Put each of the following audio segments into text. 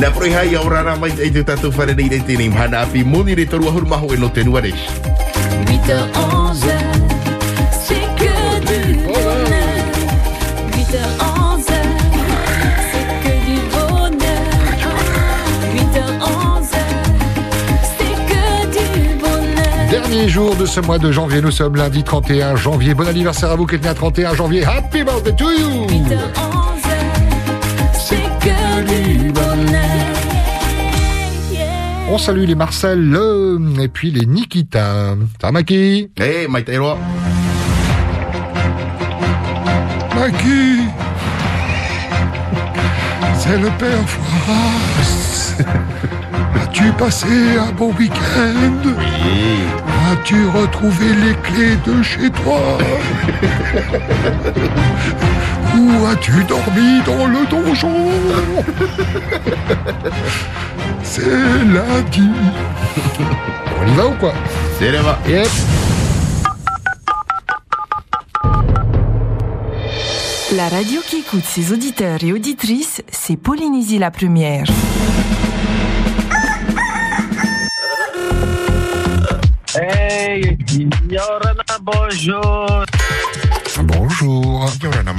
Na proi hai au rana mai te te tatu whare nei rei tēnei mhana api moni re toru ahuru maho e no te nuaresh. 8h-11h, c'est que du bonheur. 8h-11h, c'est que du bonheur. 8h-11h, c'est que du bonheur. Dernier jour de ce mois de janvier, nous sommes lundi 31 janvier. Bon anniversaire à vous qui êtes né à 31 janvier. Happy birthday to you 8h-11h, c'est que du bonheur. On salue les Marcel et puis les Nikita. Ça Maki mai te roa. Maki C'est le père France. As-tu passé un bon week-end? E, As-tu retrouvé les clés de chez toi? Où as-tu dormi dans le donjon? C'est lundi. On y va ou quoi se rewa. Yep. La radio qui écoute ses auditeurs et auditrices, c'est Polynésie la première. Hey, Yorana, bonjour. Bonjour. Yorana,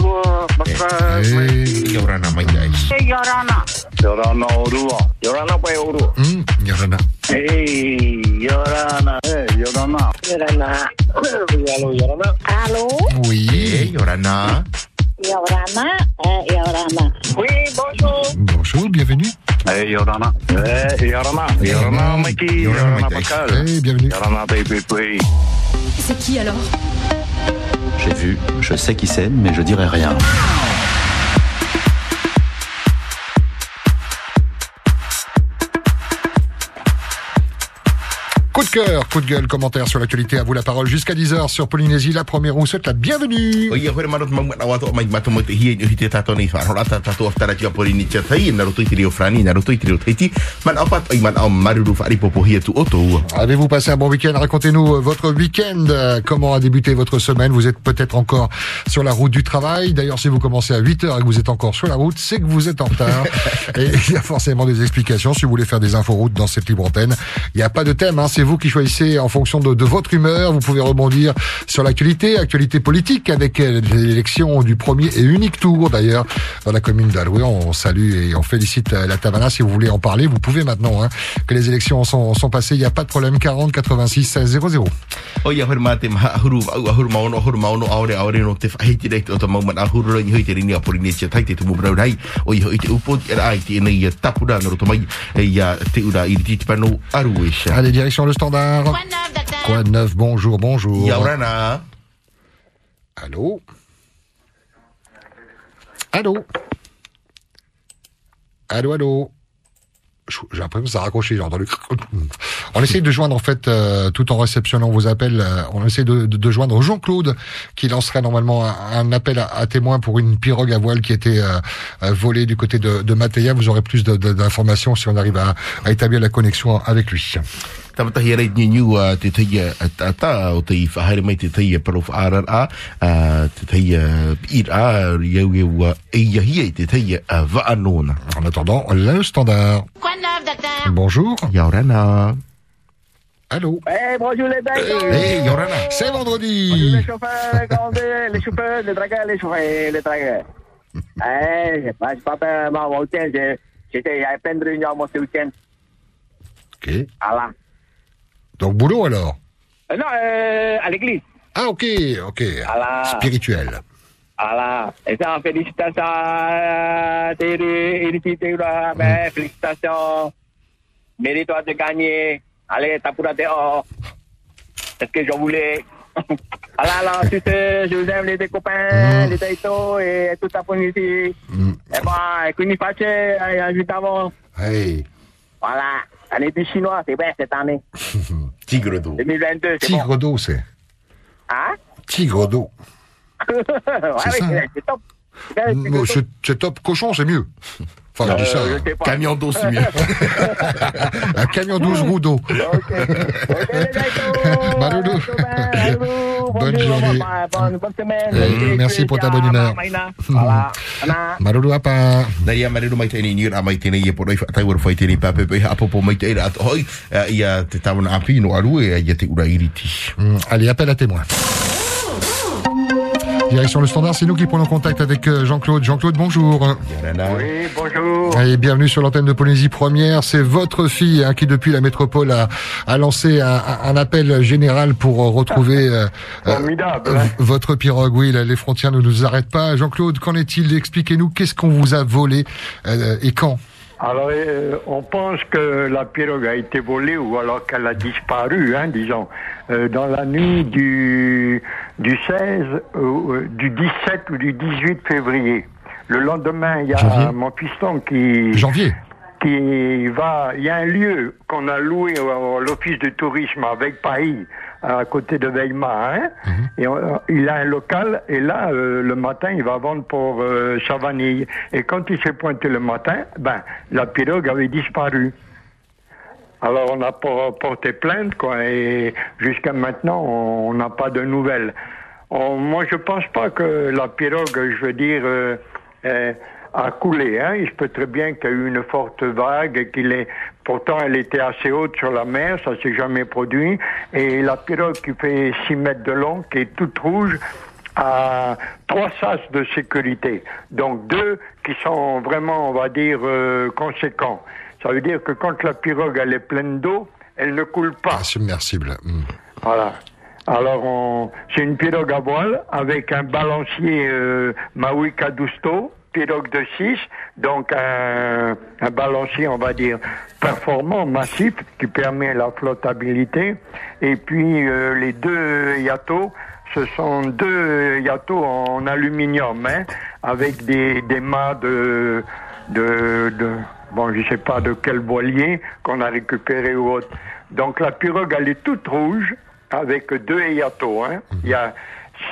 urua, baka. Hey. Ia ora na mai taish. Hey, Yorana. Yorana, urua. Yorana, pa urua. Hmm, Yorana. Hey, Yorana. Hey, Yorana. Yorana. Hello, Yorana. Allô, Oui. E, ia ora na. Yorana, euh, Yorana. Oui, bonjour. Bonjour, bienvenue. Hey, Yorana. Hey, Yorana. Yorana, Mikey. Yorana, Yorana, bakal. Hey, bienvenue. Yorana, baby, baby. C'est qui alors? J'ai vu, je sais qui c'est, mais je dirai rien. Coup cœur, coup de gueule, commentaire sur l'actualité. À vous la parole jusqu'à 10h sur Polynésie. La première, on souhaite la bienvenue. Avez-vous passé un bon week-end? Racontez-nous euh, votre week-end. Euh, Comment a débuté votre semaine? Vous êtes peut-être encore sur la route du travail. D'ailleurs, si vous commencez à 8h et que vous êtes encore sur la route, c'est que vous êtes en retard. et il y a forcément des explications. Si vous voulez faire des inforoutes dans cette libre antenne, il n'y a pas de thème. Hein. C'est vous qui choisissez en fonction de, de votre humeur. Vous pouvez rebondir sur l'actualité, actualité politique avec euh, l'élection du premier et unique tour d'ailleurs dans la commune d'Aloué. On salue et on félicite euh, la Tavana. Si vous voulez en parler, vous pouvez maintenant. Hein, que les élections sont, sont passées. Il n'y a pas de problème. 40 86 16 00. o ia hore mate ma ahuru au ahuru maono ahuru maono aore aore no te whahiti rei o te mau man ahuru rei hoi te rini a pori ni tia thai te tumu brau rei o i hoi te upot era ai te nei tapura na roto mai e ia te ura i riti pano aru e sha Allez, direction le standard. Quoi de neuf, docteur? Quoi de neuf? Bonjour, bonjour. ia ora na Allô Allô? Allô, allô J'ai l'impression que ça a raccroché, j'ai entendu. On essaye de joindre, en fait, euh, tout en réceptionnant vos appels, euh, on essaie de, de- de joindre Jean-Claude, qui lancerait normalement un, un appel à, à témoin pour une pirogue à voile qui était euh, euh, volée du côté de, de Matéa. Vous aurez plus d'informations si on arrive à, à établir la connexion avec lui. Tamatahi ni niu te tei a ta o te i whahaere mai te tei paro whaara a a te tei ir a iau iau a ia hia i te tei a vaanona. En attendant, le standard. Quoi de neuf, docteur? Bonjour. Ia ora na. Allô? Hey, bonjour les. Hey, ia ora na. C'est Bonjour vendredi les chauffeurs, les chauffeurs, les dragueurs, les chauffeurs, les dragueurs. Hey, je pas mon week-end, j'ai- j'étais, réunions, moi, ce week-end. Ok. Voilà. Donc boulot alors Euh, non, euh, à l'église. Ah ok, ok. Voilà. Spirituel. Voilà. Et ça, félicitations félicitations. Mérite-toi de gagner. Allez, Tapura dehors. C'est ce que je voulais. Alors, alors, tu sais, je vous aime les deux copains, Mm. les Taito et toute la Polynésie. Mm. Et ben, Kuni Faché, évidemment. Hey, Voilà. Année du chinois, c'est bien cette année. Tigre d'eau. 2022, c'est bon. tigre d'eau c'est. Hein? Tigre d'eau. ouais, C'est oui, top. C'est top cochon, c'est mieux. Enfin, je dis ça. Euh, hein. je. Camion d'eau, c'est mieux. Un camion 12 roues d'eau. Bonjour. Bonne journée. Bonne, bonne, bonne semaine. Euh, merci pour ta bonne humeur. Maruru apa. Mai ni hoi eh, ia te tawana api no aru e ia te ura iriti. Allez, appel à témoin. Direction le standard, c'est nous qui prenons contact avec euh, Jean-Claude. Jean-Claude, bonjour. Oui, bonjour. Et bienvenue sur l'antenne de Polynésie Première. C'est votre fille hein, qui, depuis la métropole, a, a lancé un, un appel général pour euh, retrouver euh, Formidable. hein. votre pirogue. Oui, les frontières ne nous arrêtent pas. Jean-Claude, qu'en est-il? Expliquez-nous qu'est-ce qu'on vous a volé euh, et quand? Alors, euh, on pense que la pirogue a été volée ou alors qu'elle a disparu, hein, disons, euh, dans la nuit du, du 16, euh, du 17 ou du 18 février. Le lendemain, il y a Janvier. mon piston qui, Janvier. qui va. Il y a un lieu qu'on a loué à l'office de tourisme avec Paris, à côté de Weimar. Hein? Et on- il a un local, et là, euh, le matin, il va vendre pour euh, sa vanille. Et quand il s'est pointé le matin, ben, la pirogue avait disparu. Alors on a por- porté plainte, quoi, et jusqu'à maintenant, on n'a pas de nouvelles. On- moi, je pense pas que la pirogue, je veux dire, euh, euh, a coulé. Hein. Il se peut très bien qu'il y ait eu une forte vague et qu'il est. Pourtant, elle était assez haute sur la mer, ça s'est jamais produit. Et la pirogue qui fait 6 mètres de long, qui est toute rouge, a trois sas de sécurité. Donc deux qui sont vraiment, on va dire, euh, conséquents. Ça veut dire que quand la pirogue elle est pleine d'eau, elle ne coule pas. Insubmersible. Hum. Voilà. Alors, on... c'est une pirogue à voile avec un balancier euh, Maui Cadusto, pirogue de 6, donc un, un balancier, on va dire, performant, massif, qui permet la flottabilité. Et puis, euh, les deux yatos, ce sont deux yatos en aluminium, hein, avec des, des mâts de, de, de, bon, je sais pas de quel voilier qu'on a récupéré ou autre. Donc la pirogue, elle est toute rouge, avec deux yatos. Hein. Il y a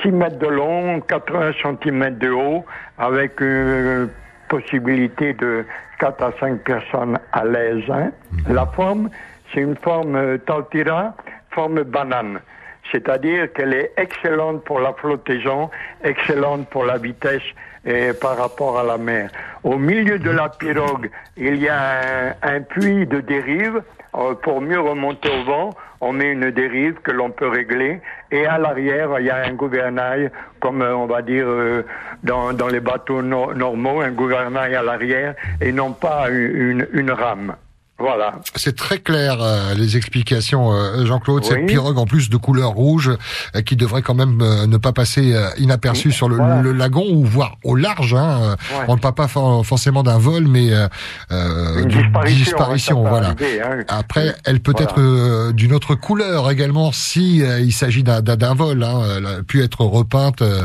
6 mètres de long, 80 cm de haut, avec une possibilité de 4 à 5 personnes à l'aise. Hein. La forme, c'est une forme euh, Tautira, forme banane. C'est-à-dire qu'elle est excellente pour la flottaison, excellente pour la vitesse et par rapport à la mer. Au milieu de la pirogue, il y a un, un puits de dérive. Euh, pour mieux remonter au vent, on met une dérive que l'on peut régler. Et à l'arrière, il y a un gouvernail, comme euh, on va dire euh, dans, les bateaux no- normaux, un gouvernail à l'arrière et non pas une rame. Voilà. C'est très clair euh, les explications, euh, Jean-Claude. Cette pirogue en plus de couleur rouge euh, qui devrait quand même euh, ne pas passer euh, inaperçue sur le, Voilà. le lagon ou voire au large. Hein. Ouais. On ne parle pas for- forcément d'un vol, mais d'une disparition, disparition, voilà. arriver, hein. Après, elle peut Voilà. être euh, d'une autre couleur également si euh, il s'agit d'un vol. Hein. Elle a pu être repeinte euh,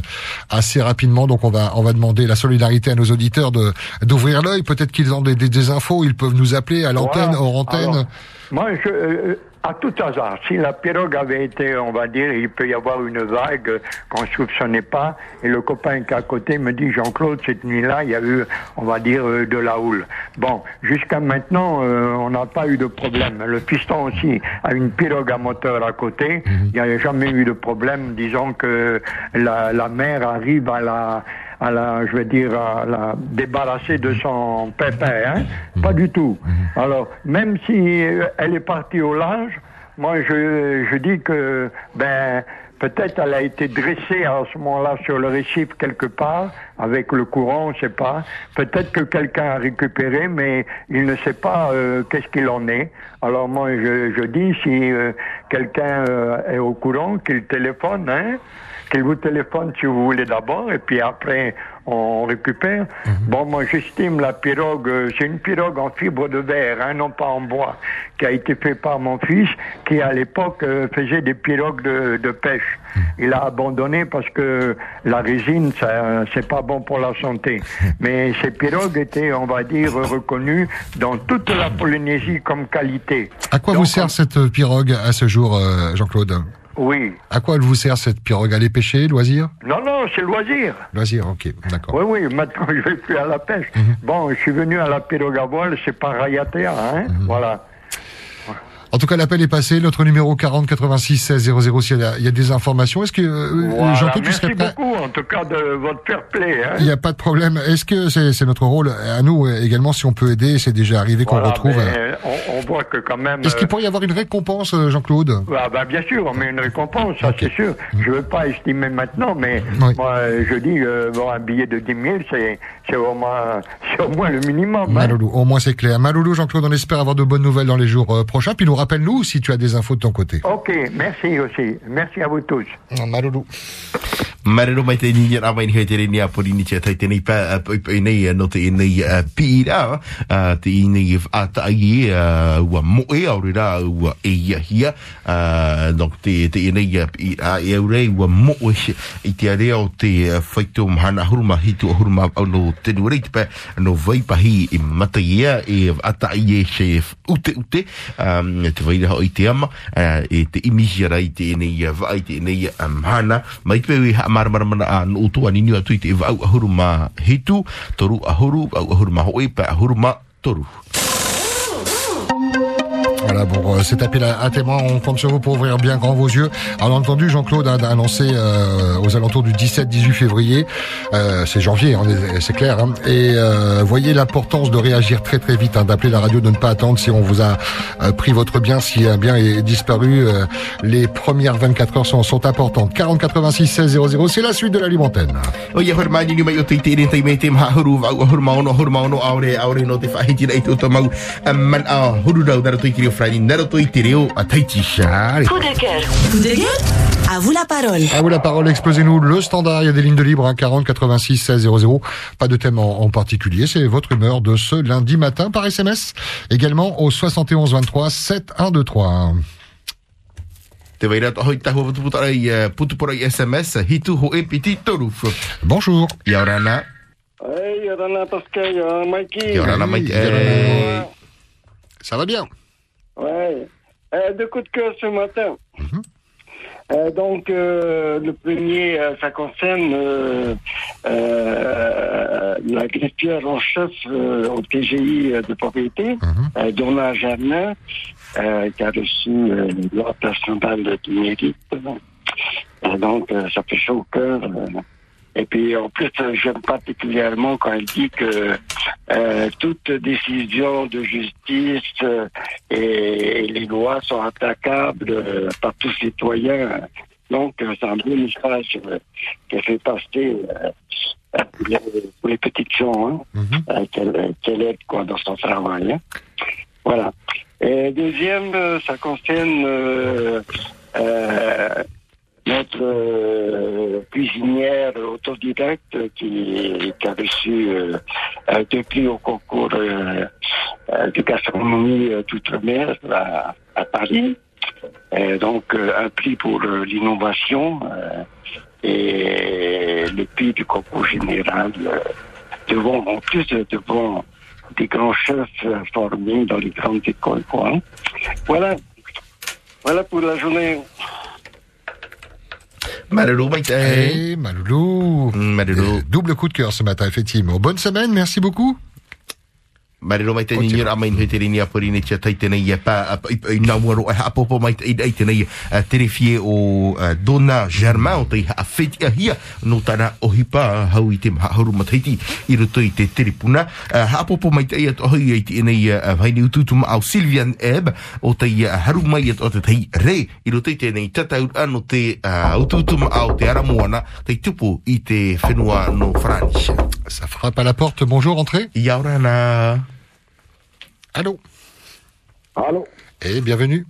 assez rapidement. Donc on va on va demander la solidarité à nos auditeurs de d'ouvrir l'œil. Peut-être qu'ils ont des, des, des infos. Ils peuvent nous appeler à l'antenne, Hors antenne. Alors, moi, je, euh, à tout hasard, si la pirogue avait été, on va dire, il peut y avoir une vague qu'on ne soupçonnait pas, et le copain qui est à côté me dit, Jean-Claude, cette nuit-là, il y a eu, on va dire, euh, de la houle. Bon, jusqu'à maintenant, euh, on n'a pas eu de problème. Le piston aussi a une pirogue à moteur à côté, il n'y a jamais eu de problème. Disons que la, la mer arrive à la à la, je veux dire, à la débarrasser de son pépin, hein Pas du tout. Alors, même si elle est partie au large, moi, je, je dis que, ben, peut-être elle a été dressée à ce moment-là sur le récif quelque part, avec le courant, on ne sait pas. Peut-être que quelqu'un a récupéré, mais il ne sait pas euh, qu'est-ce qu'il en est. Alors moi, je, je dis, si euh, quelqu'un euh, est au courant, qu'il téléphone, hein qu'il vous téléphone si vous voulez d'abord, et puis après, on récupère. Bon, moi, j'estime la pirogue, euh, c'est une pirogue en fibre de verre, hein, non pas en bois, qui a été fait par mon fils, qui à l'époque euh, faisait des pirogues de, de pêche. Il a abandonné parce que la résine, ça, c'est pas bon pour la santé. Mais ces pirogues étaient, on va dire, reconnues dans toute la Polynésie comme qualité. À quoi Donc, vous sert cette pirogue à ce jour, euh, Jean-Claude? Oui. À quoi elle vous sert cette pirogue? Aller pêcher, loisir? Non, non, c'est loisir. Loisir, ok, d'accord. Oui, oui, maintenant je vais plus à la pêche. Bon, je suis venu à la pirogue à voile, c'est pas Rayatea, hein, voilà. En tout cas, l'appel est passé. Notre numéro 40 86 16 00. S'il y, y a des informations, est-ce que euh, Voilà, Jean-Claude, tu merci serais prêt beaucoup, en tout cas, de votre fair play. Hein. Il n'y a pas de problème. Est-ce que c'est c'est notre rôle à nous euh, également si on peut aider? C'est déjà arrivé qu'on Voilà, retrouve. mais euh, on, on voit que quand même... Est-ce qu'il euh, pourrait y avoir une récompense, euh, Jean-Claude? Ah bah bien sûr, on met une récompense, ça c'est sûr. Je veux pas estimer maintenant, mais Oui. moi euh, je dis euh, bon, un billet de 10 000, c'est c'est au moins c'est au moins le minimum. hein. Maloulou, au moins c'est clair. Maloulou, Jean-Claude, on espère avoir de bonnes nouvelles dans les jours euh, prochains. Puis nous rappelle-nous si tu as des infos de ton côté. Ok, merci aussi, merci à vous tous. Maloulou. Marero mai te nini rā ni hei te rini a pori ni tia tai tēnei i nei no te e nei pii te i nei a tai ua moe aure rā ua e iahia no te e nei a e aure ua moe i te are o te whaito mhana huruma hitu o huruma au no tenu rei te pē no vaipahi i mata ia e a tai e se ute ute te vaira hao i te ama e te imisi rai te e nei vai te e nei mhana mai te pēwe hama mar mar mana a no utu ani ni atu i te au ahuru ma hitu toru ahuru au ahuru ma hoi pa ahuru ma toru. Voilà, bon, euh, cet appel à, témoins, on compte sur vous pour ouvrir bien grand vos yeux. Alors entendu, Jean-Claude a, annoncé euh, aux alentours du 17-18 février, euh, c'est janvier, hein, c'est clair, hein, et euh, voyez l'importance de réagir très très vite, hein, d'appeler la radio, de ne pas attendre si on vous a euh, pris votre bien, si un bien est disparu. euh, les premières 24 heures sont, sont importantes. 40 86 16 00, c'est la suite de la libre antenne. o ia hor mani ni mai o te te te me te ma huru au ahuru ma ono ahuru ma ono aure aure no te whahiti nei tu to mau man a huru rau nara tui te reo frani nara tui te reo a taiti sha Allez. Coup de cœur. Coup de gueule À vous la parole. À vous la parole, explosez-nous le standard. Il y a des lignes de libre, hein, 40 86 16 00. Pas de thème en, en particulier. C'est votre humeur de ce lundi matin par SMS. Également au 71 23 7 1 2 3. te vai rato hoi tahu putu putu ai putu pora i SMS hitu ho e piti toru Bonjour. Yorana Pascal, Yorana Yorana. Ça va bien? Ouais. Euh, deux coups de cœur ce matin. Euh, donc, euh, le premier, euh, ça concerne euh, euh, la greffière en chef euh, au TGI de propriété, euh, Donna Germain, euh, qui a reçu euh, l'ordre national du mérite. Donc, euh, ça fait chaud au cœur. Euh. Et puis, en plus, euh, j'aime particulièrement quand elle dit que euh, toute décision de justice euh, et, et les lois sont attaquables euh, par tous les citoyens. Donc, euh, c'est un beau message euh, qu'elle fait passer euh, pour, les, pour les petites gens, hein, euh, qu'elle aide quoi, dans son travail. hein. Voilà. Et deuxième, euh, ça concerne euh, euh, notre euh, cuisinière autodidacte qui, a reçu euh, prix au concours euh, euh, de gastronomie d'outre-mer à, Paris. Donc un prix pour l'innovation et le prix du concours général devant, en plus devant des grands chefs formés dans les grandes écoles. Voilà. Voilà pour la journée. Marero mai te Eh, Maloulou. Euh, Double coup de cœur ce matin, effectivement. Bonne semaine, merci beaucoup. Marero mai te ni ni mai ni te ni apori ni te tai te nei pa i na waro a popo mai te i te nei terefie o Donna Germain o te a fit a hia no tana o hipa hau i te ha haru mataiti i roto i te teripuna ha popo mai te i at hoi i te nei vai ni ututum au Sylvian Ebb o te haru mai at o te tei re i roto i te nei tatau ano te ututum au te aramuana te tupu i te whenua no Franch Ça frappe à la porte. Bonjour, entrez. Allô Allô Et bienvenue.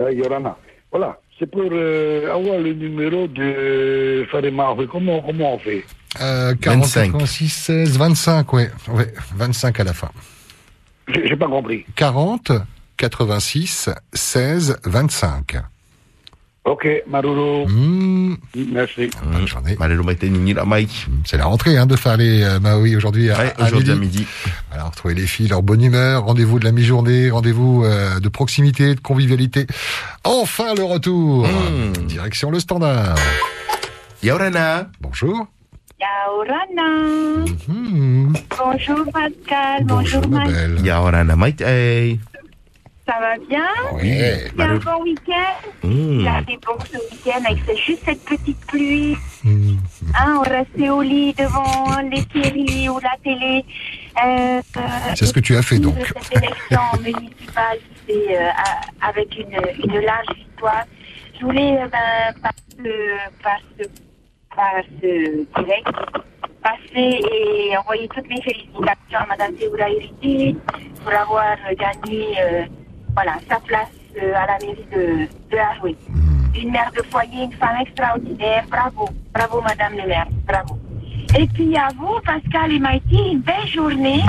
Euh, Yorana. Voilà, c'est pour euh, avoir le numéro de Farima. Comment, comment on fait Euh, 40 25. 86 16 25, ouais. ouais. 25 à la fin. J'ai j'ai pas compris. 40 86 16 25. Ok, Maruru. Mmh, Merci. bonne journée. Mai C'est la rentrée hein, de faire les euh, Maui aujourd'hui à, Ouais, à midi. midi. Alors, retrouver les filles, leur bonne humeur, rendez-vous de la mi-journée, rendez-vous euh, de proximité, de convivialité. Enfin, le retour. Mm. Direction le standard. Yaurana. Bonjour. Yaurana. Hmm. Bonjour Pascal. Bonjour, ma belle. Yaurana mai te. Ça va bien Oui. C'est un bon week-end Mm. J'avais bon ce week-end avec ce- juste cette petite pluie. Hein, on restait au lit devant les séries ou la télé. Euh, euh, C'est ce que tu as fait, donc. de Cette élection municipale c'est, euh, avec une, une large victoire. Je voulais, euh, ben, par, ce, par, ce, par ce direct, passer et envoyer toutes mes félicitations à Madame Théoura pour avoir gagné euh, voilà, sa place euh, à la mairie de, de Haroué. Une mère de foyer, une femme extraordinaire. Bravo. Bravo, Madame le maire. Bravo. Et puis à vous, Pascal et Maïti, une belle journée.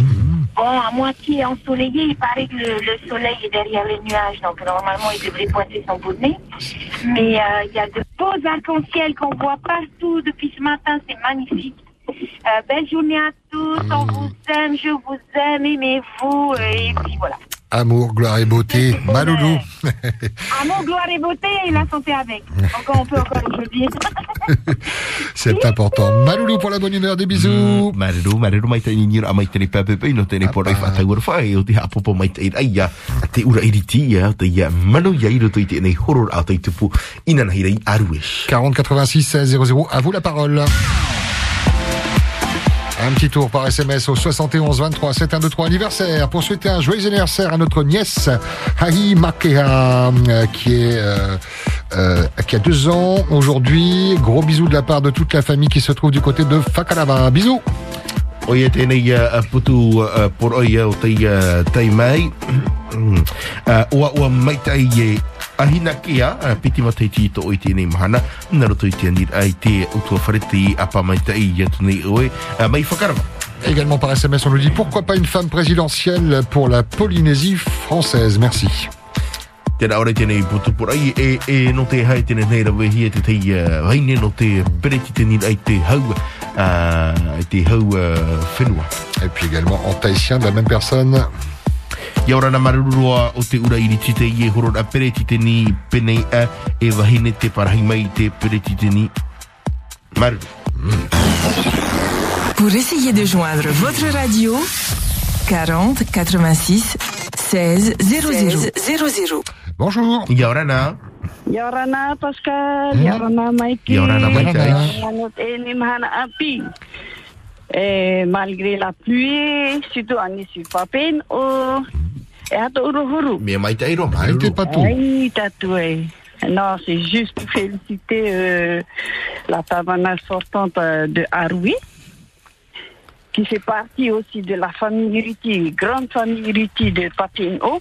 Bon, à moitié ensoleillé, il paraît que le, le soleil est derrière les nuages, donc normalement il devrait pointer son bout de nez. Mais euh, il y a de beaux arcs-en-ciel qu'on voit partout depuis ce matin, c'est magnifique. Euh, belle journée à tous, on vous aime, je vous aime, aimez-vous, et puis voilà. Amour, gloire et beauté. Maloulou. Amour, gloire et beauté, et la santé avec. Encore on peut encore aujourd'hui. C'est important. Maloulou pour la bonne humeur. Des bisous. Marero, marero mai tai ni ra mai tele pepe pe no tele por ai fa tai fa e o te hapopo mai tai ai ya te ura iriti ya te ya mano ya i roto i te nei horror a tai tupu ina na hirei aruesh 40 86 16 00. À vous la parole. Un petit tour par SMS au 71 23 7123 anniversaire pour souhaiter un joyeux anniversaire à notre nièce Hahi Makea euh, euh, euh, qui a deux ans aujourd'hui. Gros bisous de la part de toute la famille qui se trouve du côté de Fakalava. Bisous. o ia tēnei uh, putu uh, por oi au tei, tei mai ua ua mai tai e ahina kia uh, piti to oi tēnei mahana i tēnei ai te utua whareti apa mai tai i atu nei oe mai whakarama Également par SMS, on nous dit pourquoi pas une femme présidentielle pour la Polynésie française? Merci. Tēnā ora tēnei putu por ai e, e no te hai tēnei nei rawe hia te tei uh, haine no te pereti tēnei ai te hau uh, te hau uh, whenua Et puis également en tahitien de la même personne. Ia ora na marurua o te ura iri te i e horo a pereti te ni penei a e wahine te parahi mai te pereti te ni maruru. Pour essayer de joindre votre radio, 40 86 16 00 00. Bonjour. Ia ora na. Yorana Pascal, Yorana Mikey, Yorana Mikey. Yorana Eni Mahana Api. Et malgré la pluie, surtout en ici Papin, oh, et à Uruhuru. Mea mai te airo, Ai te patu. Aïe, tatoué. Non, c'est juste pour féliciter euh, la permanence sortante euh, de Haroui, qui fait partie aussi de la famille Iriti, grande famille Iriti de Papino.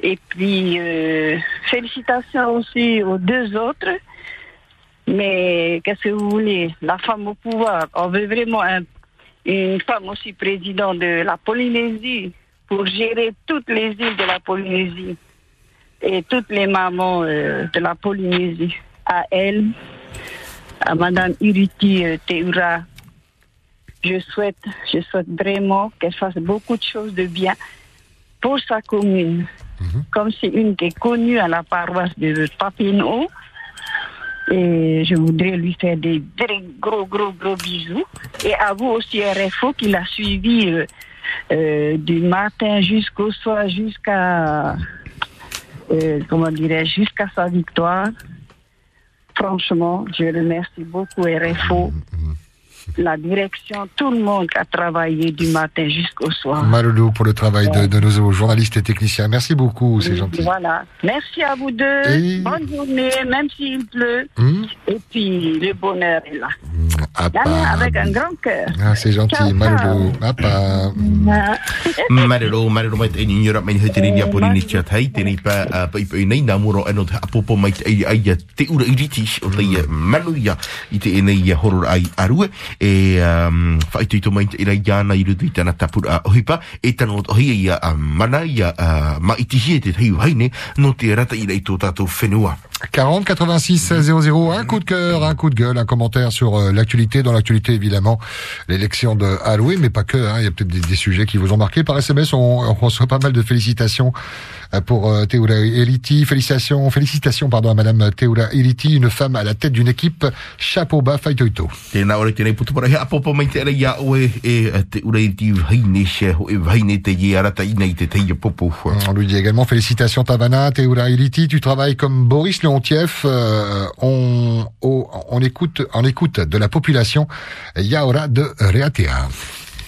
Et puis, euh, félicitations aussi aux deux autres. Mais qu'est-ce que vous voulez? La femme au pouvoir, on veut vraiment un- une femme aussi présidente de la Polynésie pour gérer toutes les îles de la Polynésie et toutes les mamans euh, de la Polynésie. À elle, à Madame Iriti euh, Teura, je souhaite, je souhaite vraiment qu'elle fasse beaucoup de choses de bien pour sa commune. Comme c'est une qui est connue à la paroisse de Papineau, et je voudrais lui faire des très gros, gros, gros bisous. Et à vous aussi, RFO, qui l'a suivi euh, euh, du matin jusqu'au soir, jusqu'à, euh, comment dirais-je, jusqu'à sa victoire. Franchement, je remercie beaucoup RFO, la direction, tout le monde a travaillé du matin jusqu'au soir. Maloulou pour le travail de, de nos journalistes et techniciens. Merci beaucoup, c'est gentil. Voilà. Merci à vous deux. Et- Bonne journée, même s'il pleut. Hmm? Et puis, le bonheur est là. Ah, Là, avec un grand cœur. Ah, c'est gentil. Maloulou. A a e um, whaitu i tō mai te ira iana i rutu i tana tapura a ohipa e tano o hia ia a mana ia a ma iti hie te teiu haine no te rata i rei tō tātou whenua. 40 86 00 un coup de cœur, un coup de gueule, un commentaire sur euh, l'actualité. Dans l'actualité, évidemment, l'élection de Halloween, mais pas que. hein, Il y a peut-être des, sujets qui vous ont marqué. Par SMS, on, on reçoit pas mal de félicitations pour euh, Teura Eliti. Félicitations, félicitations pardon, à Madame Teura Eliti, une femme à la tête d'une équipe. Chapeau bas, Faitoito. Tēnā ore tēnei putu para he apopo mai te ara ia oe e te ura i ti haine she ho haine te ye arata ina i te teia popo. On lui dit également félicitations Tavana, Teura Eliti, tu travailles comme Boris Leontief. Euh, on, on, on écoute, on écoute de la population Yaora de Reatea.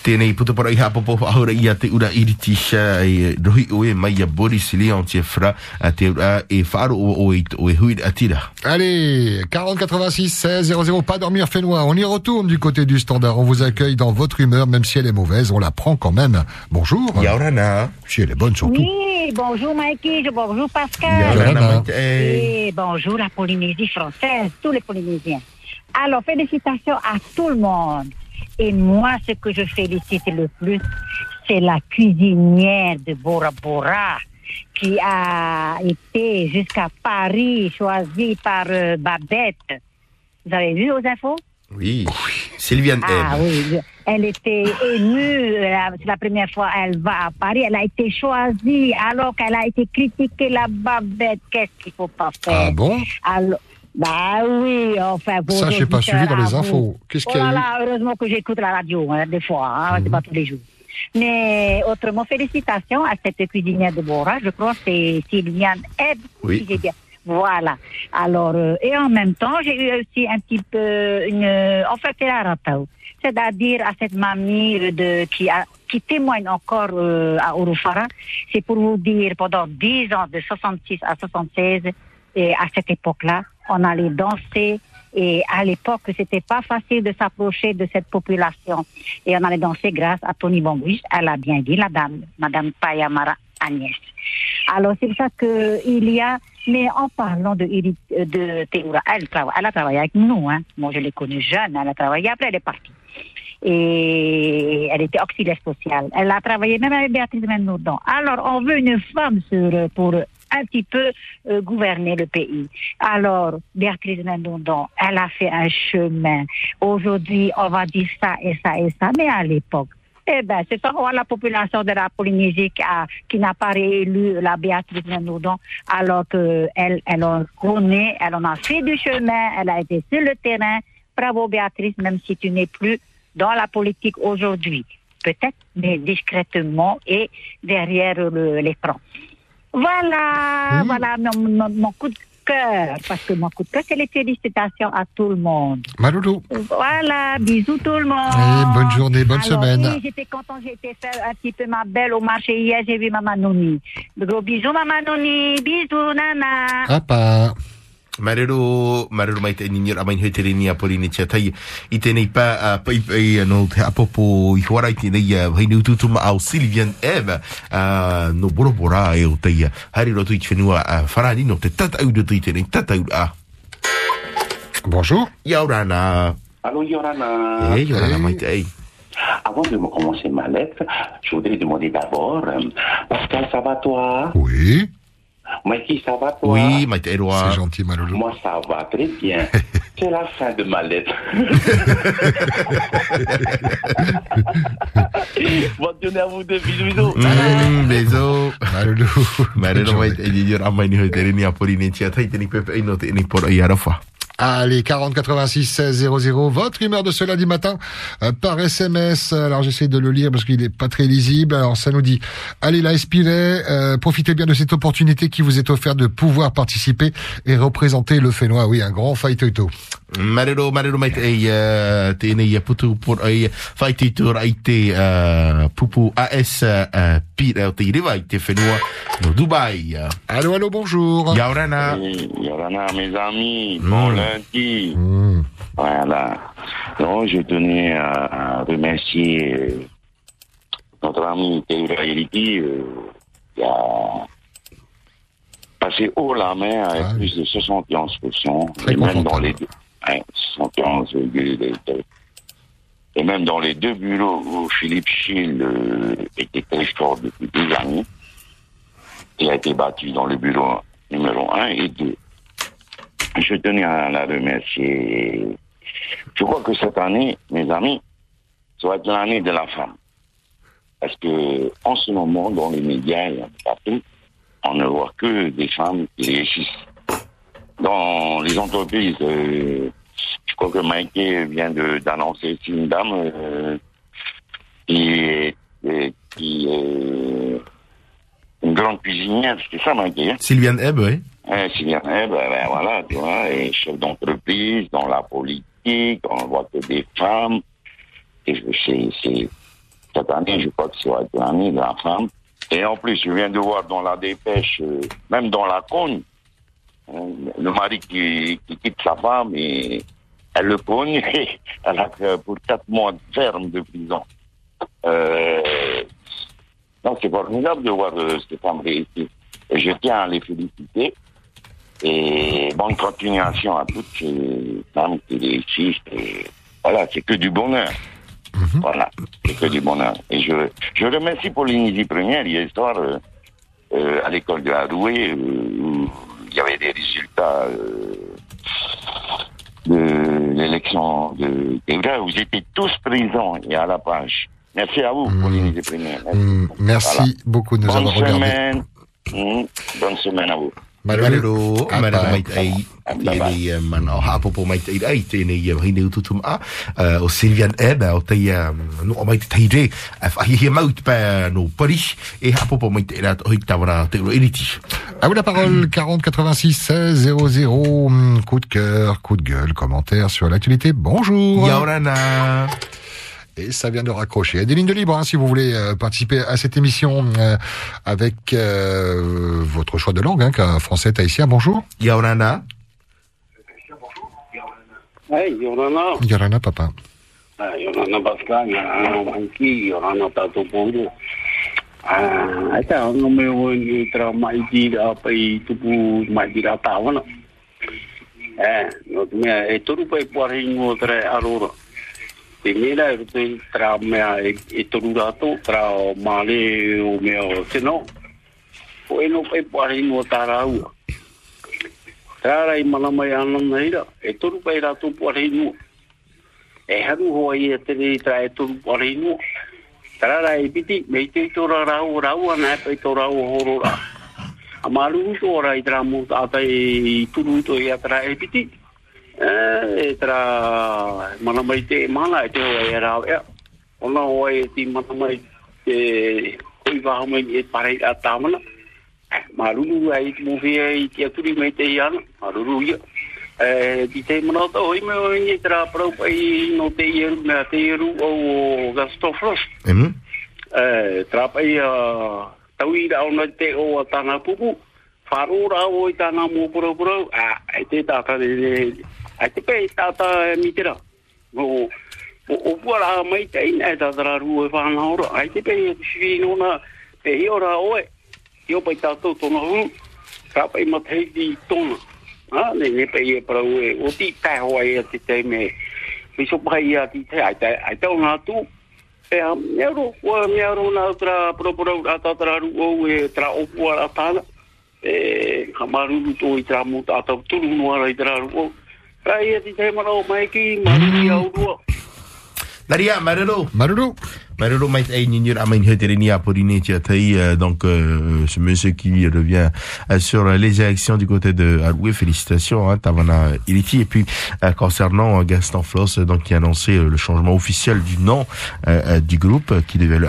Tēnei putu para i hapopo ahora ia te ura iriti sha e rohi oe mai a Boris Leon te fra a te ura e whaaro o oe o e hui atira. Allez, 40 86 16 00, pas dormir fait noir. On y retourne du côté du standard. On vous accueille dans votre humeur, même si elle est mauvaise, on la prend quand même. Bonjour. Yaurana. Si elle est bonne surtout. Oui, bonjour Mikey, bonjour Pascal. Yaurana. Et bonjour la Polynésie française, tous les Polynésiens. Alors, félicitations à tout le monde. Et moi, ce que je félicite le plus, c'est la cuisinière de Bora Bora qui a été jusqu'à Paris, choisie par euh, Babette. Vous avez vu aux infos? Oui. Sylviane ah oui, elle était émue. C'est la première fois qu'elle va à Paris. Elle a été choisie alors qu'elle a été critiquée la babette. Qu'est-ce qu'il faut pas faire? Ah bon? Alors, bah oui, enfin. vos Ça, j'ai pas auditeurs suivi dans les à infos. Qu'est-ce Oh qu'il y a là eu heureusement que j'écoute la radio, hein, des fois, hein, c'est pas tous les jours. Mais autrement, félicitations à cette cuisinière de Bora. Je crois que c'est Sylviane Ebb. Oui. si j'ai bien. Voilà. Alors, euh, et en même temps, j'ai eu aussi un petit peu une, en fait, c'est la ratao. C'est-à-dire à cette mamie de, qui a, qui témoigne encore euh, à Urufara. C'est pour vous dire, pendant 10 ans, de 66 à 76, et à cette époque-là, on allait danser. Et à l'époque, c'était pas facile de s'approcher de cette population. Et on allait danser grâce à Tony Bambouche. Elle a bien dit, la dame, Madame Payamara Agnès. Alors, c'est pour ça que il y a, mais en parlant de, Iri- de Théoura, elle, elle a travaillé avec nous, hein. Moi, je l'ai connue jeune, elle a travaillé, après elle est partie. Et elle était auxiliaire sociale. Elle a travaillé même avec Béatrice Mendourdon. Alors, on veut une femme sur, pour un petit peu euh, gouverner le pays. Alors, Béatrice Mendourdon, elle a fait un chemin. Aujourd'hui, on va dire ça et ça et ça, mais à l'époque, eh ben, c'est encore la population de la Polynésie qui, n'a pas réélu la Béatrice Mendourdon, alors que elle, elle en connaît, elle en a fait du chemin, elle a été sur le terrain. Bravo Béatrice, même si tu n'es plus dans la politique aujourd'hui. Peut-être, mais discrètement et derrière le- l'écran. Voilà, voilà mon, mon- mon coup de cœur, parce que mon coup de cœur, c'est les félicitations à tout le monde. Maloulou. Voilà, bisous tout le monde. Et bonne journée, bonne Alors, semaine. Oui, j'étais contente, j'ai été faire un petit peu ma belle au marché hier, j'ai vu Maman Nouni. De gros bisous, Maman Nouni. Bisous, Nana. Apa. Marero, marero mai te amain hoi te reni a pori ni tia tai. I tēnei pā a pai pai no te apopo i a hei ni ututu ma au Sylvian Eve a no bora bora e o teia hari roto i te whenua a wharani no te i tēnei tatau a. Bonjour. Ia orana Allô, Yorana. e Yorana mai te ei. Avant de me commencer ma lettre, je voudrais demander d'abord, Pascal, ça va toi Oui. Mikey, ça va toi Oui, eroa C'est gentil, Maloulou. Moi, ça va très bien. C'est la fin de ma lettre. Bonne journée à vous deux. Bisous. Mm, pepe Allez, 40 86 16 00, votre humeur de ce lundi matin euh, par SMS. Alors j'essaie de le lire parce qu'il est pas très lisible. Alors ça nous dit, allez la Espiret, euh, profitez bien de cette opportunité qui vous est offerte de pouvoir participer et représenter le Fénois. Oui, un grand fight. Marero, marero mai te ei uh, tēnei a putu por ai whai te tura i te uh, pupu AS uh, pira o te rewa i te whenua no Dubai. Allô, allô, bonjour. Yaurana. Oui, Yorana, mes amis, Mm. bon lundi. Hmm. Voilà. Donc, je tenais à, à remercier euh, notre ami Théoura Eliti, euh, qui a passé haut la main avec Ah oui. plus de 71%. Très et même dans les deux, hein, 71, et même dans les deux bureaux où Philippe Schill euh, était très fort depuis des années, il a été battu dans le bureau numéro 1 et 2. Je tenais à la remercier. Je crois que cette année, mes amis, ça va être l'année de la femme. Parce que, en ce moment, dans les médias et partout, on ne voit que des femmes qui réussissent. Dans les entreprises, euh, je crois que Mikey vient de- d'annoncer ici une dame euh, qui est, euh, qui est une grande cuisinière, c'est ça Mikey hein? Sylviane Ebb, oui. Sylviane Ebb, ben, ben, voilà, tu vois, et chef d'entreprise, dans la politique, on voit que des femmes. Et je- c'est, c'est, cette année, je crois que être l'année de la femme. Et en plus, je viens de voir dans la dépêche, euh, même dans la cogne, le mari qui, qui quitte sa femme et elle le cogne et elle a pour quatre mois de ferme de prison. Euh, donc c'est formidable de voir euh, ces femmes réussir. Et je tiens à les féliciter. Et bonne continuation à toutes ces femmes qui réussissent. Et voilà, c'est que du bonheur. Voilà, c'est que du bonheur. Et je, je remercie Polynésie Première hier soir euh, euh, à l'école de euh, où il y avait des résultats euh, de l'élection de Théodore. Vous étiez tous présents et à la page. Merci à vous, Polynésie Première. Merci. Mm, Merci Voilà. beaucoup de nous Bonne avoir regardés. semaine. Mm, bonne semaine à vous. Marero, Ah, mara bye. mai ai tēnei eh, mana o hapopo mai te ai tēnei eh, hine ututum a eh, o Sylvian Ebb o te eh, no o mai te teire a whahihia mau te pā no Paris e hapopo mai te rat hoi tawara te ro iriti. À vous la parole, 40 86 16 00. Hum, Coup de cœur, coup de gueule, commentaire sur l'actualité. Bonjour. Yaorana. Et ça vient de raccrocher. Il y a des lignes de libre hein, si vous voulez euh, participer à cette émission euh, avec euh, votre choix de langue, hein, qu'un français tahitien. Bonjour. Yaorana. Hey, Yorana. Yorana, papa. Ah, Yorana Pascal, Yorana Manki, Yorana Tato Poro. Ah, ata ang may wani tra mai di da pai tupu mai di da ta wana. Eh, no me e toru pai pare ngo tra arora. te mera e rute tra mea e, e toru rato, tra o male o mea o teno, o eno pe pare ino ta raua. Tra i malama i ana naira, e toru pe rato pare no E haru hoa i a tere tra e toru pare no Tra ra e piti, me i te i tora rau rau ana e pe tora o horo. A maru tora ora i tra mo tata i turu to i atra tra e piti. E tra mana mai te mana e te hoa e rau ea. Ona hoa e ti mana mai te hoi waha mai e pare a tamana. Maruru ai mo fia i te aturi mai te iana. Maruru ia. Eh, di te mana to hoi me o ni tra pro pai no te ieru me te ieru o Gastofros. Mhm. Eh, tra pai a tau i ra ona te o a tana pupu. Wharo ra o i tana mo puro puro. Ah, ai te tata de de. Ai te pe tata mi te ra. O o o puara mai te ina e e. Ai te pe si no na pe oe. Pai matei di. Ah, ne ne pe e para o ti tai ho e te te me. Mi so pai ia ti te ai ai. E a mearo o mearo na tra pro pro ata tra ru o e tra. E kamaru ru to i tra ara i tra ru o. Tra ia ti te mara o mai ki maru ia o ru. Naria, Marero. Marero. Marero mai ai ni a mai hetereni a Polynésia tai euh, donc euh, ce monsieur qui revient euh, sur les élections du côté de Aroué félicitations hein, Tavana Iliti et puis euh, concernant euh, Gaston Floss euh, donc qui a annoncé le changement officiel du nom du groupe qui devait le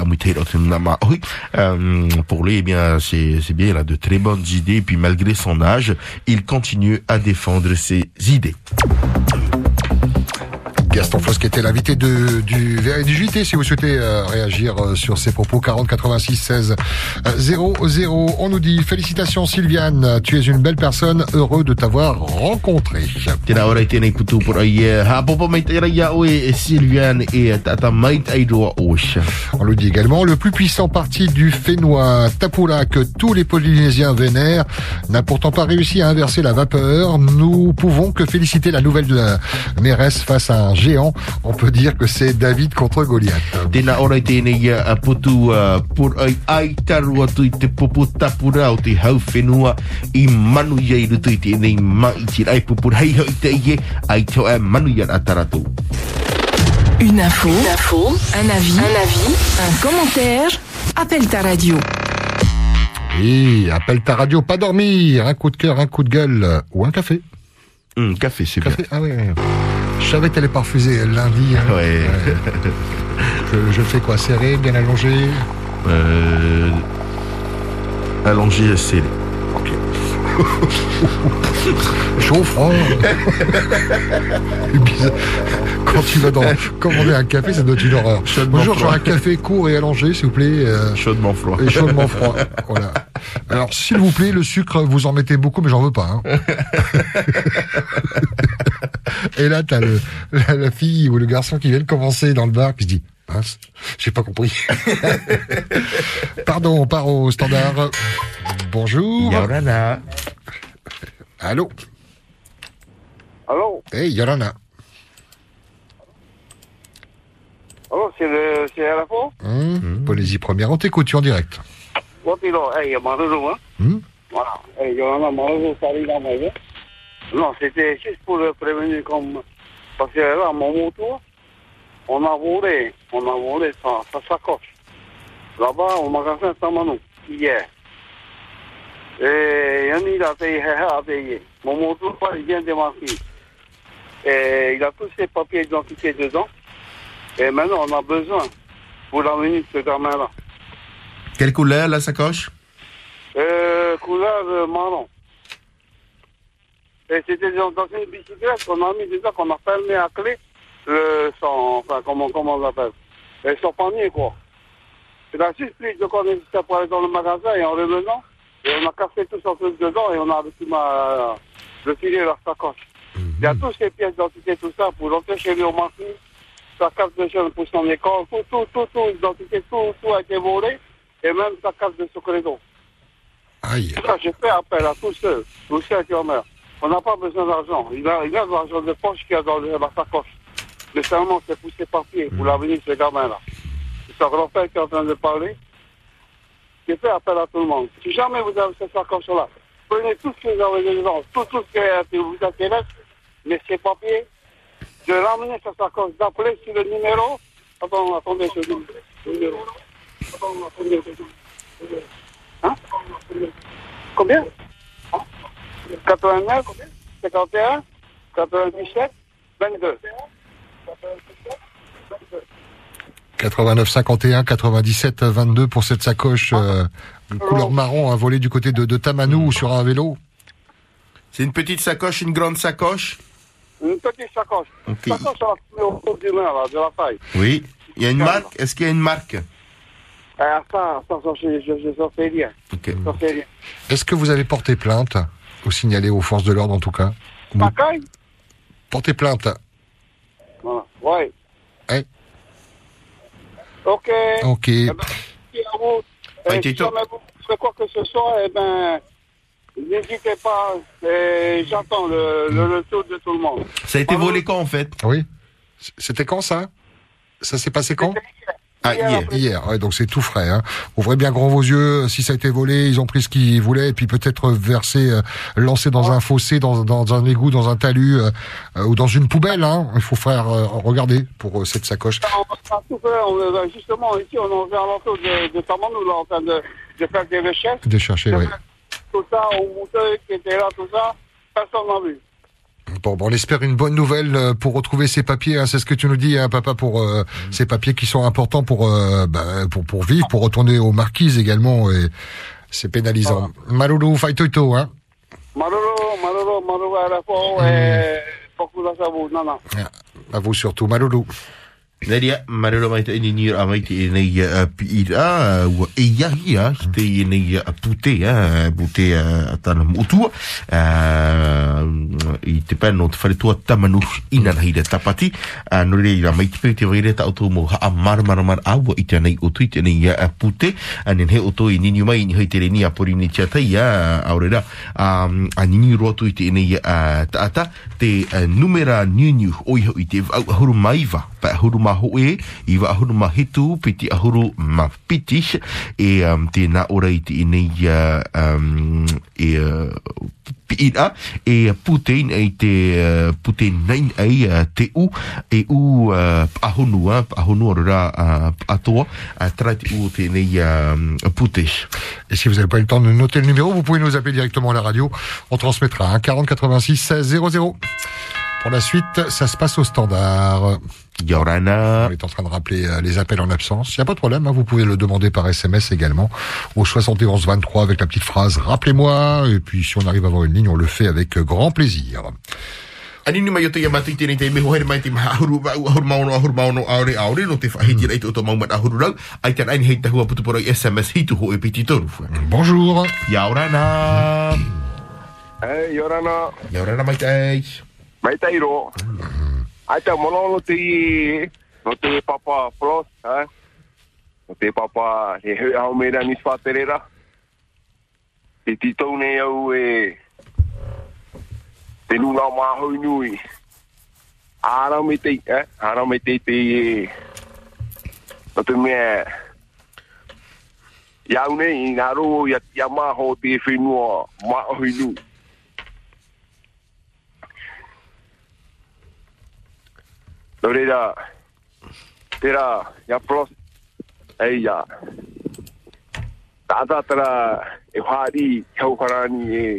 pour lui eh bien c'est c'est bien il a de très bonnes idées et puis malgré son âge il continue à défendre ses idées Gaston Floss qui était l'invité de, du du JT si vous souhaitez euh, réagir euh, sur ces propos. 40 86 16 euh, 00 on nous dit félicitations Sylviane. Tu es une belle personne. Heureux de t'avoir rencontré. On le dit également, le plus puissant parti du Fénois, Tapula, que tous les Polynésiens vénèrent, n'a pourtant pas réussi à inverser la vapeur. Nous pouvons que féliciter la nouvelle de la mairesse face à un géant. On peut dire que c'est David contre Goliath. Tēnā ora i tēnei ia a putu uh, pura i ai taru atu i te popo tapura o te hau whenua i manu i ai rutu i tēnei ma i te rai pupur hei hau i te ie ai tau manu i a taratou. Une info, une info, un avis, un avis, un commentaire. Appelle ta radio. Oui, appelle ta radio, pas dormir. Un coup de cœur, un coup de gueule ou un café. Hum, café, c'est bien. Café, ah oui. oui. Je savais que t'allais pas refuser lundi. hein. Ouais. Je, je fais quoi Serré, bien allongé? Euh, allongé, serré. Bizarre. Quand tu vas dans, commander un café, ça doit être une horreur. Chaudement Bonjour, froid. un café court et allongé, s'il vous plaît. euh, Chaudement froid. et chaudement froid. Voilà. Alors, s'il vous plaît, le sucre, vous en mettez beaucoup, mais j'en veux pas. hein. et là, t'as le, la, la fille ou le garçon qui vient de commencer dans le bar qui se dit, mince, j'ai pas compris. Pardon, on part au standard. Bonjour. Yorana. Allô Allô Hey, Yorana. Allô, c'est le, c'est à la fois Hum, Polynésie première, on t'écoute, tu es en direct. Hein Hum Voilà. Non, c'était juste pour le prévenir comme... Parce que là, à mon moto, on a volé, on a volé sa, sa sacoche. Là-bas, au magasin Tamanou, hier. Et Yanni, il a payé, a payé. Mon moto, il vient de marquer. Et il a tous ses papiers d'identité dedans. Et maintenant, on a besoin pour l'amener ce gamin-là. Quelle couleur la sacoche? Euh, couleur euh, marron. Et c'était dans, dans une bicyclette qu'on a mis déjà, qu'on a fermé à clé, le, son, enfin, comment, comment on l'appelle, et son panier, quoi. Il a juste pris de quoi pour aller dans le magasin et en revenant, et on a cassé tout son truc dedans et on a reçu ma, retiré la sacoche. Il y a toutes ces pièces d'identité, tout ça, pour rentrer chez lui au marché, sa carte de jeune pour son école, tout, tout, tout, tout, l'identité, tout, tout a été volé, et même sa carte de secrétaire. Aïe. Ça, j'ai fait appel à tous ceux, tous ceux qui en meurent. On n'a pas besoin d'argent. Il a, il a de l'argent de poche qu'il y a dans le- la sacoche. Mais seulement, c'est pour ses papiers, pour l'avenir de ce gamin-là. C'est son grand-père qui est en train de parler. J'ai fait appel à tout le monde. Si jamais vous avez cette sacoche-là, prenez tout ce que vous avez dedans, tout, tout ce qui vous intéresse, mais ces papiers, de ramener cette sacoche, d'appeler sur le numéro. Attends, attendez, je dis. numéro. Attends, attendez, je dis. Hein? Combien? 89, 51, 97, 22. 89 51 97 22 pour cette sacoche euh, de couleur marron à voler du côté de, de Tamanou sur un vélo. C'est une petite sacoche, une grande sacoche Une petite sacoche. Ok. Sacoche à la au bout du main, là, de la taille. Oui. Il y a une marque? Est-ce qu'il y a une marque? Ça, ça, ça, je, je, je, ça fait rien. Ok. Ça fait rien. Est-ce que vous avez porté plainte ou signalé aux forces de l'ordre en tout cas? Vous portez plainte. Ouais. Ouais. Ok. Ok. Eh ben, merci à vous. Ouais, Et si quoi que ce soit, eh ben, n'hésitez pas. Et J'attends le, le retour de tout le monde. Ça a été volé quand en fait? Oui. C'était quand ça? Ça s'est passé quand? Ah, hier. Hier, ouais, donc c'est tout frais. Hein. Ouvrez bien grand vos yeux. Si ça a été volé, ils ont pris ce qu'ils voulaient, et puis peut-être versé, euh, lancé dans un fossé, dans, dans un égout, dans un talus, euh, euh, ou dans une poubelle. Hein. Il faut faire euh, regarder pour euh, cette sacoche. On fait, on est- justement, ici, on à l'entour de, de là, en train de, de faire des recherches. De chercher, oui. Tout ça, on montait, qui était là, tout ça, personne n'a vu. Bon, bon, on espère une bonne nouvelle euh, pour retrouver ces papiers. Hein, c'est ce que tu nous dis, hein, papa, pour euh, ces papiers qui sont importants pour, euh, bah, pour pour vivre, pour retourner aux marquises également. Et c'est pénalisant. Malulu, faitoito, hein. Maroro, Maroro, Maroro, à la fois, et beaucoup de ça, vous, non, non. À vous surtout, Malulu. Nadia, marero mai te ini ni a mai te nei a pi a e ia ia te nei a pute a pute a tana mutu uh, i te pano te whare tua tamanu ina nahi re tapati. A no re ra mai te pe te ta auto mo ha mar mar mar a wa i te nei o tui te nei a pute. A nen he o to i nini mai ni hei te re a pori ni tia tai a aurera. A nini roa tui te nei a taata te numera niu niu oi i te au ahuru maiva. Et si vous n'avez pas eu le temps de noter le numéro, vous pouvez nous appeler directement à la radio. On transmettra un 40 86 16 00. Pour la suite, ça se passe au standard. Yorana. On est en train de rappeler euh, les appels en absence. Il n'y a pas de problème, hein, vous pouvez le demander par SMS également au 71 23 avec la petite phrase Rappelez-moi. Et puis si on arrive à avoir une ligne, on le fait avec grand plaisir. Anini mai o te iamata i tēnei te meho here mai te maha ahuru wa ahuru maono ahuru maono aore aore no te whahiti rei te o tō maumat ahuru rau ai te aini hei tahua putu poro i SMS hitu ho e piti. Bonjour. Ia orana. Hey, Yorana. Ia orana mai tei. Mai tai ro. Ai te mono te i no te papa Flos, ha? No te papa he hui au mera nis whaterera. Te titou nei au e te nuna maho nui. Ara me te, eh? Ara me te te e no te mea Iau nei, ngā ro ia, ia maho te whenua maho nui. No reira, tera, ia pros, ei ia. Tātā tera e whāri kau karani e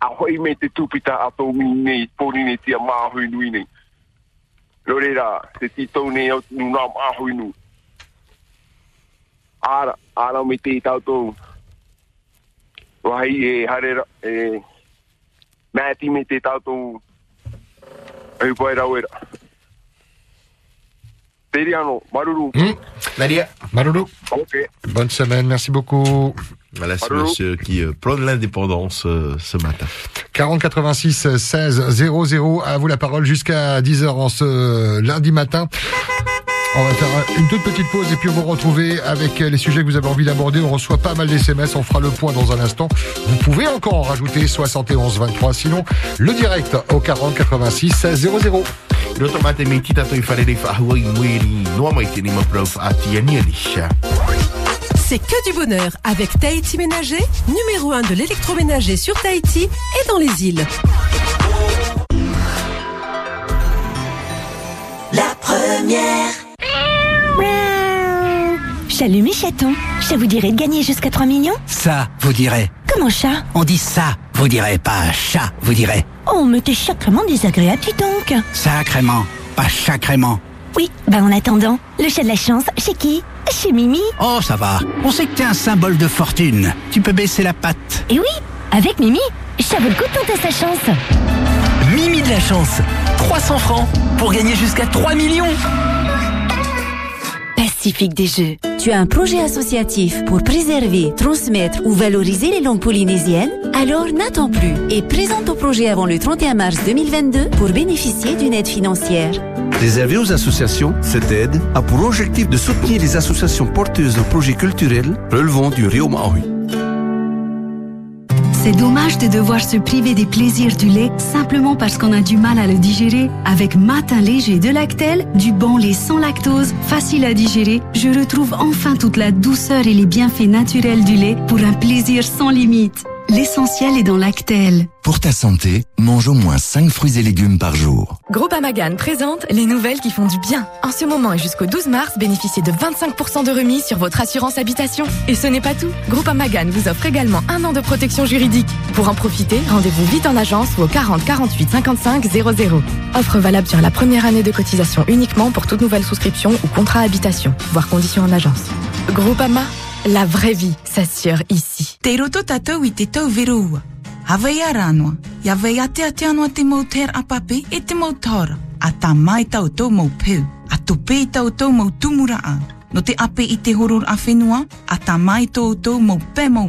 a hoi me te tupita a tō mi nei, pōni nei tia māhui nui nei. No reira, te tito nei au nu nā māhui nui. Ara, ara me te tau tō. Wahi e hare, e mēti me te tau tō. E pai rau era. Teriano, Maruru. Nadia. Ok. Bonne semaine, merci beaucoup. Voilà ce monsieur qui euh, prône l'indépendance euh, ce matin. 40 86 16 00. À vous la parole jusqu'à 10h en ce lundi matin. On va faire une toute petite pause et puis on va vous retrouver avec les sujets que vous avez envie d'aborder. On reçoit pas mal d'SMS, on fera le point dans un instant. Vous pouvez encore en rajouter 71 23. Sinon, le direct au 40 86 16 00. No to mate me tita to i wharere whahua i mueri noa mai te ni maprau whaatia ni anisha. C'est que du bonheur avec Tahiti Ménager, numéro 1 de l'électroménager sur Tahiti et dans les îles. La première. Salut mes chatons, ça vous dirait de gagner jusqu'à 3 millions Ça, vous direz. Comment ça On dit ça, vous direz, pas chat, vous direz. Oh, mais t'es sacrément désagréable, dis donc Sacrément, pas sacrément. Oui, bah en attendant, le chat de la chance, chez qui? Chez Mimi Oh, ça va. On sait que t'es un symbole de fortune. Tu peux baisser la patte. Et oui, avec Mimi, ça vaut le coup de tenter sa chance Mimi de la chance. 300 francs pour gagner jusqu'à 3 millions. Tu as un projet associatif pour préserver, transmettre ou valoriser les langues polynésiennes? Alors n'attends plus et présente ton projet avant le 31 mars 2022 pour bénéficier d'une aide financière. Réservé aux associations, cette aide a pour objectif de soutenir les associations porteuses de projets culturels relevant du Rio Maui. C'est dommage de devoir se priver des plaisirs du lait simplement parce qu'on a du mal à le digérer. Avec Matin léger de Lactel, du bon lait sans lactose, facile à digérer, je retrouve enfin toute la douceur et les bienfaits naturels du lait pour un plaisir sans limite. L'essentiel est dans Lactel. Pour ta santé, mange au moins 5 fruits et légumes par jour. Groupama Gann présente les nouvelles qui font du bien. En ce moment et jusqu'au 12 mars, bénéficiez de 25% de remise sur votre assurance habitation. Et ce n'est pas tout. Groupama Gann vous offre également un an de protection juridique. Pour en profiter, rendez-vous vite en agence ou au 40 48 55 00. Offre valable sur la première année de cotisation uniquement pour toute nouvelle souscription ou contrat habitation. Voir conditions en agence. Groupama, la vraie vie s'assure ici. Te roto tātou i te tau veroua. Hawai a rānoa, ia wei a te ate anō te mau ter apape e te mau tāra. A tā mai tau tau peu, a tō pē tau tau mau tumura a. No te ape i te horor a whenua, a tā mai tau tau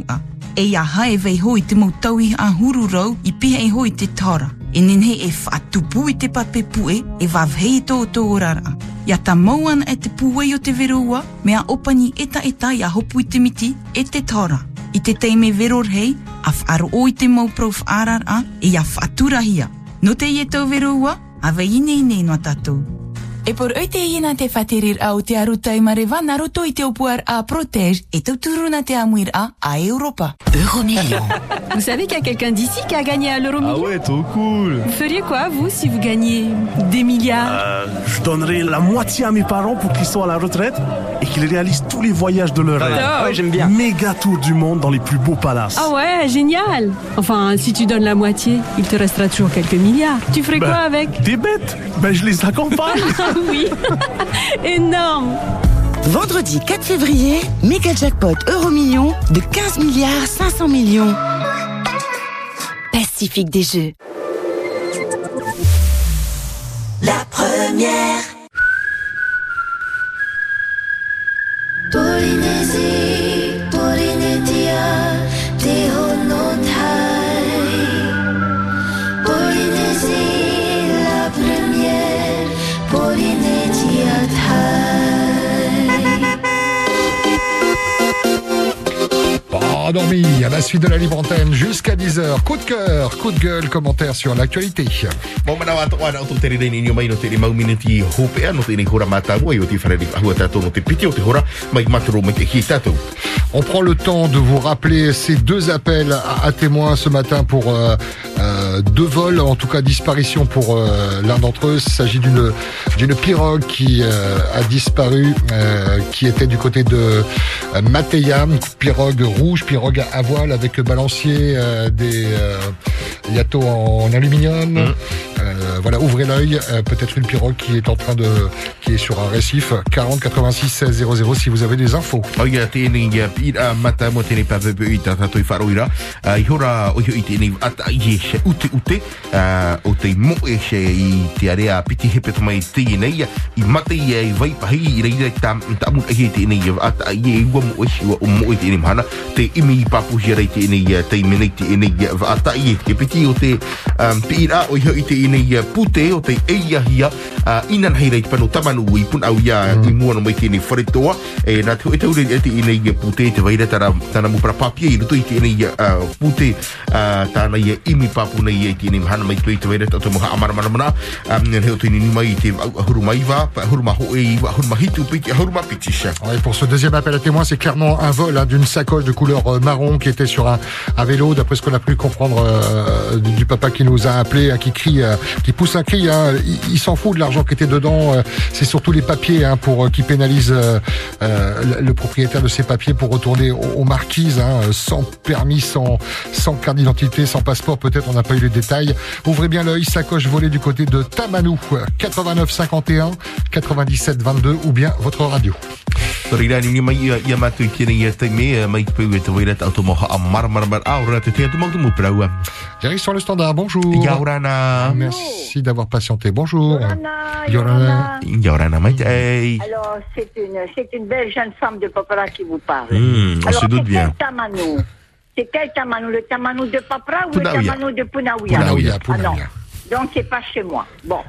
a. E ia hae vei hoi te i a huru rau i piha i hoi te tāra. E nenhe e whaatupu i te pape pue e wavhei tō tō rara. Ia ta mauana e te puei o te veroua, mea opani eta eta ia hopu i te miti e te tāra. I te teime veror hei, a whaaro o i te mau prof arar e ia whaaturahia. No te ie tau veroua, a vei nei nei no tātou. E por oi te ina te whaterir au te aruta i marewa naroto i te opuar a protège et te turuna te amuir a a Europa. Euromillion. Vous savez qu'il y a quelqu'un d'ici qui a gagné à l'euro Ah ouais, trop cool. Vous feriez quoi, vous, si vous gagnez des milliards Euh, je donnerai la moitié à mes parents pour qu'ils soient à la retraite et qu'ils réalisent tous les voyages de leur rêve. Ah ouais, j'aime bien. Méga tour du monde dans les plus beaux palaces. Ah ouais, génial Enfin, si tu donnes la moitié, il te restera toujours quelques milliards. Tu ferais Ben, quoi avec? T'es bête Ben je les accompagne Ah oui Énorme Vendredi 4 février, méga jackpot euro million de 15 milliards 500 millions. Pacifique des Jeux. La première. Polynésie, Pas endormi à la suite de la libre antenne jusqu'à 10h. Coup de cœur, coup de gueule, commentaire sur l'actualité. Mo mana wa toa na o te rere ni mai no te mau miniti hopea no te ni hora mata mo i o te whareri ahua tato no te piti o te hora mai maturo mai te tato. On prend le temps de vous rappeler ces deux appels à, à témoins ce matin pour euh, euh, deux vols, en tout cas disparition pour euh, l'un d'entre eux. Il s'agit d'une d'une pirogue qui euh, a disparu, euh, qui était du côté de euh, une pirogue rouge, pirogue à voile avec balancier euh, des euh, yatos en, aluminium. Euh, voilà, ouvrez l'œil. Peut-être une pirogue qui est en train de, qui est sur un récif. 40 86 16 00 si vous avez des infos. Te te. Uh, te e. Uh, e piti e e e o te e um, pira o i te pute o te. Uh, inan hei rei pano tamanu i pun au ia i mua no mai te ni wharetoa. E nā te te ure e te ina i pute te vaira tara tana mu para papia i ruto i te ina i uh, pute uh, tāna imi papu nei te hana mai tui te vaira um, heo mai te ahuru ahuru e ahuru piti ahuru pour ce deuxième appel à témoins, c'est clairement un vol hein, d'une sacoche de couleur euh, marron qui était sur un, vélo, d'après ce qu'on a pu comprendre euh, du, papa qui nous a appelé, hein, qui crie, euh, qui pousse un cri. hein. il s'en fout de l'argent qui était dedans. c'est surtout les papiers hein, pour qui pénalisent euh, le, propriétaire de ces papiers pour retourner aux, marquises, sans permis, sans sans carte d'identité, sans passeport. Peut-être on n'a pas eu les détails. Ouvrez bien l'œil, sacoche volée du côté de Tamanou, 89 51 97 22 ou bien votre radio. Torira ni mai ia ia matu i tēnei ia te me mai te pau te vaira tau moha a mara mara mara au rata te atu mau te mu praua. J'arrive sur le standard, bonjour. Yaurana. Merci d'avoir patienté, bonjour. Yorana, Yorana. Yaurana ei. Alors, c'est une, c'est une belle jeune femme de Papra qui vous parle. Hmm, on Alors, se doute c'est bien. quel tamanou? C'est quel tamanou Le tamanou de Papra ou Punaouia. le tamanou de Punaouia Punaouia, Ah Punaouia. non. Donc, c'est pas chez moi. Bon.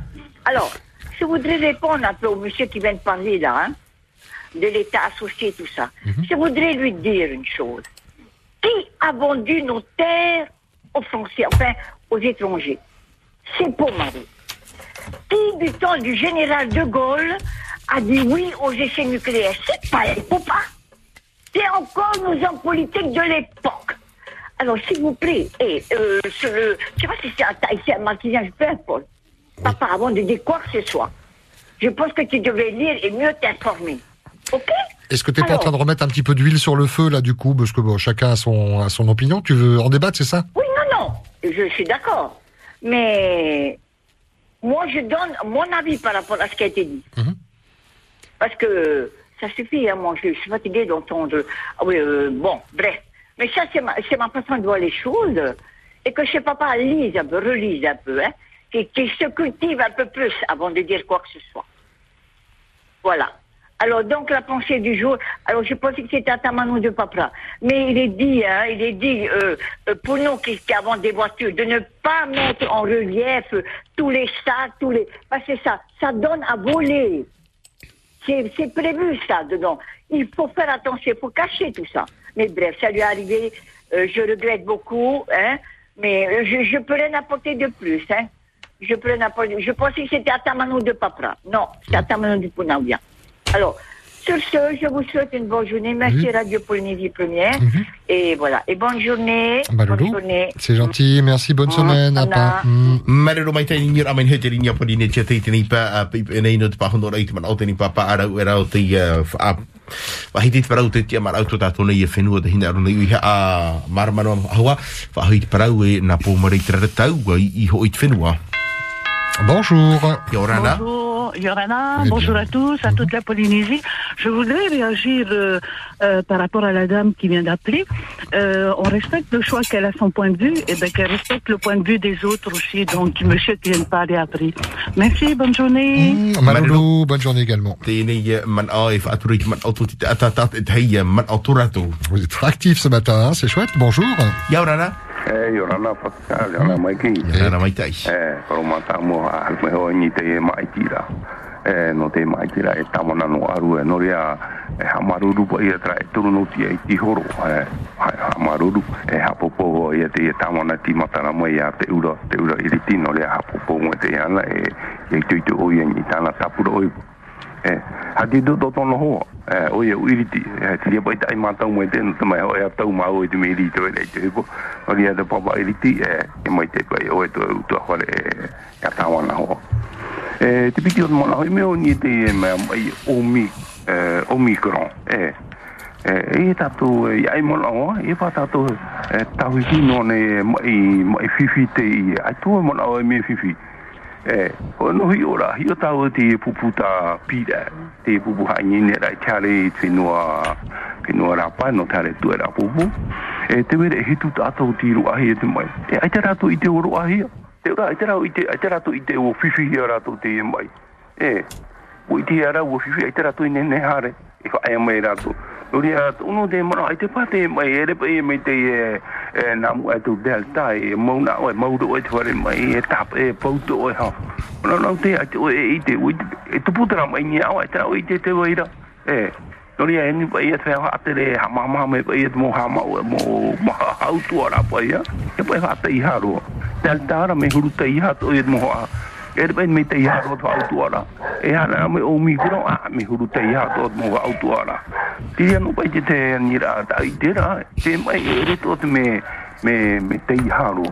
Alors, je voudrais répondre un peu au monsieur qui vient de parler là, hein, de l'État associé, tout ça. Je voudrais lui dire une chose. Qui a vendu nos terres aux Français, enfin, aux étrangers C'est Pomari. Qui, du temps du général de Gaulle, a dit oui aux essais nucléaires? C'est pas les pas. C'est encore nos hommes politiques de l'époque. Alors, s'il vous plaît, et, euh, sur le, je sais pas si c'est un un je peu importe. Papa, avant de dire quoi que ce soit, je pense que tu devrais lire et mieux t'informer. OK? Est-ce que tu n'es pas en train de remettre un petit peu d'huile sur le feu là du coup? Parce que bon, chacun a son, a son opinion. Tu veux en débattre, c'est ça? Oui, non, non, je suis d'accord. Mais moi, je donne mon avis par rapport à ce qui a été dit. Parce que ça suffit, hein, moi, je suis fatiguée d'entendre. Ah oui, euh, bon, bref. Mais ça, c'est ma, c'est ma façon de voir les choses. Et que chez papa lise un peu, relise un peu, hein, qui, qui se cultive un peu plus avant de dire quoi que ce soit. Voilà. Alors, donc, la pensée du jour, alors je pensais que c'était un tamanou de papa. Mais il est dit, hein, il est dit, euh, euh, pour nous qui, qui avons des voitures, de ne pas mettre en relief tous les sacs, tous les... Parce que ça, ça donne à voler. C'est prévu, ça, dedans. Il faut faire attention, il faut cacher tout ça. Mais bref, ça lui est arrivé, euh, je regrette beaucoup, hein, mais euh, je, je peux rien apporter de plus, hein. je prenne la parole. Je pensais que c'était Atamano de Papra. Non, c'est Atamano du Punaouia. Alors, sur ce, je vous souhaite une bonne journée. Merci Radio Polynésie Première. Et voilà. Et bonne journée. bonne Balolo. journée. C'est gentil, merci, bonne semaine. À Anna. pas. Mm. Marero mai tai ni ramen he te ringa pori ne te te ni pa a pi nei no te pa hono rai te man au te ni pa pa ara u era o te uh, a wa hiti te parau te tia mar auto tato nei e whenua te hina arona i a marmano hawa wa hiti te parau e tau i ho i te whenua Bonjour. Bonjour Yorana, Eh bonjour à tous, à toute la Polynésie. Je voudrais réagir euh, euh, par rapport à la dame qui vient d'appeler. Euh, on respecte le choix qu'elle a son point de vue et ben qu'elle respecte le point de vue des autres aussi. Donc monsieur qui vient de parler après. Merci, bonne journée. Malolo, bonne journée également. Vous êtes actif ce matin, hein, c'est chouette. Bonjour. Yaurana. Hei, ora nā whakakā, ora mai ki. Ora mai tai. E, koro mātā mua, me hoa ingi te e mai tira. E, no te mai tira e tamana no aru, e nori a e hamaruru ia tra e turu no ti e ki horo. E, hamaruru, e hapopo ho ia te e tamana ti matara mai a te ura, te ura iriti, nori a hapopo mo te iana, e, e tuitu oi e ngi tapura oi e ha ki do to tono ho e o ye uri ti. E ti e pai tai ma tau mo te ntu mai o ya tau ma o te meri to le te ko o ye de papa uri ti e e mai te pai o e to to ho le ya tau ana ho e ti piki o mo na ho me o ni te e mai o mi e o mi kro e e e ta tu e ai mo na e pa ta tu e ta hu ki no ne mai mai fifi te i ai tu mo na o mi fifi e e o no hi ora hi tau te puputa pira te pupu ha ni ne rai tare tinua tinua ra pa no tare tu era pupu e te mere hitu tatu ti ro ahi e te mai. E ai te i te oro ahi te ora ai te ratu i te ai te i te o fifi hi rato te e mai. E o i te ara o fifi ai te ratu i ne ne hare i ai aia mai rātou. Nuri a tūnu te mara, ai te pāte mai, re pa e mai te e namu mua e tu delta, e mauna oi, mauru oi te whare mai, e tap e pauta oi ha. no nau te, ai te e i te, e tupu tara mai ni awa, e tā oi te te waira. E, nuri a eni pa ia te whea hātere, ha māma mai pa ia te mō hāma oi, mō hautu ara pa ia, e pa e hāta i haro. Delta ara me huru ta i hāta e te mō. E re me te ia haro to auto ara. E ana me o mi gro a me huru te ia to mo au tu ora. Ti pai te te ni ra ta i te ra. Te mai e re to te me me me te ia ro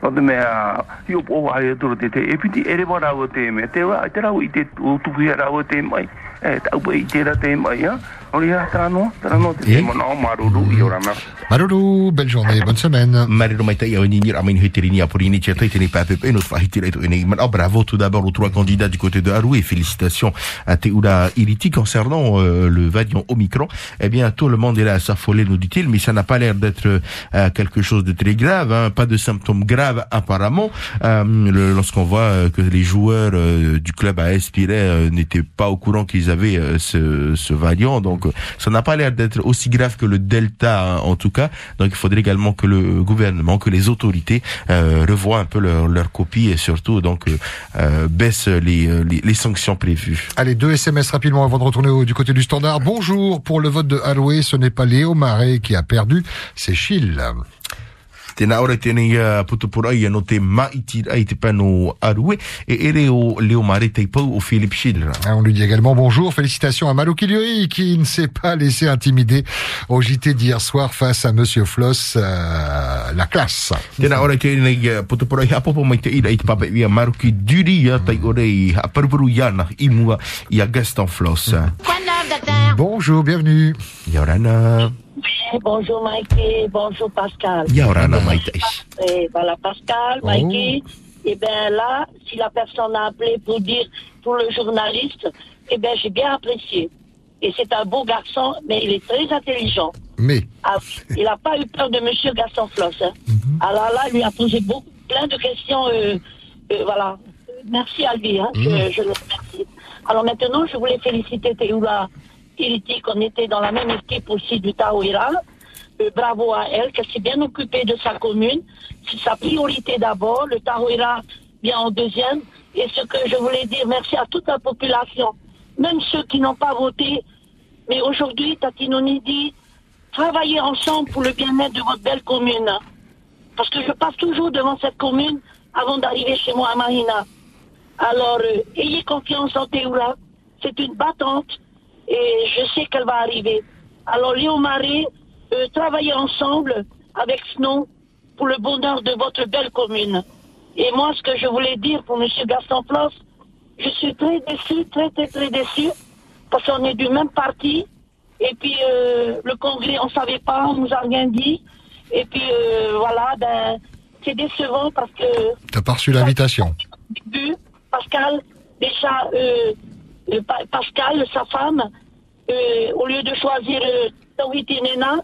O te mea, i o po wa e toro te te, e piti ere wa rau te me, te wa, te rau i te o tupu ia rau te mai, e tau i te ra te mai, ya, o ria tano, tano te te mana o maruru rana. Malolo, belle journée, bonne semaine. Ramen he te rini a pori ni te tai te ni pa pe no fa hiti reto ene man ah, bravo tout d'abord aux trois candidats du côté de Haroué félicitations à Teoula Iriti concernant euh, le variant Omicron eh bien tout le monde est là à s'affoler nous dit-il mais ça n'a pas l'air d'être euh, quelque chose de très grave hein, pas de symptômes graves apparemment euh, lorsqu'on voit euh, que les joueurs euh, du club à Espiré euh, n'étaient pas au courant qu'ils avaient euh, ce, ce variant donc euh, ça n'a pas l'air d'être aussi grave que le Delta hein, en tout cas donc il faudrait également que le gouvernement que les autorités euh, revoient un peu leur, leur copie et surtout donc baissent les, les, les sanctions prévues Allez, deux SMS rapidement avant de retourner au- du côté du standard. Bonjour, pour le vote de Haloué, ce n'est pas Léo Marais qui a perdu, c'est Chil. Tēnā ora tēnei putupura ia no te maitira i te pano arue ere o Leo Mare te pau o Philippe Schiller. Ah, On lui dit également bonjour, félicitations à Kilioi qui ne s'est pas laissé intimider au JT d'hier soir face à Monsieur Floss, euh, la classe. Tēnā ora tēnei putupura i apopo mai te ira i te papa ia maruki duri ia tai ore i aparupuru iana i mua i a Gaston Floss. Bonjour, bienvenue. Yorana. Oui, bonjour Mikey, bonjour Pascal. Et voilà Pascal, Oh. Mikey. Et bien là, si la personne a appelé pour dire pour le journaliste, eh bien j'ai bien apprécié. Et c'est un beau garçon, mais il est très intelligent. Mais Ah, il n'a pas eu peur de Monsieur Gaston Floss. hein. Alors là, il lui a posé beaucoup, plein de questions. euh, euh, voilà. Merci à lui. Hein, je, je le remercie. Alors maintenant, je voulais féliciter Théoula Iriti, qu'on était dans la même équipe aussi du Taouira. Euh, bravo à elle, qu'elle s'est bien occupée de sa commune. C'est sa priorité d'abord. Le Taouira vient en deuxième. Et ce que je voulais dire, merci à toute la population, même ceux qui n'ont pas voté. Mais aujourd'hui, Tatinoni dit, travaillez ensemble pour le bien-être de votre belle commune. Parce que je passe toujours devant cette commune avant d'arriver chez moi à Mahina. Alors, euh, ayez confiance en Théoura. C'est une battante et je sais qu'elle va arriver. Alors, Léo Marais, euh, travaillez ensemble avec Snow pour le bonheur de votre belle commune. Et moi, ce que je voulais dire pour M. Gaston Floss, je suis très déçu, très, très, très déçu, parce qu'on est du même parti. Et puis, euh, le congrès, on savait pas, on nous a rien dit. Et puis, euh, voilà, ben, c'est décevant parce que T'as pas reçu l'invitation. Pascal, déjà, euh, euh, Pa- Pascal, sa femme, euh, au lieu de choisir euh, Tawhiti Nena,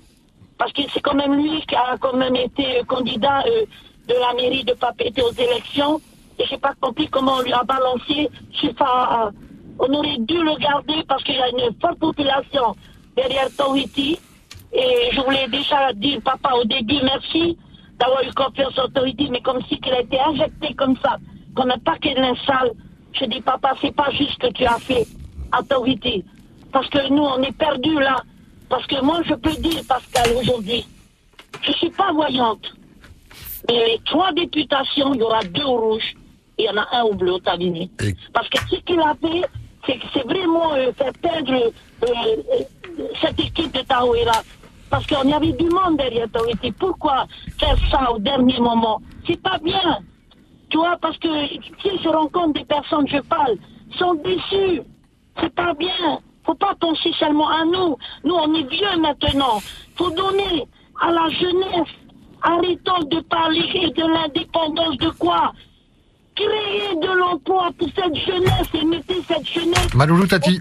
parce que c'est quand même lui qui a quand même été candidat de la mairie de Papété aux élections, et j'ai pas compris comment on lui a balancé. On aurait dû le garder parce qu'il y a une forte population derrière Tawhiti, et je voulais déjà dire, papa, au début, merci d'avoir eu confiance en Tawhiti, mais comme si qu'il a été injecté comme ça, comme un paquet de linge sale. Je dis, papa, c'est pas juste ce que tu as fait à Tawhiti. Parce que nous, on est perdus là. Parce que moi, je peux dire, Pascal, aujourd'hui, je suis pas voyante. Mais les trois députations, il y aura deux au rouge et il y en a un au bleu au. Parce que ce qu'il a fait, c'est que c'est vraiment euh, faire perdre euh, euh, cette équipe de Taouira. Parce qu'on y avait du monde derrière Tawhiti. Pourquoi faire ça au dernier moment? C'est pas bien. Tu vois, parce que si je rencontre des personnes, je parle, sont déçus. C'est pas bien. Faut pas penser seulement à nous. Nous, on est vieux maintenant. Faut donner à la jeunesse. Arrêtons de parler de l'indépendance de quoi? Créer de l'emploi pour cette jeunesse et mettez cette jeunesse. Maloulou Tati.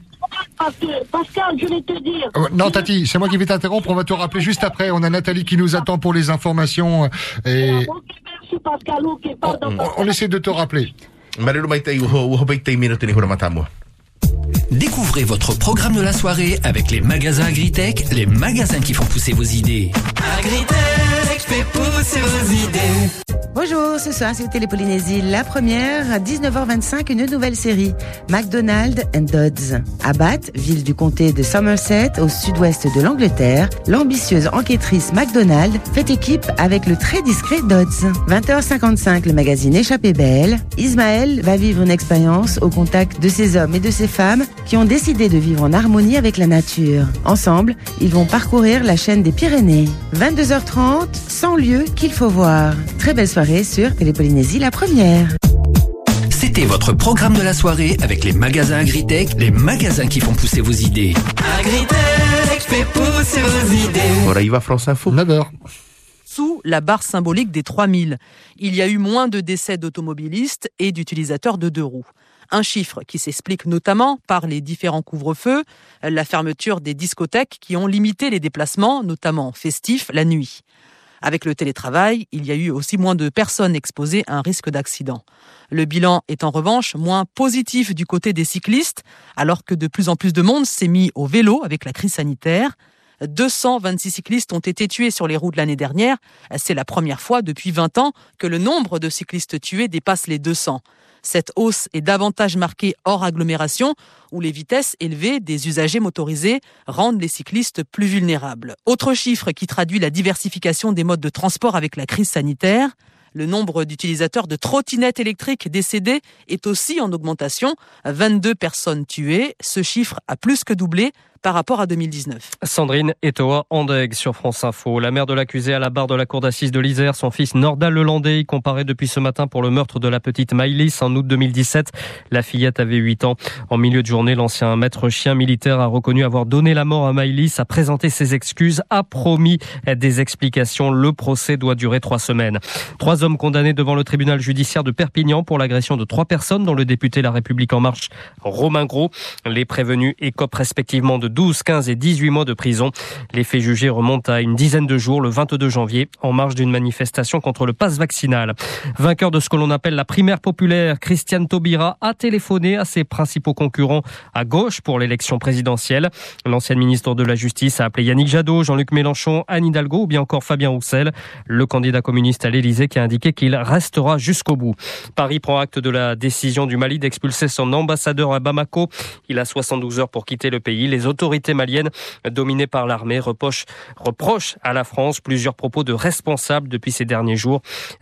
Parce que, Pascal, je vais te dire. Euh, Non, Tati, c'est moi qui vais t'interrompre. On va te rappeler juste après. On a Nathalie qui nous attend pour les informations. euh, Et on, on essaie de te rappeler. Hura matamua. Découvrez votre programme de la soirée avec les magasins Agritech, les magasins qui font pousser vos idées. Agritech Bonjour, ce soir sur Télé Polynésie, la première à 19h25, une nouvelle série, McDonald and Dodds. À Bath, ville du comté de Somerset, au sud-ouest de l'Angleterre, l'ambitieuse enquêtrice McDonald fait équipe avec le très discret Dodds. 20h55, le magazine Échappée belle. Ismaël va vivre une expérience au contact de ces hommes et de ces femmes qui ont décidé de vivre en harmonie avec la nature. Ensemble, ils vont parcourir la chaîne des Pyrénées. 22h30, 100 lieux qu'il faut voir. Très belle soirée sur Télépolynésie la première. C'était votre programme de la soirée avec les magasins Agritech, les magasins qui font pousser vos idées. Agritech fait pousser vos idées. Ora iva France Info. 9h. Sous la barre symbolique des 3000, il y a eu moins de décès d'automobilistes et d'utilisateurs de deux roues. Un chiffre qui s'explique notamment par les différents couvre-feux, la fermeture des discothèques qui ont limité les déplacements, notamment festifs, la nuit. Avec le télétravail, il y a eu aussi moins de personnes exposées à un risque d'accident. Le bilan est en revanche moins positif du côté des cyclistes, alors que de plus en plus de monde s'est mis au vélo avec la crise sanitaire. 226 cyclistes ont été tués sur les routes l'année dernière. C'est la première fois depuis 20 ans que le nombre de cyclistes tués dépasse les 200. Cette hausse est davantage marquée hors agglomération, où les vitesses élevées des usagers motorisés rendent les cyclistes plus vulnérables. Autre chiffre qui traduit la diversification des modes de transport avec la crise sanitaire. Le nombre d'utilisateurs de trottinettes électriques décédés est aussi en augmentation. 22 personnes tuées. Ce chiffre a plus que doublé par rapport à 2019. Sandrine Etoa Andeg sur France Info. La mère de l'accusé à la barre de la cour d'assises de l'Isère, son fils Nordal Lelandais, comparé depuis ce matin pour le meurtre de la petite Maïlis en août 2017. La fillette avait 8 ans. En milieu de journée, l'ancien maître chien militaire a reconnu avoir donné la mort à Maïlis, a présenté ses excuses, a promis des explications. Le procès doit durer trois semaines. Trois hommes condamnés devant le tribunal judiciaire de Perpignan pour l'agression de trois personnes dont le député La République En Marche, Romain Gros. Les prévenus écopent respectivement de 12, 15 et 18 mois de prison. Les faits jugés à une dizaine de jours, le 22 janvier, en marge d'une manifestation contre le pass vaccinal. Vainqueur de ce que l'on appelle la primaire populaire, Christiane Taubira a téléphoné à ses principaux concurrents à gauche pour l'élection présidentielle. L'ancienne ministre de la Justice a appelé Yannick Jadot, Jean-Luc Mélenchon, Anne Hidalgo ou bien encore Fabien Roussel, le candidat communiste à l'Élysée qui a indiqué qu'il restera jusqu'au bout. Paris prend acte de la décision du Mali d'expulser son ambassadeur à Bamako. Il a 72 heures pour quitter le pays. Les l'autorité malienne, dominée par l'armée, reproche, reproche à la France plusieurs propos de responsables depuis ces derniers jours,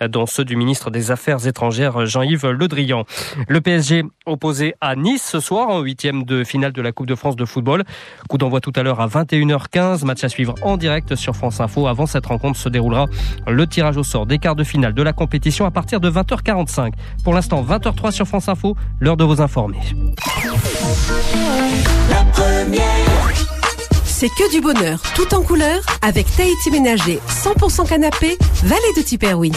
dont ceux du ministre des Affaires étrangères Jean-Yves Le Drian. Le PSG opposé à Nice ce soir en huitième de finale de la Coupe de France de football. Coup d'envoi tout à l'heure à 21h15. Match à suivre en direct sur France Info. Avant cette rencontre se déroulera le tirage au sort des quarts de finale de la compétition à partir de 20h45. Pour l'instant, 20h03 sur France Info. L'heure de vous informer. La première. C'est que du bonheur, tout en couleur, avec Tahiti Ménager, 100% canapé, Vallée de Tiperoui.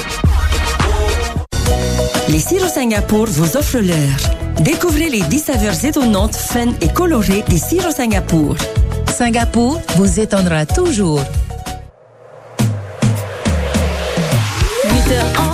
Les sirops Singapour vous offrent l'heure. Découvrez les 10 saveurs étonnantes, fun et colorées des sirops Singapour. Singapour vous étonnera toujours. 8h11, c'est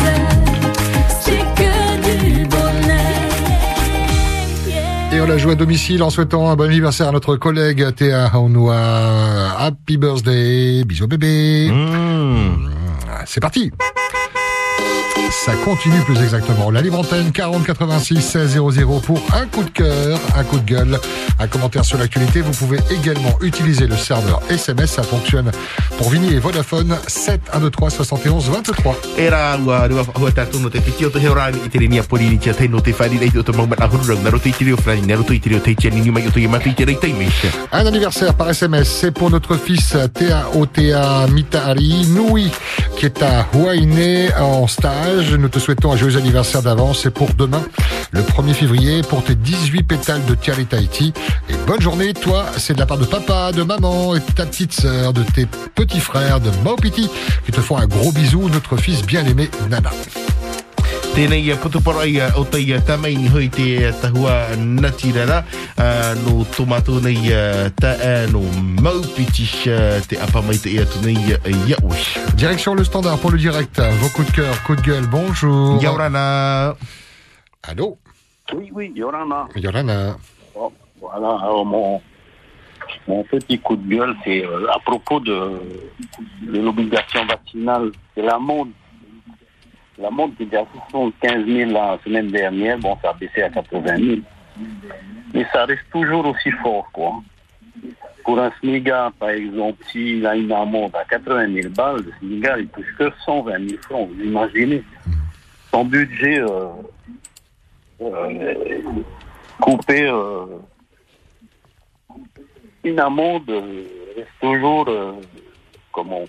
la joue à domicile en souhaitant un bon anniversaire à notre collègue Théa Haunois. Happy birthday. Bisous bébé. Mmh, C'est parti. Ça continue plus exactement. La libre antenne 40 86 16 00 pour un coup de cœur, un coup de gueule, un commentaire sur l'actualité. Vous pouvez également utiliser le serveur SMS. Ça fonctionne pour Vini et Vodafone 7 1 2 3 71 23. Era ua rua hua tātou no te piti o te heorani i te reni a pori ni tia tei no te whari rei o te maumat a hururang. Naro te i te reo whrani, naro te i te reo te tia nini mai o te i matu i te rei tei meisha. Un anniversaire par SMS, c'est pour notre fils Théa Otea Mitahari Noui, qui est à Huayne en stage. Nous te souhaitons un joyeux anniversaire d'avance. C'est pour demain, le 1er février, pour tes 18 pétales de Tiali Tahiti. Et bonne journée, toi, c'est de la part de papa, de maman et de ta petite sœur, de tes petits frères, de Maupiti, qui te font un gros bisou, notre fils bien-aimé Nana. Tēnei ia putupara ia o te ia tamai ni hoi te tahua natirara uh, no tomato nei uh, ta uh, no maupiti te apa mai te ia tu nei ia ui. Direction le standard pour le direct. Vos coups de cœur, coups de gueule, bonjour. Yaurana. Allô? Oui, oui, Yorana. Yorana. Bon, voilà, alors mon, mon petit coup de gueule, c'est euh, à propos de, de l'obligation vaccinale. C'est la mode. La mode qui était à 75 000 la semaine dernière, bon, ça a baissé à 80 000. Mais ça reste toujours aussi fort, quoi. Pour un SMIGA, par exemple, s'il a une amende à 80 000 balles, le SMIGA, il touche que 120 000 francs, vous imaginez. Son budget euh, euh, coupé, euh, une amende euh, reste toujours, comment,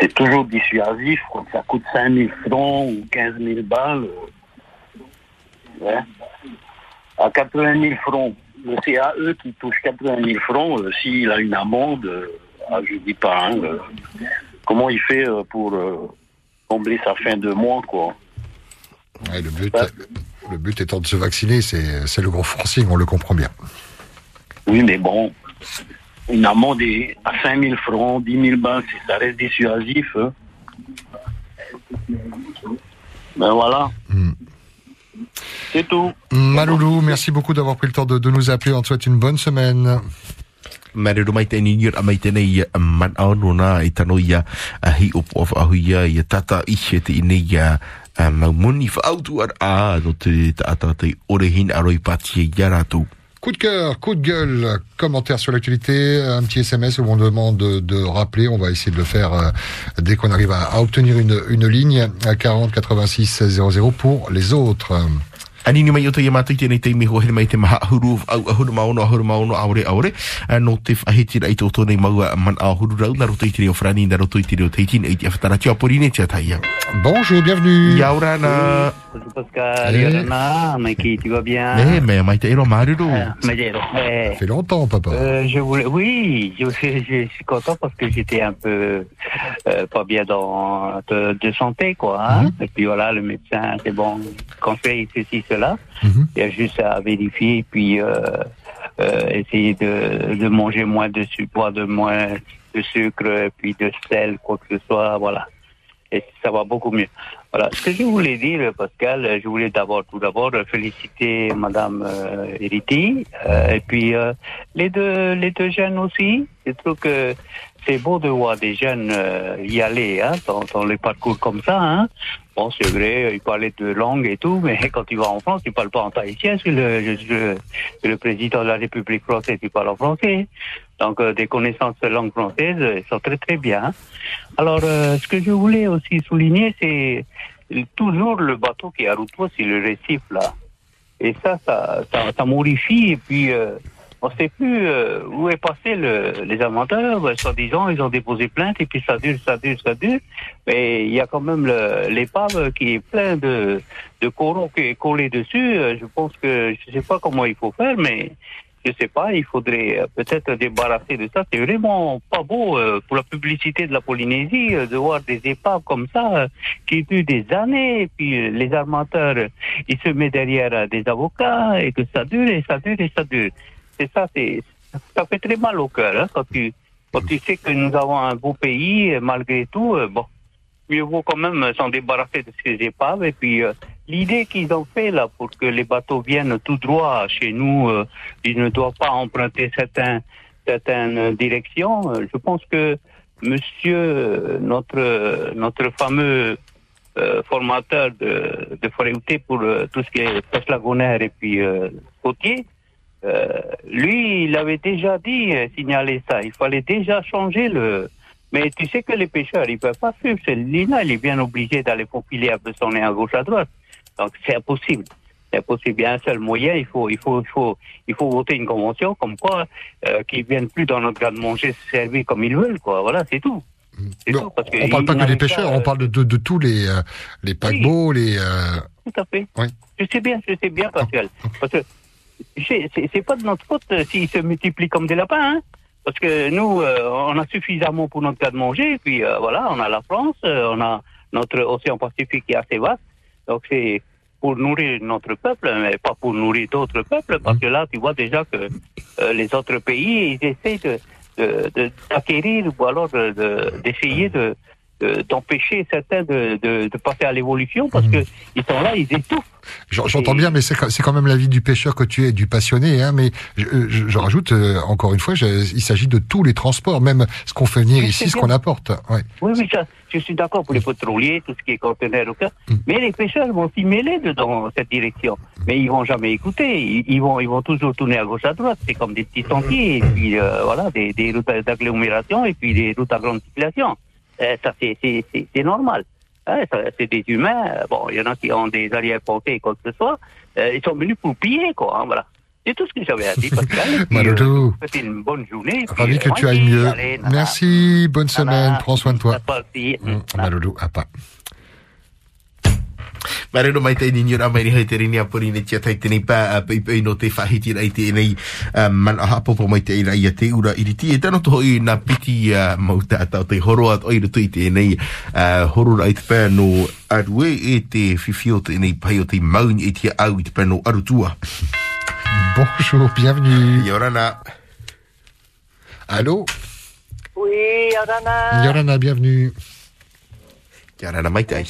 c'est toujours dissuasif, quand ça coûte 5 000 francs ou 15 000 balles. ouais. À 80 000 francs, le CAE qui touche 80 000 francs, euh, s'il a une amende, euh, ah, je dis pas, hein, euh, comment il fait euh, pour combler sa fin de mois, quoi. Ouais, le, but, le but étant de se vacciner, c'est c'est le gros forcing, on le comprend bien. Oui, mais bon, une amende à 5 000 francs, 10 000 balles, ça reste dissuasif. hein. Ben voilà. C'est tout. Maloulou, merci beaucoup d'avoir pris le temps de, de nous appeler. On te souhaite une bonne semaine. Marero mai te ni ngira mai te nei man au no na i tano ia a hi o po a huia i tata i he te nei ia ma muni fa autu ar a no te tata te ore hin aroi pati i ara tu. Coup de cœur, coup de gueule, commentaire sur l'actualité, un petit SMS où on demande de, rappeler. On va essayer de le faire euh, dès qu'on arrive à, à obtenir une, une ligne à 40 86 00 pour les autres. Ani ni mai o te ia mātai tēnei teimi ho here mai te maha ahuru au ahuru maono ahuru maono aore aore uh, no te whahiti rai tō tōnei maua man ahuru rau na roto i te reo frani na roto i te reo teitine i te awhatara tia porine tia taia. Bonjour, bienvenue. Ia ora na. Bonjour Pascal, Eh. Yorana, Mikey, tu vas bien? Eh, mais mai te ero maruru. Mais dis donc, eh, Ça fait longtemps, papa. euh, je voulais, oui, je, je- je suis content parce que j'étais un peu euh, pas bien dans de, de santé, quoi. Hein? Et puis voilà, le médecin, c'est bon, conseille ceci, cela. Il y a juste à vérifier, puis euh, euh, essayer de, de manger moins de sucre, boire de moins de sucre, puis de sel, quoi que ce soit, voilà. Et ça va beaucoup mieux. Voilà. Ce que je voulais dire, Pascal, je voulais d'abord, tout d'abord, féliciter Madame euh, Eriti, euh, et puis euh, les deux, les deux jeunes aussi. Je trouve que c'est beau de voir des jeunes euh, y aller, hein, dans, dans les parcours comme ça. Hein. Bon, c'est vrai, ils parlaient de langue et tout, mais quand tu vas en France, tu parles pas en tahitien, c'est le, c'est le président de la République française, tu parles en français. Donc, euh, des connaissances de langue française, euh, sont très très bien. Alors, euh, ce que je voulais aussi souligner, c'est toujours le bateau qui est à Routois, c'est le récif là. Et ça, ça, ça, ça morifie et puis euh, on sait plus euh, où est passé le, les inventeurs. Ben, Soi-disant, ils ont déposé plainte et puis ça dure, ça dure, ça dure. Mais il y a quand même l'épave qui est plein de, de coraux qui est collé dessus. Euh, Je pense que je sais pas comment il faut faire, mais je sais pas, il faudrait euh, peut-être débarrasser de ça. C'est vraiment pas beau euh, pour la publicité de la Polynésie euh, de voir des épaves comme ça euh, qui durent des années. Et puis euh, les armateurs, ils se mettent derrière des avocats et que ça dure et ça dure et ça dure. C'est ça, ça fait très mal au cœur hein, quand tu sais que nous avons un beau pays malgré tout. euh, bon, mieux vaut quand même s'en débarrasser de ces épaves. Et puis, euh, l'idée qu'ils ont fait là pour que les bateaux viennent tout droit chez nous, euh, ils ne doivent pas emprunter certaines directions. Euh, Je pense que monsieur, euh, notre, notre fameux formateur de, de pour tout ce qui est pêche lagonaire et puis côtier, euh, lui, il avait déjà dit, euh, signaler ça. Il fallait déjà changer le. Mais tu sais que les pêcheurs, ils peuvent pas suivre. C'est l'INA, il est bien obligé d'aller faufiler un peu son nez à gauche, à droite. Donc c'est impossible. C'est impossible. Il y a un seul moyen. Il faut, il faut, il faut, il faut voter une convention comme quoi euh, qu'ils viennent plus dans notre garde-manger se servir comme ils veulent, quoi. Voilà, c'est tout. Tout. On parle pas que des pêcheurs, on parle de, de, de tous les, euh, les paquebots, les... euh, Tout à fait. Oui. Je sais bien, je sais bien, Pascal. Parce que c'est pas de notre faute euh, s'ils se multiplient comme des lapins. Hein? Parce que nous, euh, on a suffisamment pour notre cas de manger. Puis euh, voilà, on a la France, on a notre océan Pacifique qui est assez vaste. Donc c'est pour nourrir notre peuple, mais pas pour nourrir d'autres peuples. Parce que là, tu vois déjà que les autres pays, ils essaient de de- de- d'acquérir ou alors de- de- d'essayer de, de- d'empêcher certains de, de, de passer à l'évolution parce que ils sont là, ils étouffent. J'en- J'entends bien, mais c'est quand même l'avis du pêcheur que tu es, du passionné. Hein, mais je, je- je rajoute euh, encore une fois, je- il s'agit de tous les transports, même ce qu'on fait venir ici, ce qu'on apporte. Ouais. Oui, oui, ça, je suis d'accord pour les pétroliers, tout ce qui est conteneur ou quoi. Mais les pêcheurs vont s'y mêler dans cette direction. Mais ils vont jamais écouter. Ils, ils vont, ils vont toujours tourner à gauche, à droite. C'est comme des petits sentiers, et puis euh, voilà, des, des routes d'agglomération et puis des routes à grande circulation. Euh, ça, c'est, normal. Ça, c'est des humains. Euh, Bon, il y en a qui ont des arrière-pensées, quoi que ce soit. Euh, ils sont venus pour piller, quoi. hein, voilà. C'est tout ce que j'avais à dire, Pascal. Et Malodou. C'était une bonne journée. et Ravi que euh, tu ailles mieux. allez. Merci, bonne semaine, prends soin de toi. Mm, Malodou, à pas. Marero mai tai ni ora mai ni hai te rini apuri ni tia tai tini pa a pei pei no te whahiti rai te nei um, man a hapopo mai te ira ia te ura iriti e tano toho i na piti uh, mauta ata o te horo at oi rutu i te nei uh, horo rai te pēr no arue e te whiwhio te nei pai o te mauni e te au i te pēr no arutua Bonjour, bienvenue. Yorana. Allô Oui, Yorana. Yorana, bienvenue. Yorana mai tai.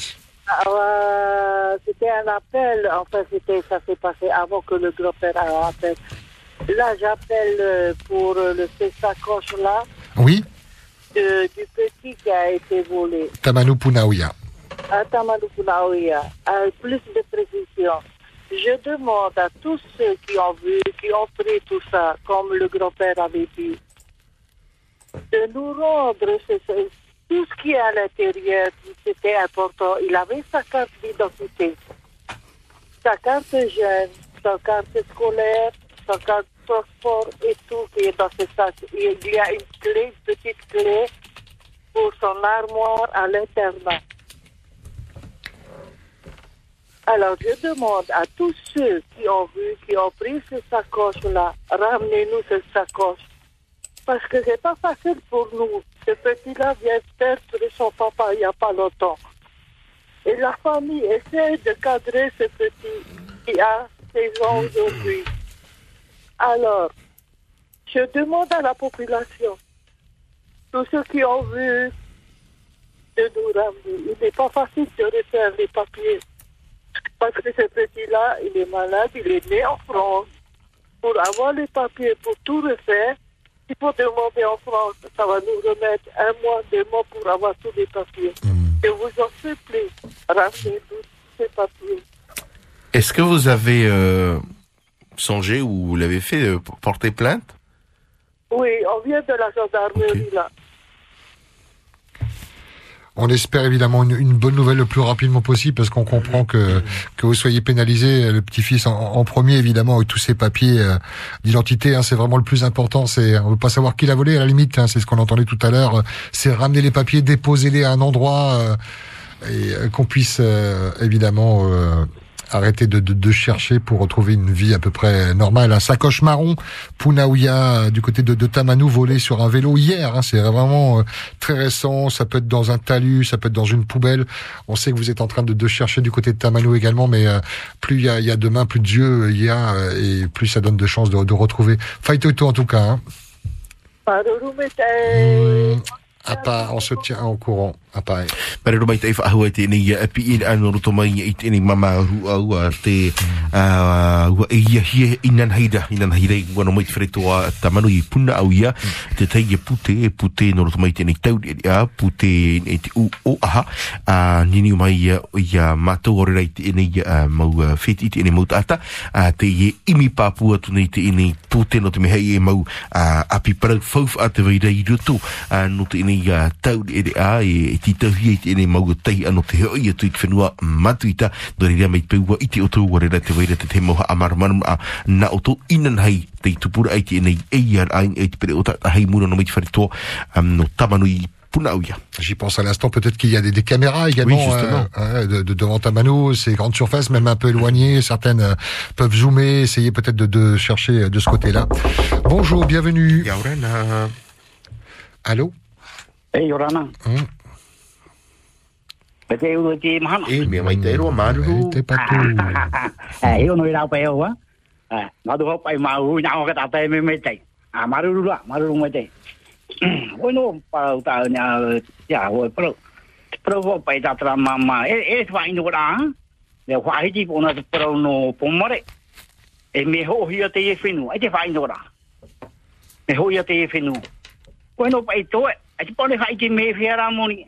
Ah, euh, c'était un appel, enfin c'était, ça s'est passé avant que le grand-père appelle. Là, j'appelle euh, pour euh, le sacoche là Oui, de- du petit qui a été volé. Tamanu Punaouia. À Tamanukunaoya, à plus de précision. Je demande à tous ceux qui ont vu, qui ont pris tout ça, comme le grand-père avait dit, de nous rendre ce- ce- tout ce qui est à l'intérieur, c'était important. Il avait sa carte d'identité. sa carte jeune, sa carte scolaire, sa carte transport et tout qui est dans ce sac. Il y a une clé, une petite clé pour son armoire à l'internat. Alors, je demande à tous ceux qui ont vu, qui ont pris ces sacoches-là, ramenez-nous ces sacoches. Parce que c'est pas facile pour nous. Ce petit-là vient perdre son papa il n'y a pas longtemps. Et la famille essaie de cadrer ce petit qui a 16 ans aujourd'hui. Alors, je demande à la population, tous ceux qui ont vu, de nous ramener. Il n'est pas facile de refaire les papiers. Parce que ce petit-là, il est malade, il est né en France. Pour avoir les papiers, pour tout refaire, il faut demander en France. Ça va nous remettre un mois, deux mois pour avoir tous les papiers. Je vous en supplie, ramenez-nous ces papiers. Est-ce que vous avez euh, songé ou vous l'avez fait euh, porter plainte? Oui, on vient de la gendarmerie là. On espère évidemment une, bonne nouvelle le plus rapidement possible parce qu'on comprend que que vous soyez pénalisé, le petit-fils en, premier évidemment avec tous ses papiers euh, d'identité. hein, c'est vraiment le plus important. C'est on veut pas savoir qui l'a volé à la limite. hein, c'est ce qu'on entendait tout à l'heure. euh, C'est ramener les papiers, déposer-les à un endroit euh, et qu'on puisse évidemment arrêter de, de, de chercher pour retrouver une vie à peu près normale. Un sacoche marron, Punaouia, euh, du côté de, de Tamanou, volé sur un vélo hier. hein. c'est vraiment euh, très récent. Ça peut être dans un talus, ça peut être dans une poubelle. On sait que vous êtes en train de, de chercher du côté de Tamanou également, mais euh, plus il y a, il y a de mains, plus de yeux il y a, euh, et plus ça donne de chances de, de retrouver. Faitoto en tout cas. Hein. À part, on se tient au courant. Apai. Part. Marero mai tai whaahua te nei a pi in anu roto mai i te nei mama ru au a te a ua e ia hie inan haida inan haida i wano mai te whareto ta manu i puna au ia. Te tai e pute e pute no roto mai te nei tau e a pute e te u o aha. A nini mai ia ia mātou ore rei te nei mau a wheti te nei mau tata a te i imi pāpua tu nei te nei pute no te mehei e mau api parau fauf a te wairei roto. A no te nei tau e a e ti tahi te nei mau tai ano te hoi atu i te whenua matuita no rea mai peua i te oto warera te waira te te moha a maramarum a na oto inan hai te tupura ai te nei ei ar ai te pere o tata hei muna no mai te wharetoa no tamanu i puna au ia. J'y pense à l'instant, peut-être qu'il y a des, des caméras également Oui, justement. euh, euh, de, de devant Tamano, ces grandes surfaces, même un peu éloignées. Certaines euh, peuvent zoomer, essayer peut-être de, de chercher euh, de ce côté-là. Bonjour, bienvenue. Allô? Hey, Yorana. Hmm. Pe te uru te mahana. E, mea mai te roa maru. Te patu. Eh, io noi rau pe o, ah. Eh, ma du hopai ma u na o ka ta te me me te. Ah, maru ru la, maru ru me te. Oi no, pa u ta nya ya, oi pro. Pro ho pai ta tra mama. E e fa ino ra. Le wa hi ti pona te pro no pomare. E me ho hi te e finu. Ai te fa ino ra. Me ho hi te e finu. Oi no pai to. Ai te pone fa i te me fiara moni.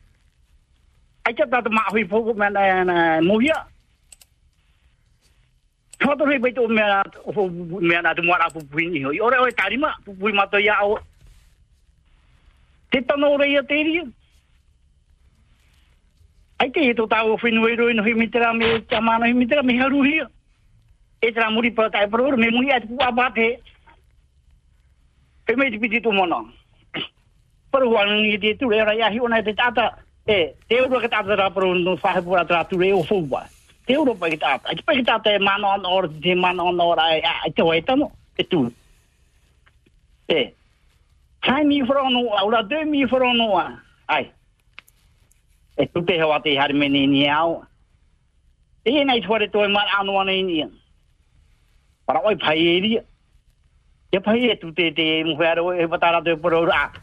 Ai ta ta ma hoi pu mena na mo hia. Ho to hoi pu to mena ho mena tu mo a pu pu ni hiu. Ore ore tarima pu pu ma to ya o. Te tano ore ia te ria. Ai te he to tau hi mitera me tamana hi mitera me haru hia. E tra muri pa tai me. Pe piti tu. Pero wan ni te tu ya hi. E te uro ke tata ra pro no fa he pura tra tu re o fuba. Te uro pa pa e on or te mano on or ai ai te wai tamo. E tu. E. Kai mi frono, aula de mi frono. Ai. e tu te te ni au. E nei tuare toi mar ini. Para oi pai e. E pai e tu te te e te.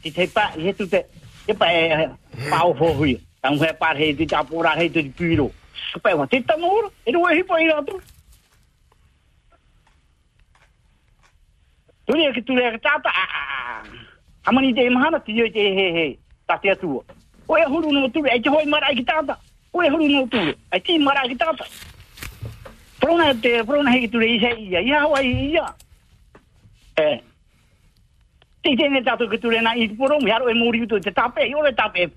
Ti te pa e tu te e pa e pau foi tão repar rei de tapura rei de piro super mas tem e não é ripo aí outro tu que tu a mahana tu é he he te tu huru no tu hoi huru no tu que prona te prona rei tu é isso aí ia aí ia é Tei tēnei tātou ki tūrena i tūporong, haro e mūriu tō te tāpe, i ore tāpe,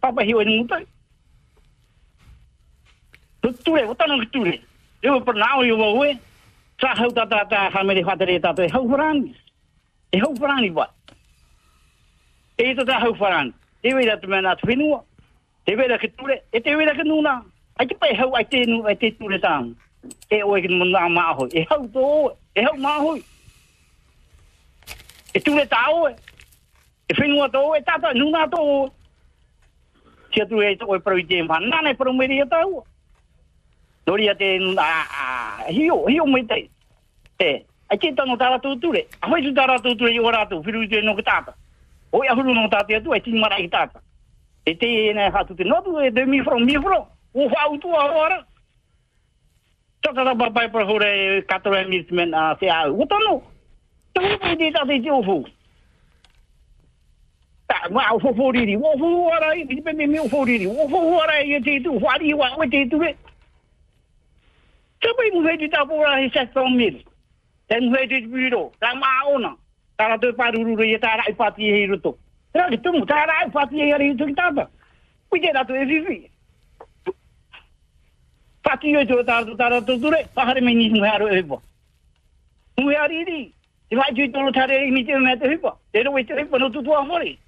papa hiwa ni mutai. Tu ture, o tanong ture. Ewa per nao iwa ue. Sa hau ta ta ta ha mele fatere ta ta. Hau farangi. E hau farangi ba. E ta ta hau farangi. Te wei datu mena atu finua. Te wei datu ture. E te wei datu nuna. Ai te pai hau ai te nu ai te ture taam. E oe kini mundu a maho. E hau to oe. E hau maho. E ture ta oe. E finua to oe. E tata nuna to oe. To. Tia tu e to e pro i te mpa. Nana e pro meri e tau. Nori a te a a hio hio mai te. E ai te tano tara tu ture. A hoi tu tara tu ture i ora tu firu te no ki tata. O ia huru no tata tu ai ti mara i tata. E te ne ha tu te no tu e de mi from mi from. O fa u tu ora. Tata da babai pro hore katro amusement a se a u tano. Tu mai te tata i te ofu. Ta ma o fo fo ri ri. O fo ora i pe me mi o fo ri ri. O fo ora i te tu fa ri wa o te tu e. Sabai mu hei ta pora he sa from mil. Ten mu hei te biro. Ta ma ona. Ta ra te paruru re ta ra i pati he ruto. Ra ki tu mu ta ra i pati he ri tu ta ba. Ku te ra tu e vivi. Pati yo jo ta ta ra tu tu re. Pa hare me ni mu haro e bo. Mu hari ri. Te vai ju to ta re mi te me te hipa. Te ro te hipa no tu tu a hori. Te te biro ha no no. E re na ne ro te hipa. Ta ma e na ne ro te ke no ne to po mai ta ne tu to no futi. Na o re fa ru ri. Tau ia te pe mu a un hua ti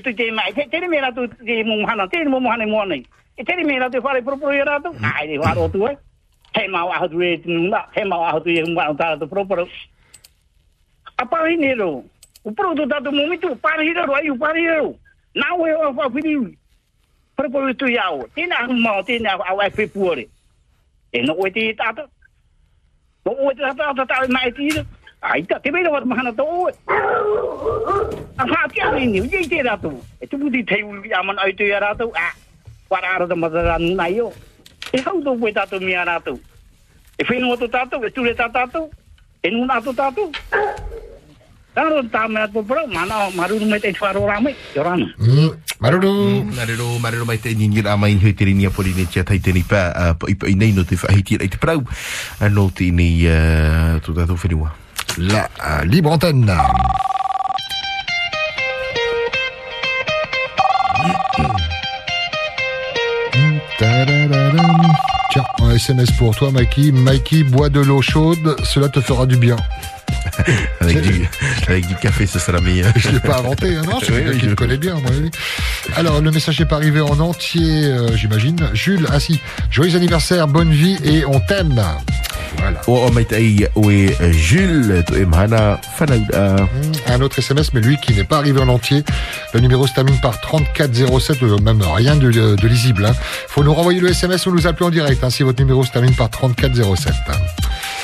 tu te mai te te me ra tu te mo hana te mo hana mo nei. E te me ra te fare pro pro ia ra tu. Ai de tu e. he mau aho tu e na, he mau aho tu e mga o tāra tu proporo. A pari ne ro, u pro tu tatu mo mitu, pari hira ro, ai ue o wha whiri. Proporo tu ai whepuore. E no te te tata e mai tira. Ai ta, te mera wat mahana to ue. A wha tia ni ni, ujei te ratu. E tu puti te uli aman ai tu ia ratu, a. Wara ara ta matara nai o. e hau tō koe tātou mea rātou. E whenua tō tātou, e ture tā tātou, e nuna tō tātou. Tāro tā mea tō pura, mana maruru me te wharo rāme, yo rāna. Maruru. Maruru, maruru mai te ningi rā mai hui te rini a pori ne tia taite ni pā, uh, i nei no te whahiti rei te prau, uh, no te nei uh, tō tātou whenua. La uh, libre antenne. Tiens, un SMS pour toi, Mikey. Mikey, bois de l'eau chaude, cela te fera du bien. avec, du, avec du café, ce sera meilleur. Je l'ai pas inventé, hein, non C'est Oui, oui, qui je- le connaît bien, moi. oui. Alors, le message n'est pas arrivé en entier, euh, j'imagine. Jules, ah si, joyeux anniversaire, bonne vie et on t'aime. Voilà. O o mai te ai o e uh, Jules, to e mahana whanau uh, Un autre SMS, mais lui qui n'est pas arrivé en entier. Le numéro se termine par 3407, euh, même rien de, de lisible. Il faut nous renvoyer le SMS ou nous appeler en direct hein, si votre numéro se termine par 3407.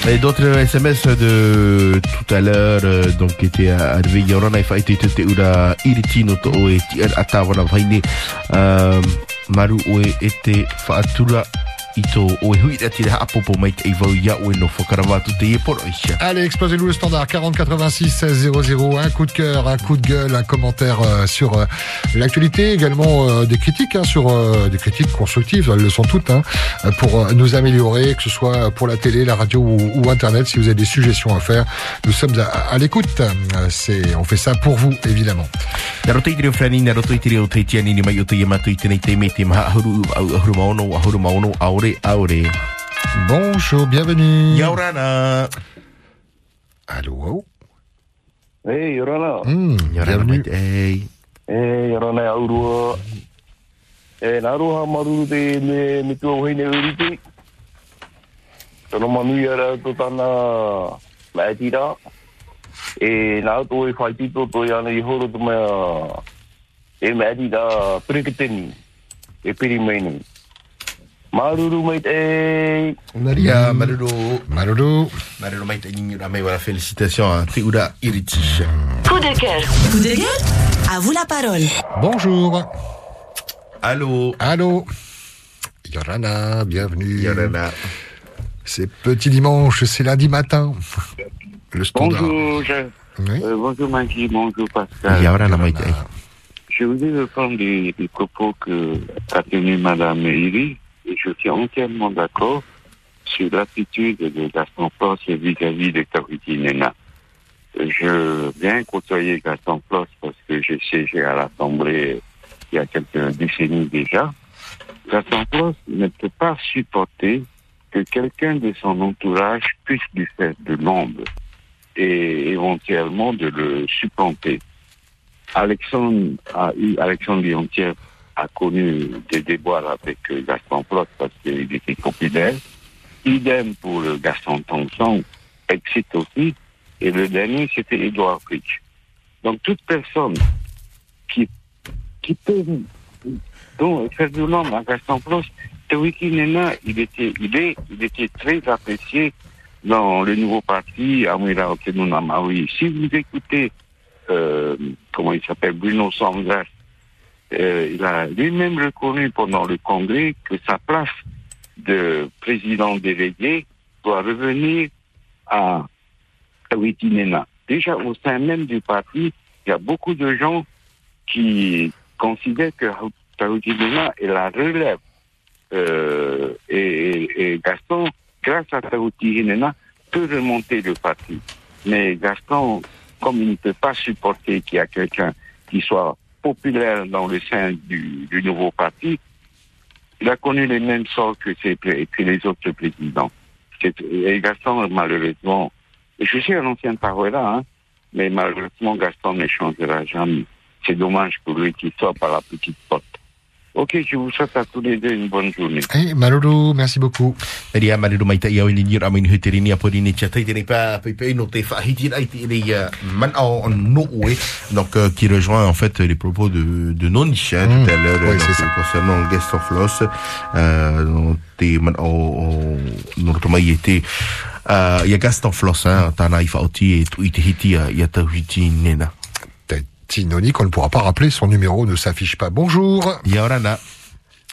Et d'autres SMS de tout à l'heure, euh, donc était arrivé il faut être te ura iritino to o e ti ar atawana vaine, euh, maru o e ete whaatura i tō o e hui ati reha apopo mai te iwau ia o e no whakarawatu te e poro isha. Allez, explosez-nous le standard 40 86 16 00. Un coup de cœur, un coup de gueule, un commentaire euh, sur euh, l'actualité, également euh, des critiques, hein, sur des critiques constructives, elles le sont toutes, hein, pour nous améliorer, que ce soit pour la télé, la radio ou, ou Internet. Si vous avez des suggestions à faire, nous sommes à, à l'écoute. C'est, on fait ça pour vous, évidemment. Aore, aore. Bonjour, bienvenue. Yaurana. Allô Hey, Yorana. Hmm, bienvenue. Hey. Hey, Yorana aurua. E, nā roha maruru te me, me tua uhi ne uriti. Tono manui ara to tana mai tira. E nā tō e whai tito tō i ana i horo tu mea e e piri mai ni. Maruru mai te Maria Maruru. Maruru. Maruru mai te nini ramai wala félicitations à Te Ura Irichi. Coup de cœur. Coup de gueule? À vous la parole. Bonjour. Allô. Allô. Yorana, bienvenue. Yorana. C'est petit dimanche, c'est lundi matin. Le standard. Bonjour, je... euh, bonjour Maggie, bonjour Pascal. Yorana Maite. Je voulais reprendre les, les propos que a tenu Madame Iri et je suis entièrement d'accord sur l'attitude de Gaston Floss vis-à-vis de Karuti Nena. Je viens côtoyer Gaston Floss parce que j'ai siégé à l'Assemblée il y a quelques décennies déjà. Gaston Floss ne peut pas supporter que quelqu'un de son entourage puisse lui faire de l'ombre et éventuellement de le supplanter. Alexandre a eu, Alexandre Liontière a connu des déboires avec euh, Gaston Flotte parce qu'il était populaire. Idem pour le Gaston Thompson, Exit aussi. Et le dernier, c'était Edouard Fritsch. Donc toute personne qui, qui peut donc, l'homme à Gaston Flotte, Tewiki Nena, il était, il est, il était très apprécié dans le nouveau parti, Amira Okenuna Maui. Si vous écoutez, euh, comment il s'appelle, Bruno Sandras, euh, il a lui-même reconnu pendant le congrès que sa place de président délégué doit revenir à Tawiti Nena. Déjà, au sein même du parti, il y a beaucoup de gens qui considèrent que Tawiti Nena est la relève. Euh, et, et- Gaston, grâce à Tawiti Nena, peut remonter le parti. Mais Gaston, comme il ne peut pas supporter qu'il y a quelqu'un qui soit populaire dans le sein du, du nouveau parti, il a connu les mêmes sorts que, ses que les autres présidents. Et Gaston, malheureusement, je suis un ancien Tarouela, hein, mais malheureusement, Gaston ne changera jamais. C'est dommage pour lui qu'il soit par la petite porte. Ok, je vous souhaite à tous les deux une bonne journée. Eh, Malolo, merci beaucoup. Ria Maruru mai te iau ni ni ramai ni apori ni tia taitene pa pe pe no te whahiti ai te le uh, man au no oe donc euh, qui rejoint en fait les propos de de Nonish hein, tout à l'heure oui, donc, c'est ça. concernant guest of loss euh te man au no to mai était euh il y a guest of loss hein tana i whaoti e tu i te hiti a ia ta hiti nena Tinoni, qu'on ne pourra pas rappeler, son numéro ne s'affiche pas. Bonjour. Yorana.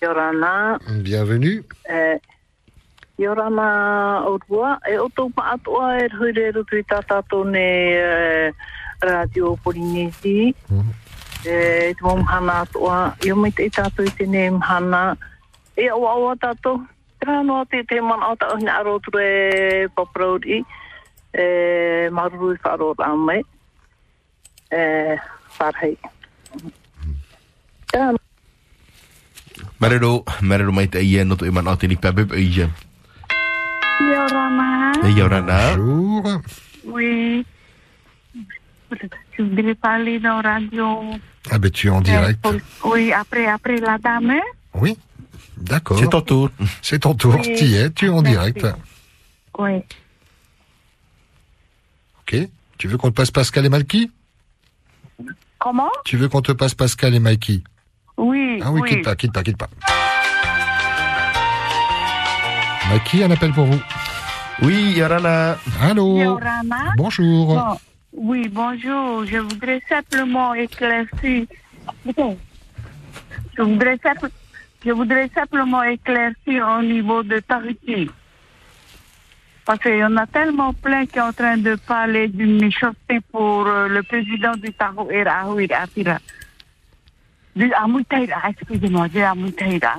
Yorana, Bienvenue. e, Yorana o rua, e o tō atua e hure rutu i tata tōne e, radio Polinesi. E, te mō mhana atua, i o mai te tātou i tēne mhana. E o awa tātou, tērā noa te te man au ta ohina arotu e paprauri. E, maruru i. E, Tērā Maruru Maruru mai te ia no to e man au te ni pa pe pe ia Yorana. Yorana Bonjour. Oui. Tu voudrais parler dans la radio Ah ben tu es en direct. Euh, Oui, après, après la dame. Oui. D'accord. C'est ton tour. C'est ton tour. Oui. T'y es, tu es en Merci. direct. Oui. Ok. Tu veux qu'on te passe Pascal et Malky Comment? Tu veux qu'on te passe Pascal et Malky Oui. Ah oui, quitte pas, quitte pas, quitte pas. Malky, un appel pour vous. Oui, Yorana. Allô? Yorana. Bonjour. Bon, oui, bonjour. Je voudrais simplement éclaircir. Je voudrais, simple- je voudrais simplement éclaircir au niveau de Tahiti. Parce qu'il y en a tellement plein qui sont en train de parler d'une méchanceté pour euh, le président du Tahoe, Raoui Atira. Du Amutaira, excusez-moi, du Amutaira.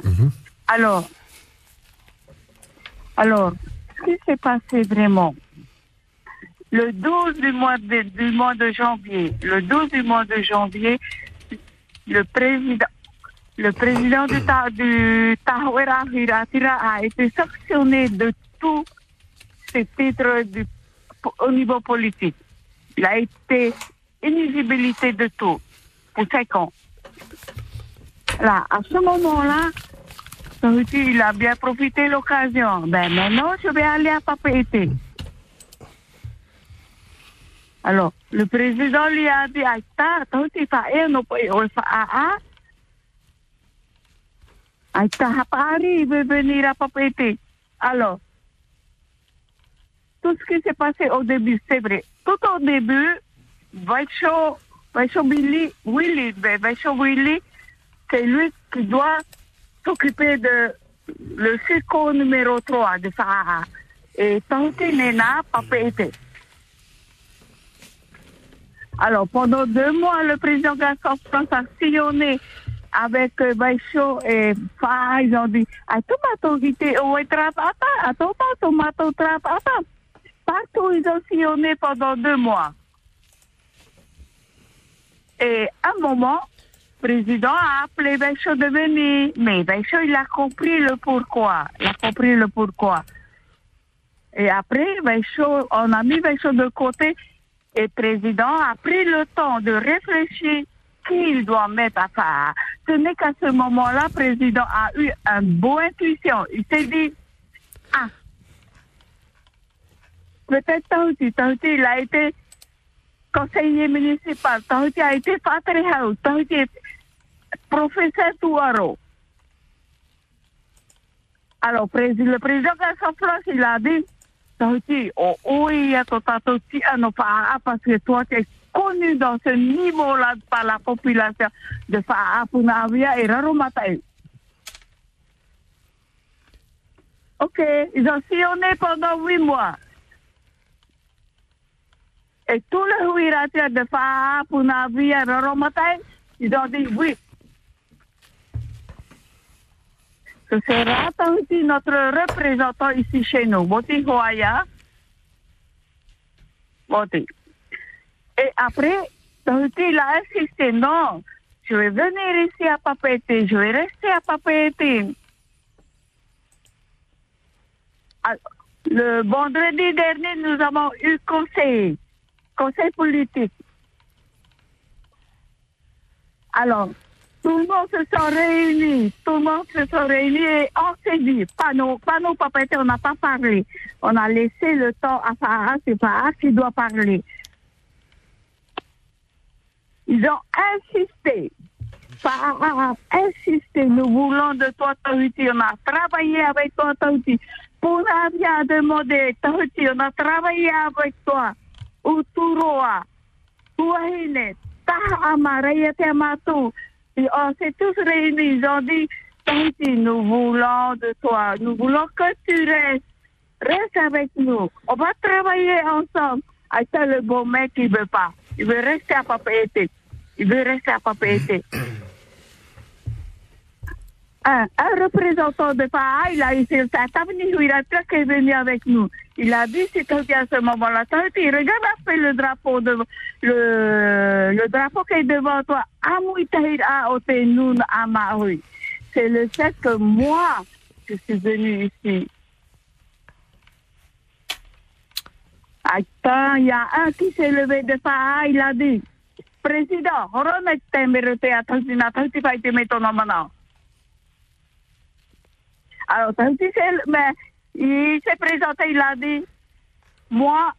Alors, alors, ce qui s'est passé vraiment, le 12 du mois de, du mois de janvier, le 12 du mois de janvier, le président, le président du, Ta- du a été sanctionné de tous ses titres du- au niveau politique. Il a été inéligibilité de tout pour cinq ans. Là, à ce moment-là, il a bien profité l'occasion. Ben maintenant, je vais aller à Papeete. Alors, le président lui a dit, Aïta, Tahiti Fae, no po o Faa. Aïta Hapari, il veut venir à Papeete. Alors, tout ce qui s'est passé au début, c'est vrai. Tout au début, Vaisho, Vaisho Billy, Willy, Vaisho Willy, c'est lui qui doit s'occuper de le circo numéro 3 de Faa. Et Tahiti Nena, Papeete. Alors, pendant deux mois, le président Gaston France a sillonné avec euh, Baïcho et Fa. Ils ont dit, guité, oh, et trap, attends, attends, tomato trap. Partout, ils ont sillonné pendant deux mois. Et à un moment, le président a appelé Baïcho de venir. Mais Baïcho, il a compris le pourquoi. Il a compris le pourquoi. Et après, Baïcho, on a mis Baïcho de côté et le président a pris le temps de réfléchir qui il doit mettre à part. Ce n'est qu'à ce moment-là, le président a eu une bonne intuition. Il s'est dit, ah, peut-être Tahiti, Tahiti, il a été conseiller municipal, Tahiti a été Fatrehaus, Tahiti est professeur Touaro. Alors, le président France, il a dit, Tahiti, oh, oui, Faa, parce que toi, tu es connu dans ce niveau-là par la population de Faa, Punavia et Raromatai. Ok, ils ont sillonné pendant huit mois. Et tous les huiratés de Faa, Punavia, Raromatai, ils ont dit oui. Ce sera Tahiti notre représentant ici chez nous. Boti Hoaya. Boti. Et après, Tahiti il a insisté, non, je vais venir ici à Papeete, je vais rester à. Ah, Le vendredi dernier, nous avons eu conseil, conseil politique. Alors, tout le monde se sont réunis, tout le monde se sont réunis et on s'est dit, pas nous, pas papa, on n'a pas parlé. On a laissé le temps à Farah, c'est Farah qui doit parler. Ils ont insisté. Farah a insisté, nous voulons de toi, Tahiti. On a travaillé avec toi, Tahiti. Pour a demandé, Tahiti, on a travaillé avec toi. Uturoa, Tuahine, Tahama, Rayatematou. Et on s'est tous réunis, ils ont dit, Tahiti, nous voulons de toi, nous voulons que tu restes, reste avec nous, on va travailler ensemble. Ah, c'est le bon mec qui veut pas, il veut rester à Papeete, il veut rester à Papeete. Un, représentant de FAA, il a été à Tabni, il a est venu avec nous. Il a dit, c'est Tahiti à ce moment-là. Tahiti, regarde après le drapeau de, le, le drapeau qui est devant toi. C'est le fait que moi, je suis venu ici. Attends, il y a un qui s'est levé de FAA, il a dit, Président, remet temerete à Tahiti, na Tahiti fa ite meto na mana. Alors, Tahiti, c'est- mais il s'est présenté, il a dit, moi,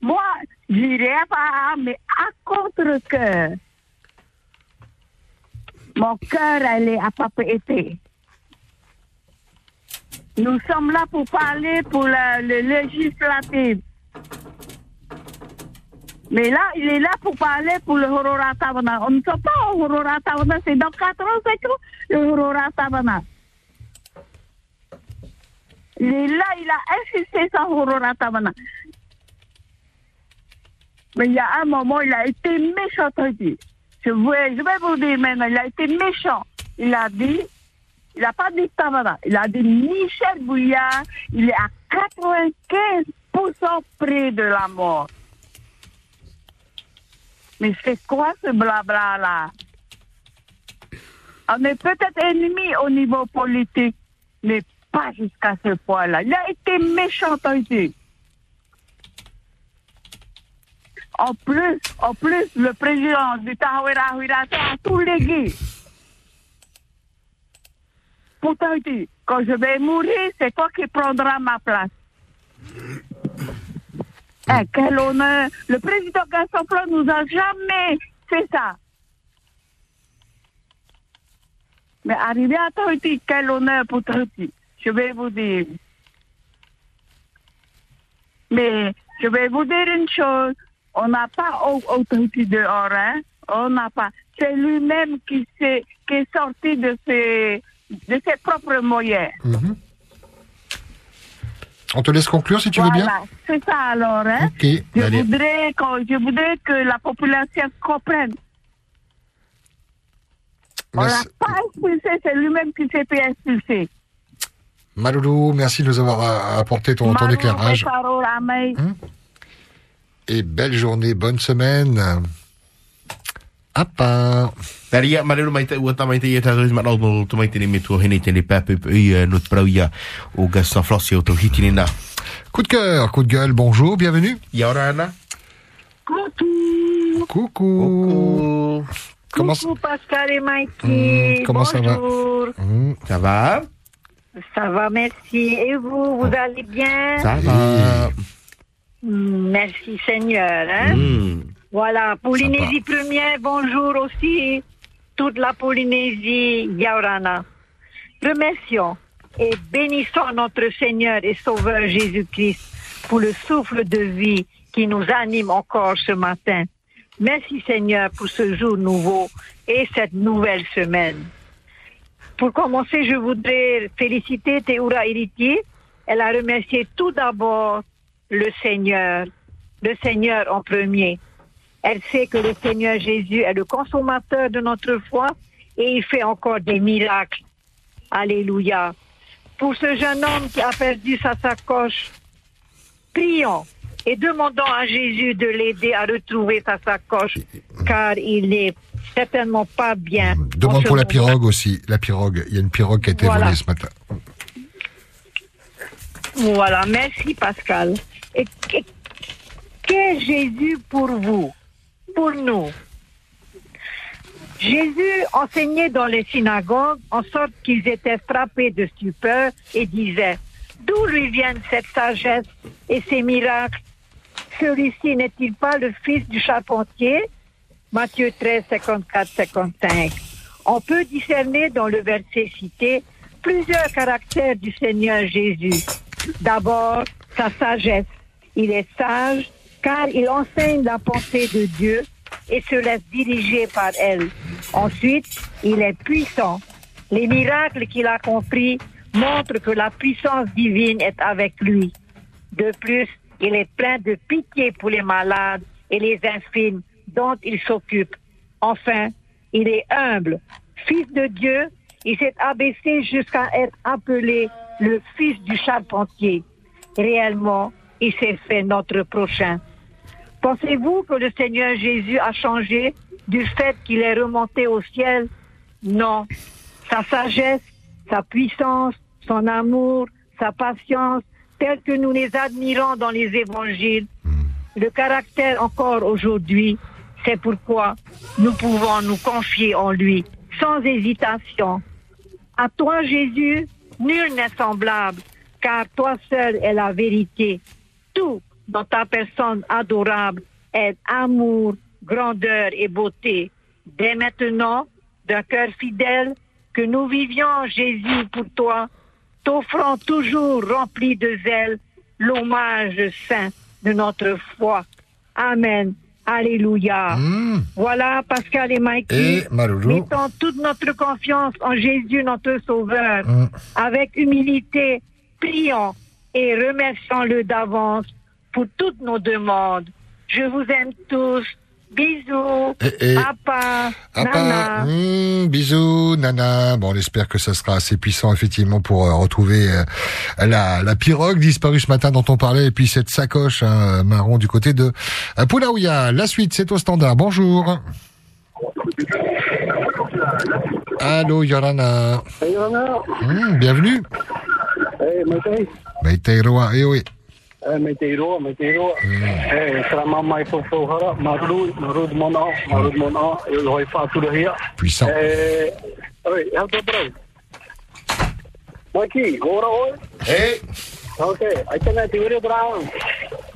moi, j'irai Faha, mais à contre-cœur. Mon cœur, elle est à Papeete. Nous sommes là pour parler pour le législatif. Mais là, il est là pour parler pour le Hororatavana. On ne sait pas au Hororatavana, c'est dans 85 ans, le Hororatavana. Il est là, il a insisté sur Hororatavana. Mais il y a un moment, il a été méchant. Je, vais- vous dire maintenant, il a été méchant. Il a dit, il n'a pas dit Tavana, il a dit Michel Bouillard, il est à 95% près de la mort. Mais c'est quoi ce blabla-là On est peut-être ennemis au niveau politique, mais pas jusqu'à ce point-là. Il a été méchant, Tahiti. En plus, en plus, le président du Huirata a tout légué. Pour Tahiti, quand je vais mourir, c'est toi qui prendras ma place. Quel honneur. Le président Gaston nous a jamais fait ça. Mais arrivé à Tahiti, quel honneur pour Tahiti. Je vais vous dire. Mais je vais vous dire une chose. On n'a pas au, au Tahiti dehors, hein. On n'a pas. C'est lui-même qui, s'est- qui est sorti de ses, de ses propres moyens. Mhm. On te laisse conclure si tu veux bien. Voilà, c'est ça alors, hein. Je allez. voudrais, qu'on- je voudrais que la population comprenne. On Merci. pas expulsé, c'est lui-même qui s'est fait expulser. Maloulou, merci de nous avoir euh, apporté ton, ton éclairage. Ramey. Et belle journée, bonne semaine. Apa. Dari ia marero mai te ua tamai te ia tā roi marau mo tu mai te ni me tua hene te ni pēpē pē i uh, not prau ia o Gaston Flossi o tau hiti ni nā. Coup de cœur, coup de gueule, bonjour, bienvenue. Ia ora ana. Coucou. Comment, Coucou Pascal et Mikey. Hmm, comment ça va Bonjour. Hmm, Ça va? Ça va, merci. Et vous, vous allez bien Ça va. Hmm, Merci Seigneur. Hein? Hmm. Voilà, Polynésie première, bonjour aussi. Toute la Polynésie, Yaurana. Remercions et bénissons notre Seigneur et Sauveur Jésus-Christ pour le souffle de vie qui nous anime encore ce matin. Merci Seigneur pour ce jour nouveau et cette nouvelle semaine. Pour commencer, je voudrais féliciter Théoura Héritier. Elle a remercié tout d'abord le Seigneur, le Seigneur en premier. Elle sait que le Seigneur Jésus est le consommateur de notre foi et il fait encore des miracles. Alléluia. Pour ce jeune homme qui a perdu sa sacoche, prions et demandons à Jésus de l'aider à retrouver sa sacoche car il n'est certainement pas bien. en Demande pour la pirogue aussi. La pirogue, il y a une pirogue qui a été Voilà. volée ce matin. Voilà, merci Pascal. Et que- qu'est Jésus pour vous, pour nous Jésus enseignait dans les synagogues en sorte qu'ils étaient frappés de stupeur et disaient, d'où lui viennent cette sagesse et ces miracles? Celui-ci n'est-il pas le fils du charpentier? Matthieu 13, 54, 55. On peut discerner dans le verset cité plusieurs caractères du Seigneur Jésus. D'abord, sa sagesse. Il est sage car il enseigne la pensée de Dieu et se laisse diriger par elle. Ensuite, il est puissant. Les miracles qu'il a compris montrent que la puissance divine est avec lui. De plus, il est plein de pitié pour les malades et les infirmes dont il s'occupe. Enfin, il est humble. Fils de Dieu, il s'est abaissé jusqu'à être appelé le fils du charpentier. Réellement, il s'est fait notre prochain. Pensez-vous que le Seigneur Jésus a changé du fait qu'il est remonté au ciel? Non. Sa sagesse, sa puissance, son amour, sa patience, tels que nous les admirons dans les évangiles, le caractère encore aujourd'hui, c'est pourquoi nous pouvons nous confier en lui sans hésitation. À toi, Jésus, nul n'est semblable, car toi seul est la vérité. Tout dans ta personne adorable est amour, grandeur et beauté. Dès maintenant, d'un cœur fidèle, que nous vivions, Jésus, pour toi, t'offrant toujours rempli de zèle l'hommage saint de notre foi. Amen. Alléluia. Voilà, Pascal et Mikey. Et. Mettons toute notre confiance en Jésus, notre Sauveur. Avec humilité, prions et remercions-le d'avance pour toutes nos demandes. Je vous aime tous. Bisous. et- Papa. Ah Nana. bah, hmm, bisous, Nana. Bon, on espère que ça sera assez puissant, effectivement, pour euh, retrouver euh, la, la pirogue disparue ce matin dont on parlait, et puis cette sacoche hein, marron du côté de euh, Pulaouia. La suite, c'est au standard. Bonjour. Allô, Yorana. Hey, Yorana. Hmm, bienvenue. Hey, Maitei. Meiteiroa, eh oui. Eh, Maitei roa, Maitei roa. Eh, selama mai fofo hara, marulu, marud mona, marud mona, eu hoi fatura hia. Puissant. Eh, oi, how to bro? Mikey, ora oi? Hey. Okay, ai tena te ure brown. Eh,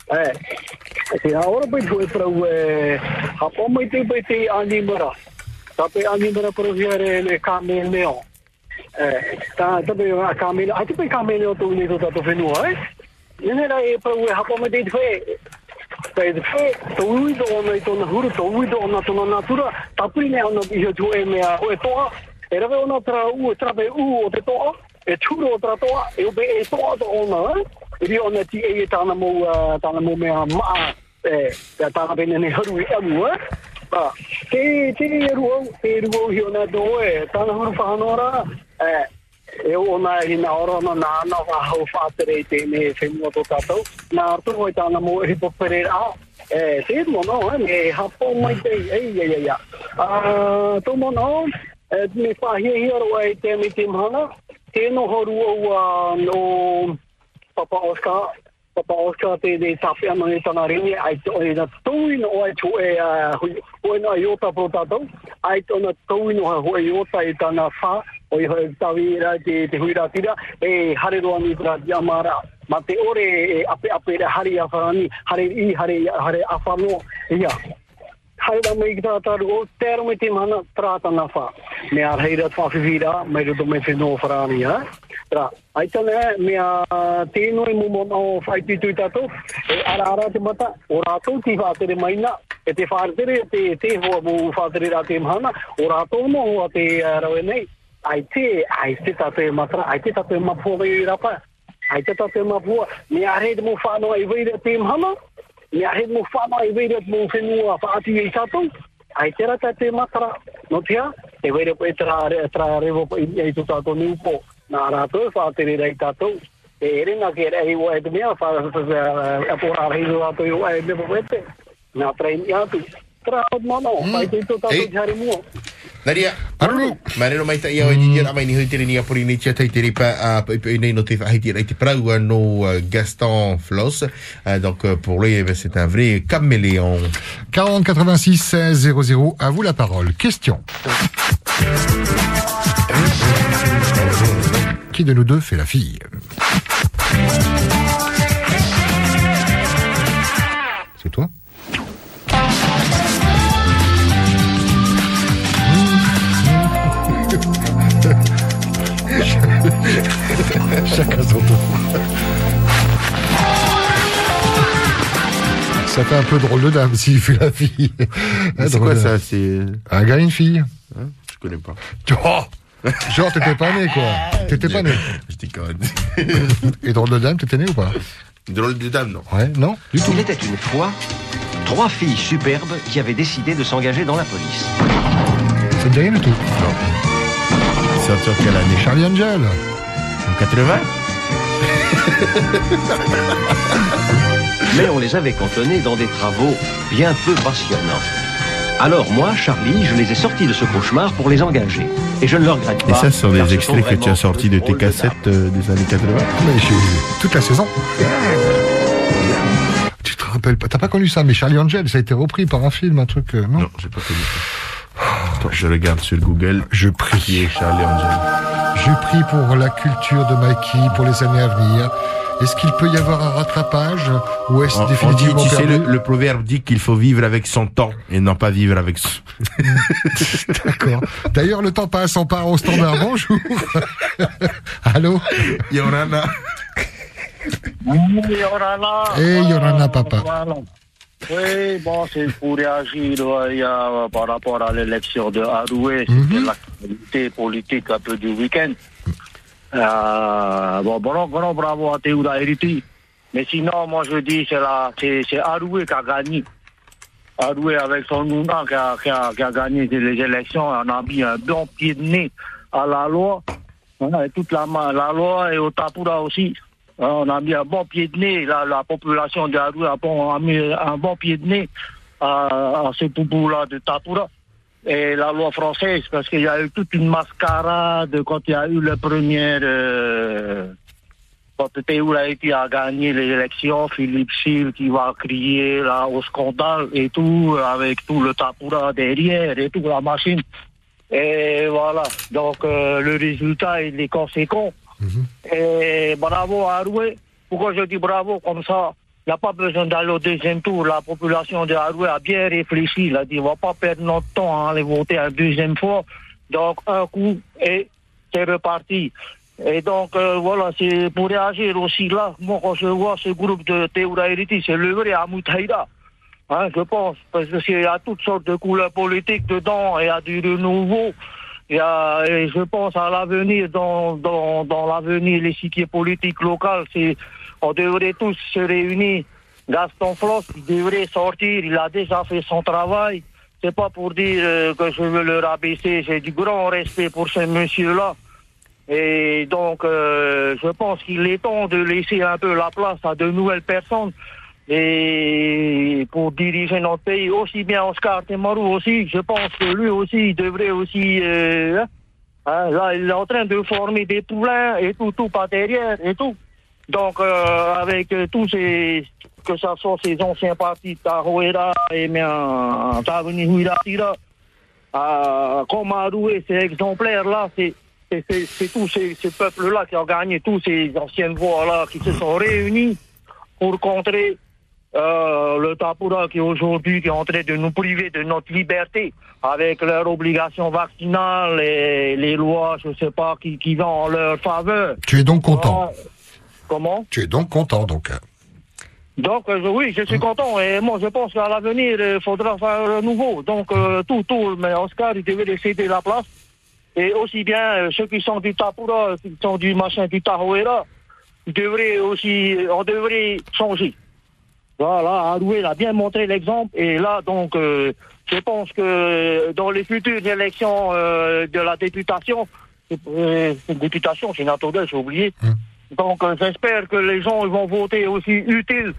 Eh, te ahora pe ko pro e ha po mai te pe te ani mara. Ta pe ani mara pro viere le camel leon. Eh, ta ta pe a camel, a te pe camel leon to ni to ta to fenua, eh? Nene ra e pro e ha po mai te do huru, tona natura, tapuri ne ona i tu e mea o e toa, e rawe ona tra u, e trape u toa, eh? E ri ona ti e e tāna uh, tāna mea maa, e, e tāna pene ne haru amu, eh? Ba, te, te e ruau, te e ruau hi ona do e, tāna e, e ona nā na wahau whātere i tēne whenua tō tātou. Nā hoi tāna e hipo perera. E, te e, me hapo mai te, e, e, e, e. Ah, tō mo no, e, me hi aro e te mi te mhana, te no horu au a, no Papa Oscar, Papa Oscar te de tape ana e tana ringi, ai te oi na tui no ai tu e, uh, hui, hui na iota pro tātou, ai te ona tui no ha hui iota i tana wha, oi hoi tawi ra te, te hui rā tira, e hare roa ni pra di amara, ma te ore e ape ape re hari a whanani, hare i, hare, hare a whanua, ia haida mai ki tātā rugo, te me te mana trāta na whā. Me ar heira tā whiwira, mai rudo me whenua wharāni, ha? Rā, aitane, me a tēnui mumo nā o whaiti tātou, e ara ara te mata, o rātou ti whātere mai na e te whātere, te te hoa mō whātere rā te mana, o rātou mō hoa te rau nei, ai te, ai te tātou e matra, ai te tātou e mapua vai i rapa, ai te tātou e mapua, me a mu mō whānoa i weira te mana, no tia, e weire po e tra, tra rewo po i e tu tātou ni upo. Nā rātou, whaatere rei tātou. E ere nga ke rei o e te mea, wha a po rā rei rātou i o e me po wete. Nā trei ni atu. Tra hot mono, pai te tu tātou jari mua. Nadia, Maruru. Marero mai tai au e ni mai ni hoitere ni apori ni? Tia teitere pa a pa pa nei no te whaiti rei te prau a no uh, Gaston Floss. Uh, donc euh, pour lui, eh ben, c'est un vrai caméléon. 40 86 16 00, à vous la parole. Question. Qui de nous deux fait la fille? C'est toi? Chacun son tour. Ça fait un peu drôle de dame s'il fait la fille. C'est quoi ça C'est Un gars et une fille. Hein Je connais pas. Oh Genre, t'étais pas né, quoi. T'étais pas né. Je déconne. Et drôle de dame, t'étais né ou pas Drôle de dame, non. Ouais, non Du tout. Il était une fois trois filles superbes qui avaient décidé de s'engager dans la police. Dit rien du tout Sorti en quelle année Charlie Angel. En 80 Mais on les avait cantonnées dans des travaux bien peu passionnants. Alors moi, Charlie, je les ai sortis de ce cauchemar pour les engager. Et je ne le regrette Et pas. ça, ce sont des extraits que tu as sortis de tes cassettes euh, des années 80 Mais j'ai toute la saison. Tu te rappelles pas T'as pas connu ça, mais Charlie Angel, ça a été repris par un film, un truc, euh, non Non, j'ai pas connu ça. Attends, je regarde sur Google. Je prie. Qui est Charlie Angel Je prie pour la culture de Mikey pour les années à venir. Est-ce qu'il peut y avoir un rattrapage ou est-ce On- on dit, définitivement tu sais, perdu le, le proverbe dit qu'il faut vivre avec son temps et non pas vivre avec son... D'accord. D'ailleurs, le temps passe, on part au standard. Bonjour. Allô Yorana. Yorana. Eh, Yorana, papa. Oui, bon, c'est pour réagir euh, il y a, par rapport à l'élection de Haroué, c'était l'actualité politique un peu du week-end. Euh, bon, bon, bon, bravo à Théoura Hériti. Mais sinon, moi je dis c'est la, c'est, c'est Haroué qui a gagné. Haroué avec son Nouna qui a, qui, a, qui a gagné les élections, on a mis un bon pied de nez à la loi. Voilà, et toute la, la loi et au Tapura aussi. Hein, On a mis un bon pied de nez, la, la population de a, bon- a mis un bon pied de nez à, à ces poupous-là de Tapura. Et la loi française, parce qu'il y a eu toute une mascarade quand il y a eu le premier... Euh, quand Théoul a été à gagner Philippe Sille qui va crier là au scandale et tout, avec tout le Tapura derrière et tout, la machine. Et voilà, donc euh, le résultat il est conséquent. Et bravo à Haroué. Pourquoi je dis bravo comme ça Il n'y a pas besoin d'aller au deuxième tour. La population de Haroué a bien réfléchi. Il a dit on va pas perdre notre temps à aller voter une deuxième fois. Donc un coup et c'est reparti. Et donc euh, voilà, c'est pour réagir aussi là. Moi quand je vois ce groupe de Théoura Hériti, c'est le vrai Amoutaïda. Hein, je pense, parce qu'il y a toutes sortes de couleurs politiques dedans, il y a du renouveau, je pense à l'avenir, dans, dans, dans l'avenir, l'échiquier politique local, c'est, on devrait tous se réunir. Gaston Floss, devrait sortir, il a déjà fait son travail. C'est pas pour dire euh, que je veux le rabaisser, j'ai du grand respect pour ce monsieur-là. Et donc, euh, je pense qu'il est temps de laisser un peu la place à de nouvelles personnes. Et pour diriger notre pays, aussi bien Oscar Temarou aussi, je pense que lui aussi, il devrait aussi... euh, hein, là, il est en train de former des poulains et tout, tout par derrière et tout. Donc, euh, avec euh, tous ces... Que ce soit ces anciens partis, Tahoera et bien Taveni Huiratira, comme Aroué, ces exemplaires-là, c'est c'est- c'est tous ces, ces peuples-là qui ont gagné, tous ces anciennes voix-là qui se sont réunis pour contrer euh, le Tapura qui aujourd'hui qui est en train de nous priver de notre liberté avec leurs obligations vaccinales et les lois, je sais pas, qui, qui vont en leur faveur. Tu es donc content. Ah, comment? Tu es donc content, donc. donc euh, oui, je suis content et moi je pense qu'à l'avenir il faudra faire un nouveau. Donc euh, tout, tout, mais Oscar il devait céder la place. Et aussi bien euh, ceux qui sont du Tapura, qui sont du machin du Tahoera, devraient aussi, on devrait changer. Voilà, Aroué il a bien montré l'exemple et là donc euh, je pense que dans les futures élections euh, de la députation, euh, députation, c'est Natodel, j'ai oublié. Donc euh, j'espère que les gens vont voter aussi utile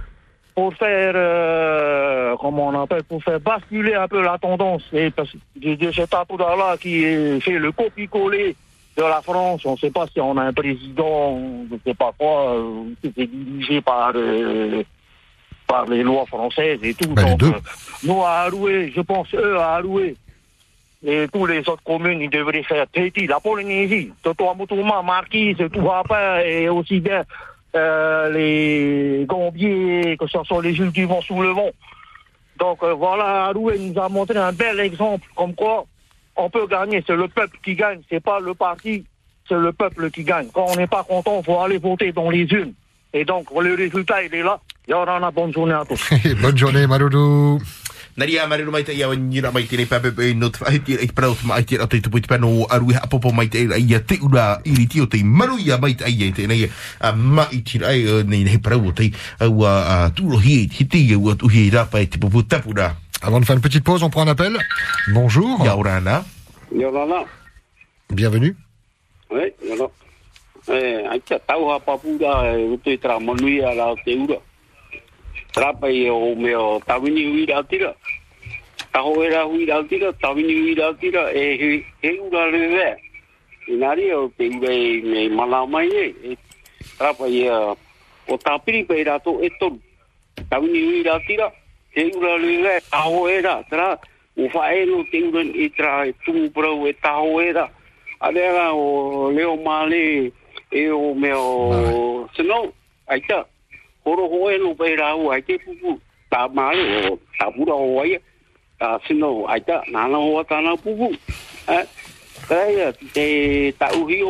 pour faire, euh, comment on appelle, pour faire basculer un peu la tendance. Et parce que de, de cet là qui est- fait le copie-coller de la France, on ne sait pas si on a un président, je ne sais pas quoi, euh, qui est dirigé par, euh, par les lois françaises et tout. Donc, euh, nous, à Aroué, je pense, eux, à Aroué, et tous les autres communes, ils devraient faire petit. La Polynésie, Totoamutouma, Marquise, tout après, et aussi bien euh, les Gambiers, que ce soit les Jules qui vont sous le vent. Donc euh, voilà, Aroué nous a montré un bel exemple, comme quoi on peut gagner, c'est le peuple qui gagne, c'est pas le parti, c'est le peuple qui gagne. Quand on n'est pas content, il faut aller voter dans les urnes. Et donc, le résultat, il est là. Il y aura une bonne journée à tous. Bonne journée, Maloudou. Naria mare mai te ia ni ra mai te ne pape pe no fa te e pra ma te te te puti pano aru ha popo mai te ia te ura iri ti o te maru ia mai te ia te nei a mai ti ai nei nei pra o te au a tu ro hi hi te ia tu hi ra pa te popo tapura Avant de faire une petite pause, on prend un appel. Bonjour. Yaurana. Yorana. Bienvenue. Eh, yoro. Eh, ai ka tau ha papura e i tra manui a la te ura. Trapa i o me o tawini ui ra tira. Taho e ra ui ra tira, tawini ui ra tira, e he, he ura le ve. I nari o te ura e me mana mai e. e trapa i a, o tapiri pe ra to e toru. Tawini ui ra tira, he ura le ve, taho e ra, tra, o fa e no te ura i tra e tumu prau e taho e. Alea o leo e o me o sino aita horo ho e no pe ra o aite pupu ta male o ta pura o ai ta sino aita na na o ta na pupu kaya te ta uhi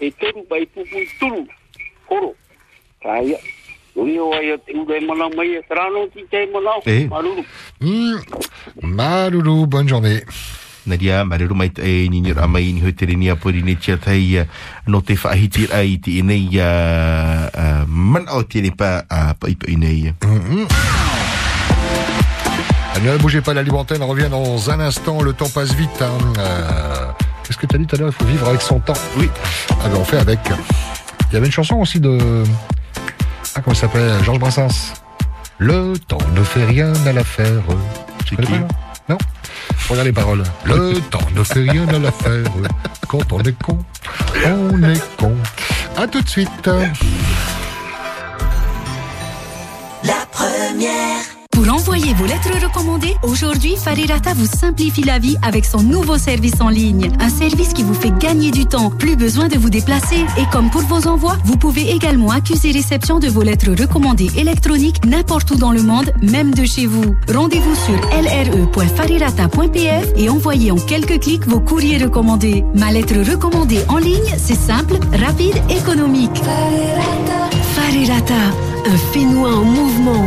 e toru pai pupu turu horo kaya Uri o ai te ure mana mai trano ti te mana maruru. Maloulou, bonne journée. Nadia mare mai te e ni ra mai ni ho te ni a pori ni tia tai no te fa hi ti ai ti nei a man ni pa a pa nei Ne bougez pas, la libre revient dans un instant. Le temps passe vite. hein. Euh, Qu'est-ce que tu as dit tout à l'heure? Il faut vivre avec son temps. Oui. Ah ben on fait avec. Il y avait une chanson aussi de Ah, comment ça s'appelle? Georges Brassens. Le temps ne fait rien à l'affaire. Connais qui? Pas, non Regarde les paroles. Le temps ne fait rien à l'affaire. Quand on est con, on est con. À tout de suite. La première. Pour envoyer vos lettres recommandées, aujourd'hui, Farirata vous simplifie la vie avec son nouveau service en ligne. Un service qui vous fait gagner du temps, plus besoin de vous déplacer. Et comme pour vos envois, vous pouvez également accuser réception de vos lettres recommandées électroniques n'importe où dans le monde, même de chez vous. Rendez-vous sur lre.farirata.pf et envoyez en quelques clics vos courriers recommandés. Ma lettre recommandée en ligne, c'est simple, rapide, économique. Farirata, un Fénois en mouvement.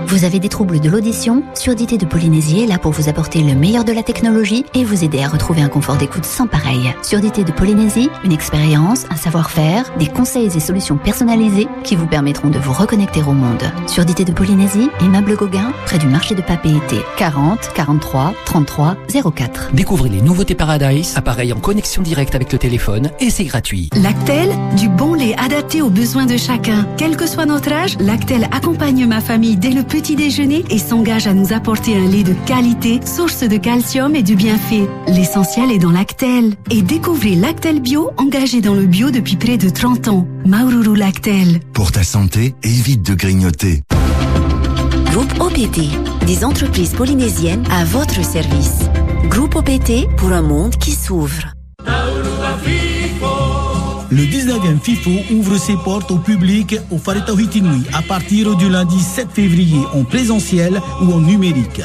Vous avez des troubles de l'audition Surdité de Polynésie est là pour vous apporter le meilleur de la technologie et vous aider à retrouver un confort d'écoute sans pareil. Surdité de Polynésie, une expérience, un savoir-faire, des conseils et solutions personnalisés qui vous permettront de vous reconnecter au monde. Surdité de Polynésie, immeuble Gauguin, près du marché de Papeete, 40 43 33 04. Découvrez les nouveautés Paradise, appareil en connexion directe avec le téléphone et c'est gratuit. Lactel, du bon lait adapté aux besoins de chacun. Quel que soit notre âge, Lactel accompagne ma famille dès le petit déjeuner et s'engage à nous apporter un lait de qualité, source de calcium et du bienfait. L'essentiel est dans Lactel. Et découvrez Lactel Bio, engagé dans le bio depuis près de 30 ans. Maururu Lactel. Pour ta santé, évite de grignoter. Groupe OPT, des entreprises polynésiennes à votre service. Groupe OPT pour un monde qui s'ouvre. Le 19e FIFO ouvre ses portes au public au Faretahitinui à partir du lundi 7 février en présentiel ou en numérique.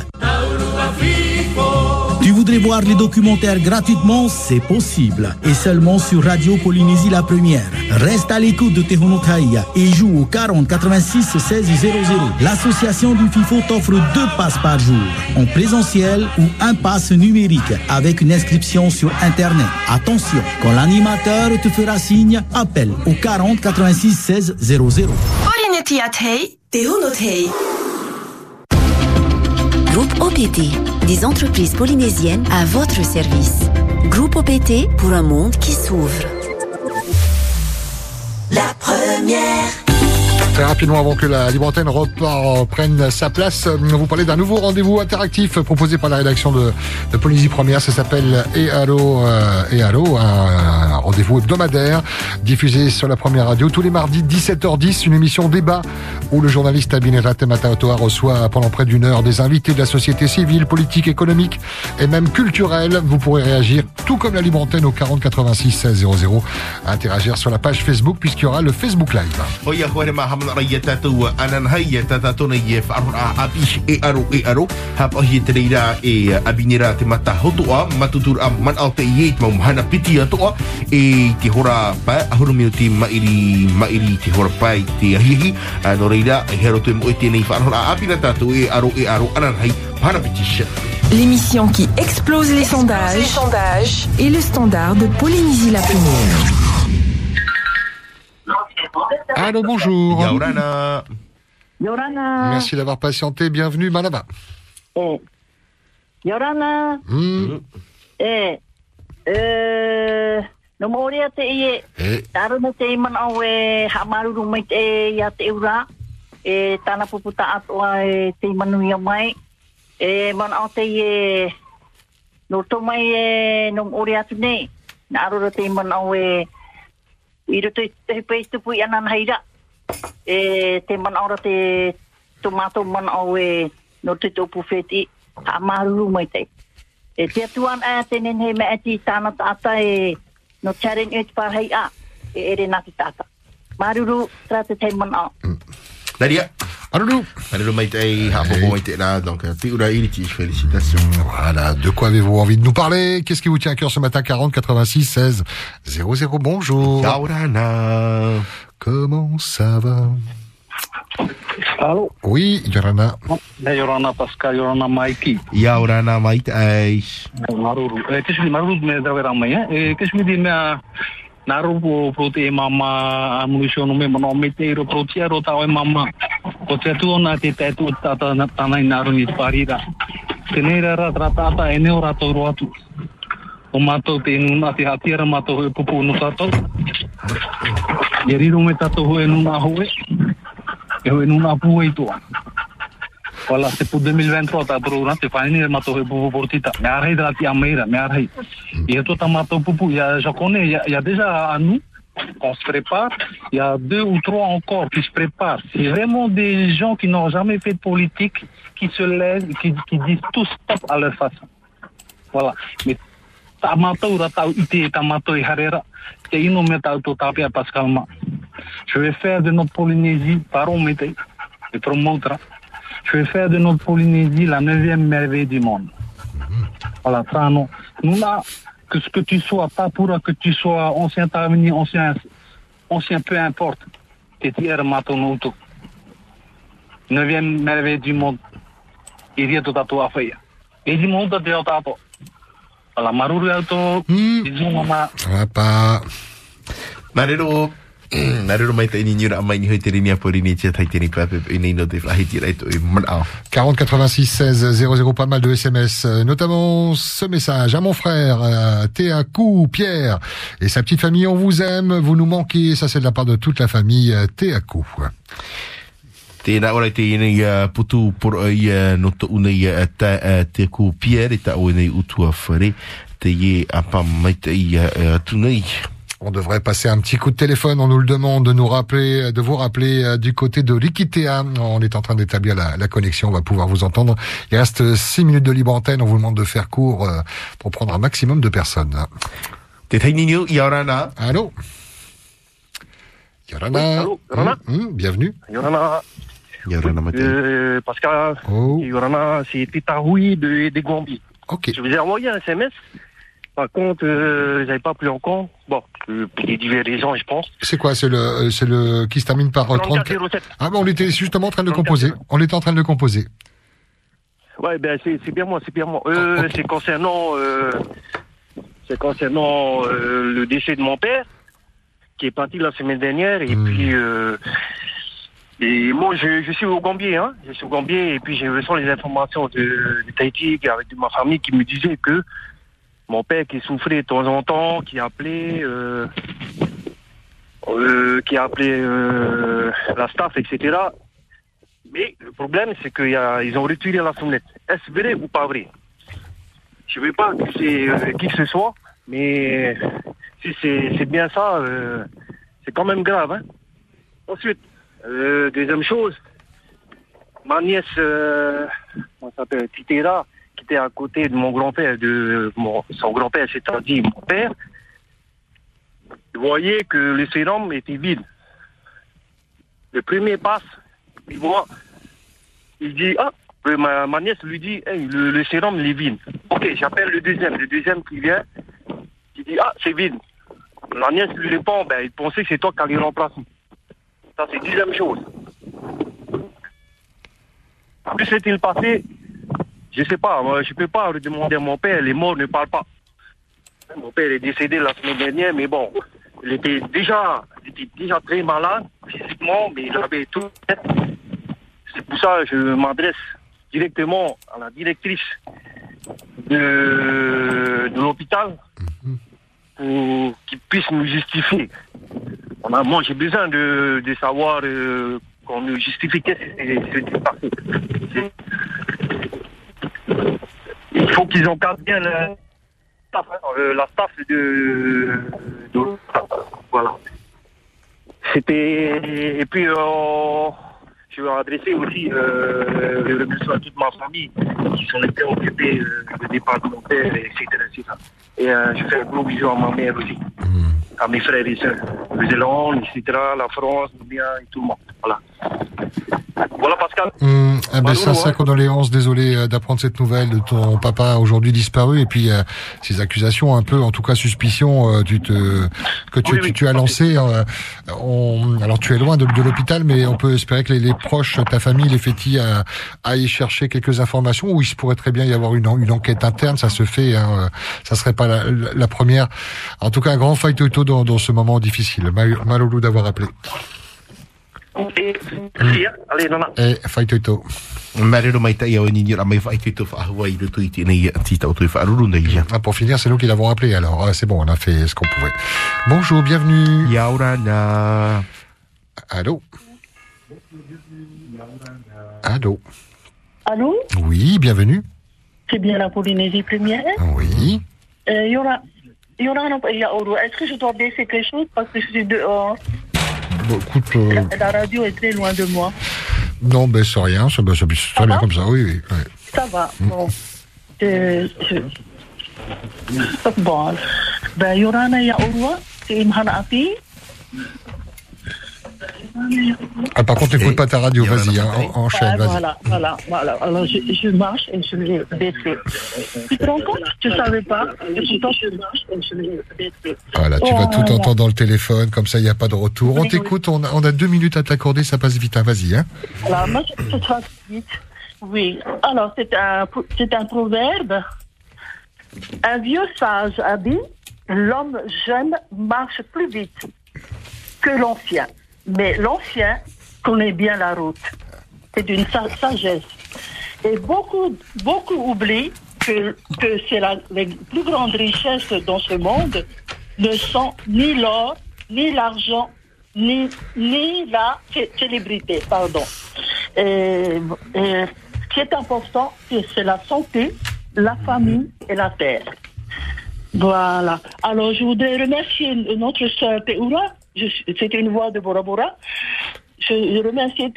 Tu voudrais voir les documentaires gratuitement C'est possible. Et seulement sur Radio Polynésie la première. Reste à l'écoute de Tehonotaïa et joue au 40 86 16 00. L'association du FIFO t'offre deux passes par jour, en présentiel ou un pass numérique, avec une inscription sur Internet. Attention, quand l'animateur te fera signe, appelle au 40 86 16 00. Groupe OPT, des entreprises polynésiennes à votre service. Groupe OPT pour un monde qui s'ouvre. La première. Très rapidement, avant que la libre antenne repart, prenne sa place, euh, vous parlez d'un nouveau rendez-vous interactif proposé par la rédaction de, de Polynésie Première. Ça s'appelle EALO, euh, un, un rendez-vous hebdomadaire diffusé sur la première radio tous les mardis 17h10, une émission débat où le journaliste Abinera Temataotoa reçoit pendant près d'une heure des invités de la société civile, politique, économique et même culturelle. Vous pourrez réagir tout comme la libre antenne au 40 86 16 00, interagir sur la page Facebook puisqu'il y aura le Facebook Live. Anan i e whaarora a api e aro e aro hapa hi te reira e abinira te mata hotoa matutur a man au te i e mau hana piti atoa. E te hora pa ahurumi o te mairi mairi te hora pai te ahihi no reira e hero te mo e tēnei whaarora a api na tatou e aro e aro anan hai hana piti shit L'émission qui explose les sondages, et le standard de Polynésie la première. Allô, bonjour. Yaurana. Yorana. Merci d'avoir patienté. Bienvenue, Manaba. Eh. Yorana. Hmm. Eh. Eh. No mo rea te i e. Taro na te iman au e hamaruru mai te e ia te ura. E tana puputa atoa e te imanu ia mai. E man au te i e. No to mai e no mo rea tu nei. Na arora te iman au e. I roto i te pei tupu i anan haira. E te mana ora te tomato mana au e no te topu feti. Ha maruru mai te. E te atuan a te nenhe mea ati tāna tāta e no challenge e te pārhei a. E ere nā te tāta. Maruru tra te te man au. Nadia. Aruru. Aruru mai te ei hapo mai te rā donc iriti félicitations Voilà, de quoi avez-vous envie de nous parler? Qu'est-ce qui vous tient à cœur ce matin? 40 86 16 00 Bonjour. Yaurana. Comment ça va? Allô? Oui, Yorana. Ne Yorana Pascal, Yorana Mikey. Yaurana mai te eis Maruru. E te sui maruru me drawe ramai, eh? E te sui di mea naru po pro te mama amunisio no me mano me te ro pro te ro tau e mama. Ko te tu ona te te tu tata na tanai naru ni parira. Te nei rara tra tata e neo rato ro atu. O mato te nuna te hatiara mato e pupu no tato. Ia riro me tato hoe nuna hoe. E hoe nuna pu e tua. Voilà, c'est pour 2023 ta programme, c'est pas une mato he pupu portita. Me arrei de la tia meira, me arrei. Et toi ta mato pupu, je connais, il y a, déjà à nous, on se prépare. Il y a deux ou trois encore qui se préparent. C'est vraiment des gens qui n'ont jamais fait de politique, qui se lèvent, qui, qui disent tout stop à leur façon. Voilà. Mais ta mato ra tau ite ta mato i harera. Te ino me tau to tapia Pascal. Je vais faire de notre Polynésie, parons mete, et promotra. Je vais faire de notre Polynésie la neuvième merveille du monde. Voilà, ça non. Nous là, que ce que tu sois, pas pour que tu sois ancien Tamini, ancien, ancien peu importe. T'es tiers matonuto. Neuvième merveille du monde. Il y a tout à toi à faire. Et du monde de tato. Voilà, maruru auto, disons mama. Apa. Marero. Marero mai te ini nyura mai ni hoi te rini a porini tia tai te ni pape e nei no te flahi tira ito e mana. 40 86 16 00, pas mal de SMS, euh, notamment ce message à mon frère euh, Théa Pierre et sa petite famille. On vous aime, vous nous manquez. Ça, c'est de la part de toute la famille euh, Théa Kou. Tēnā ora te ina ia putu poro ia no to una ia ta eh, te ku pierre ta o nei utua whare te apa mai te eh, tunei. On devrait passer un petit coup de téléphone. On nous le demande de nous rappeler, de vous rappeler euh, du côté de Liquitea. On est en train d'établir la, la connexion. On va pouvoir vous entendre. Il reste six minutes de libre antenne. On vous demande de faire court euh, pour prendre un maximum de personnes. Allô? Yorana? Oui, allô, Yorana? Hum, hum, bienvenue. Yorana. Yorana Mate. Euh, Pascal, Yorana, c'est Titaoui de, de Gambie. Ok. Je vous ai envoyé un SMS. Par contre, euh, j'avais pas pris en compte. Bon, euh, diverses raisons, je pense. C'est quoi? C'est le, euh, c'est le, qui se termine par euh, 34. 34. Ah, bon, on était justement en train de le composer. On était en train de le composer. Ouais, ben c'est c'est bien moi, c'est bien moi. Euh, C'est concernant, euh, c'est concernant euh, le décès de mon père, qui est parti la semaine dernière, et puis euh, et moi je, je suis au Gambier, hein, je suis au Gambier, et puis j'ai reçu les informations de, de Tahiti avec de ma famille qui me disait que mon père qui souffrait de temps en temps, qui appelait, euh, euh, qui appelait euh, la staff, etc. Mais le problème, c'est qu'ils ont retiré la sonnette. Est-ce vrai ou pas vrai? Je ne veux pas accuser euh, qui ce soit, mais si c'est bien ça, c'est quand même grave. Hein. Ensuite, deuxième chose, ma nièce, ça s'appelle, Titera, qui était à côté de mon grand-père, de son grand-père, c'est-à-dire mon père, voyait que le sérum était vide. Le premier passe, il voit, il dit, ah, ma, ma nièce lui dit, le, sérum est vide. Ok, j'appelle le deuxième, le deuxième qui vient, il dit, ah, c'est vide. La nièce lui répond, ben, il pensait que c'est toi qui allais remplacer. Ça, c'est deuxième chose. Que s'est-il passé Je sais pas, moi, je peux pas demander à mon père, les morts ne parlent pas. Mon père est décédé la semaine dernière, mais bon, il était déjà, déjà très malade physiquement, mais il avait tout. C'est pour ça que je m'adresse directement à la directrice de, l'hôpital pour qu'il puisse nous justifier. On a, moi, j'ai besoin de, savoir euh, qu'on nous justifie qu'est-ce qui s'est passé. Il faut qu'ils encadrent bien la staff, hein, euh, la staff de, de voilà. C'était et puis euh, je vais adresser aussi euh, le remerciements à toute ma famille qui sont été occupés de départ de mon père, etc. etc. Et euh, je fais un gros bisou à ma mère aussi, à mes frères et sœurs, le Zélande, etc., la France, le bien et tout le monde. Voilà. Voilà Pascal. Hum, eh ben, sincères hein. condoléances, désolé euh, d'apprendre cette nouvelle de ton papa aujourd'hui disparu et puis euh, ces accusations un peu, en tout cas suspicion, euh, tu te, que tu, tu, tu as lancé. euh, on, alors tu es loin de, de l'hôpital, mais on peut espérer que les, les proches, ta famille, les fétis, euh, aillent chercher quelques informations. Ou il se pourrait très bien y avoir une, une enquête interne, ça se fait. Hein, euh, ça serait pas la, la- première. En tout cas, un grand fight auto dans, dans ce moment difficile. Mal- Malolo d'avoir appelé. Et, si, hein. allez, non, non. Fai tuito. Marero. Ah, pour finir, c'est nous qui l'avons appelé alors. Ah, c'est bon, on a fait ce qu'on pouvait. Bonjour, bienvenue. Yaurana. Allô? Allô? Allô? Oui, bienvenue. C'est bien la Polynésie première Oui. euh, Yora, Yora, non, il y a Oro. Est-ce que je dois baisser quelque chose parce que je suis dehors? Bon, écoute, euh, la, la radio est très loin de moi. non, ben c'est rien, ça, ben, ça- c'est très bien comme ça, oui, oui. ouais. Ça va, bon. Euh, je- Bon, ben Yorana, il y a Oro. C'est Imhana Api. Ah, par contre, n'écoute pas ta radio, vas-y, hein, en- enchaîne, Ah, vas-y. voilà, voilà, voilà. Alors, je, je marche et je l'ai baissé. Tu te rends compte? Tu ne savais pas? Et pourtant, je marche et je l'ai baissé. Voilà, tu vas tout Voilà. entendre dans le téléphone, comme ça, il n'y a pas de retour. On Oui, t'écoute, on a, on a deux minutes à t'accorder, ça passe vite, hein, vas-y. Hein. Alors, moi, je- vite. Oui. Alors, c'est un, c'est un proverbe. Un vieux sage a dit L'homme jeune marche plus vite que l'ancien. Mais l'ancien connaît bien la route. C'est d'une sa- sagesse. Et beaucoup, beaucoup oublient que, que c'est la, les plus grandes richesses dans ce monde ne sont ni l'or, ni l'argent, ni, ni la cé- célébrité, pardon. Et, et ce qui est important, c'est la santé, la famille et la terre. Voilà. Alors, je voudrais remercier notre sœur Teura. C'était une voix de Bora Bora. Je, je remercie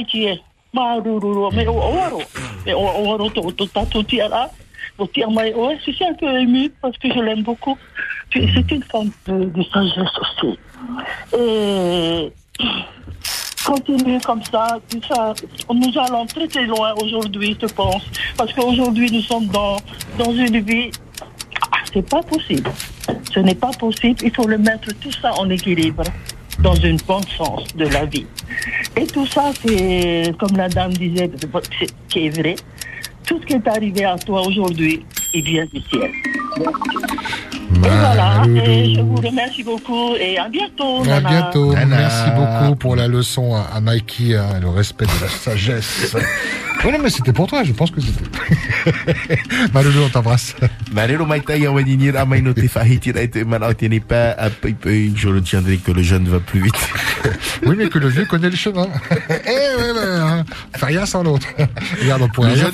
Itie. Maruru, mais au Oro. Mais au Oro, to- to- ta- to- ti- ala. Au ti- ama- ouais, Je suis un peu émue parce que je l'aime beaucoup. C'est une femme de, sagesse aussi. Et continuer comme ça, tout ça. Nous allons très très loin aujourd'hui, je pense. Parce qu'aujourd'hui, nous sommes dans, dans une vie. C'est pas possible. Ce n'est pas possible. Il faut le mettre tout ça en équilibre dans une bonne sens de la vie. Et tout ça, c'est, comme la dame disait, qui est vrai. Tout ce qui est arrivé à toi aujourd'hui, il vient du ciel. Et voilà. Et je vous remercie beaucoup et à bientôt. À Nana. bientôt. Merci beaucoup pour la leçon à, à Mikey, hein, le respect de la sagesse. Oui, non, mais c'était pour toi, je pense que c'était. Maloulou, on t'embrasse. Marero mai tai au nini mai no te fa hiti rai te mana o te ni pa a pai pai je retiendrai que le jeune va plus vite. Oui, mais que le vieux connaît le chemin. Eh ouais, ouais, hein. Fait rien sans l'autre. Regarde, on pourrait rien faire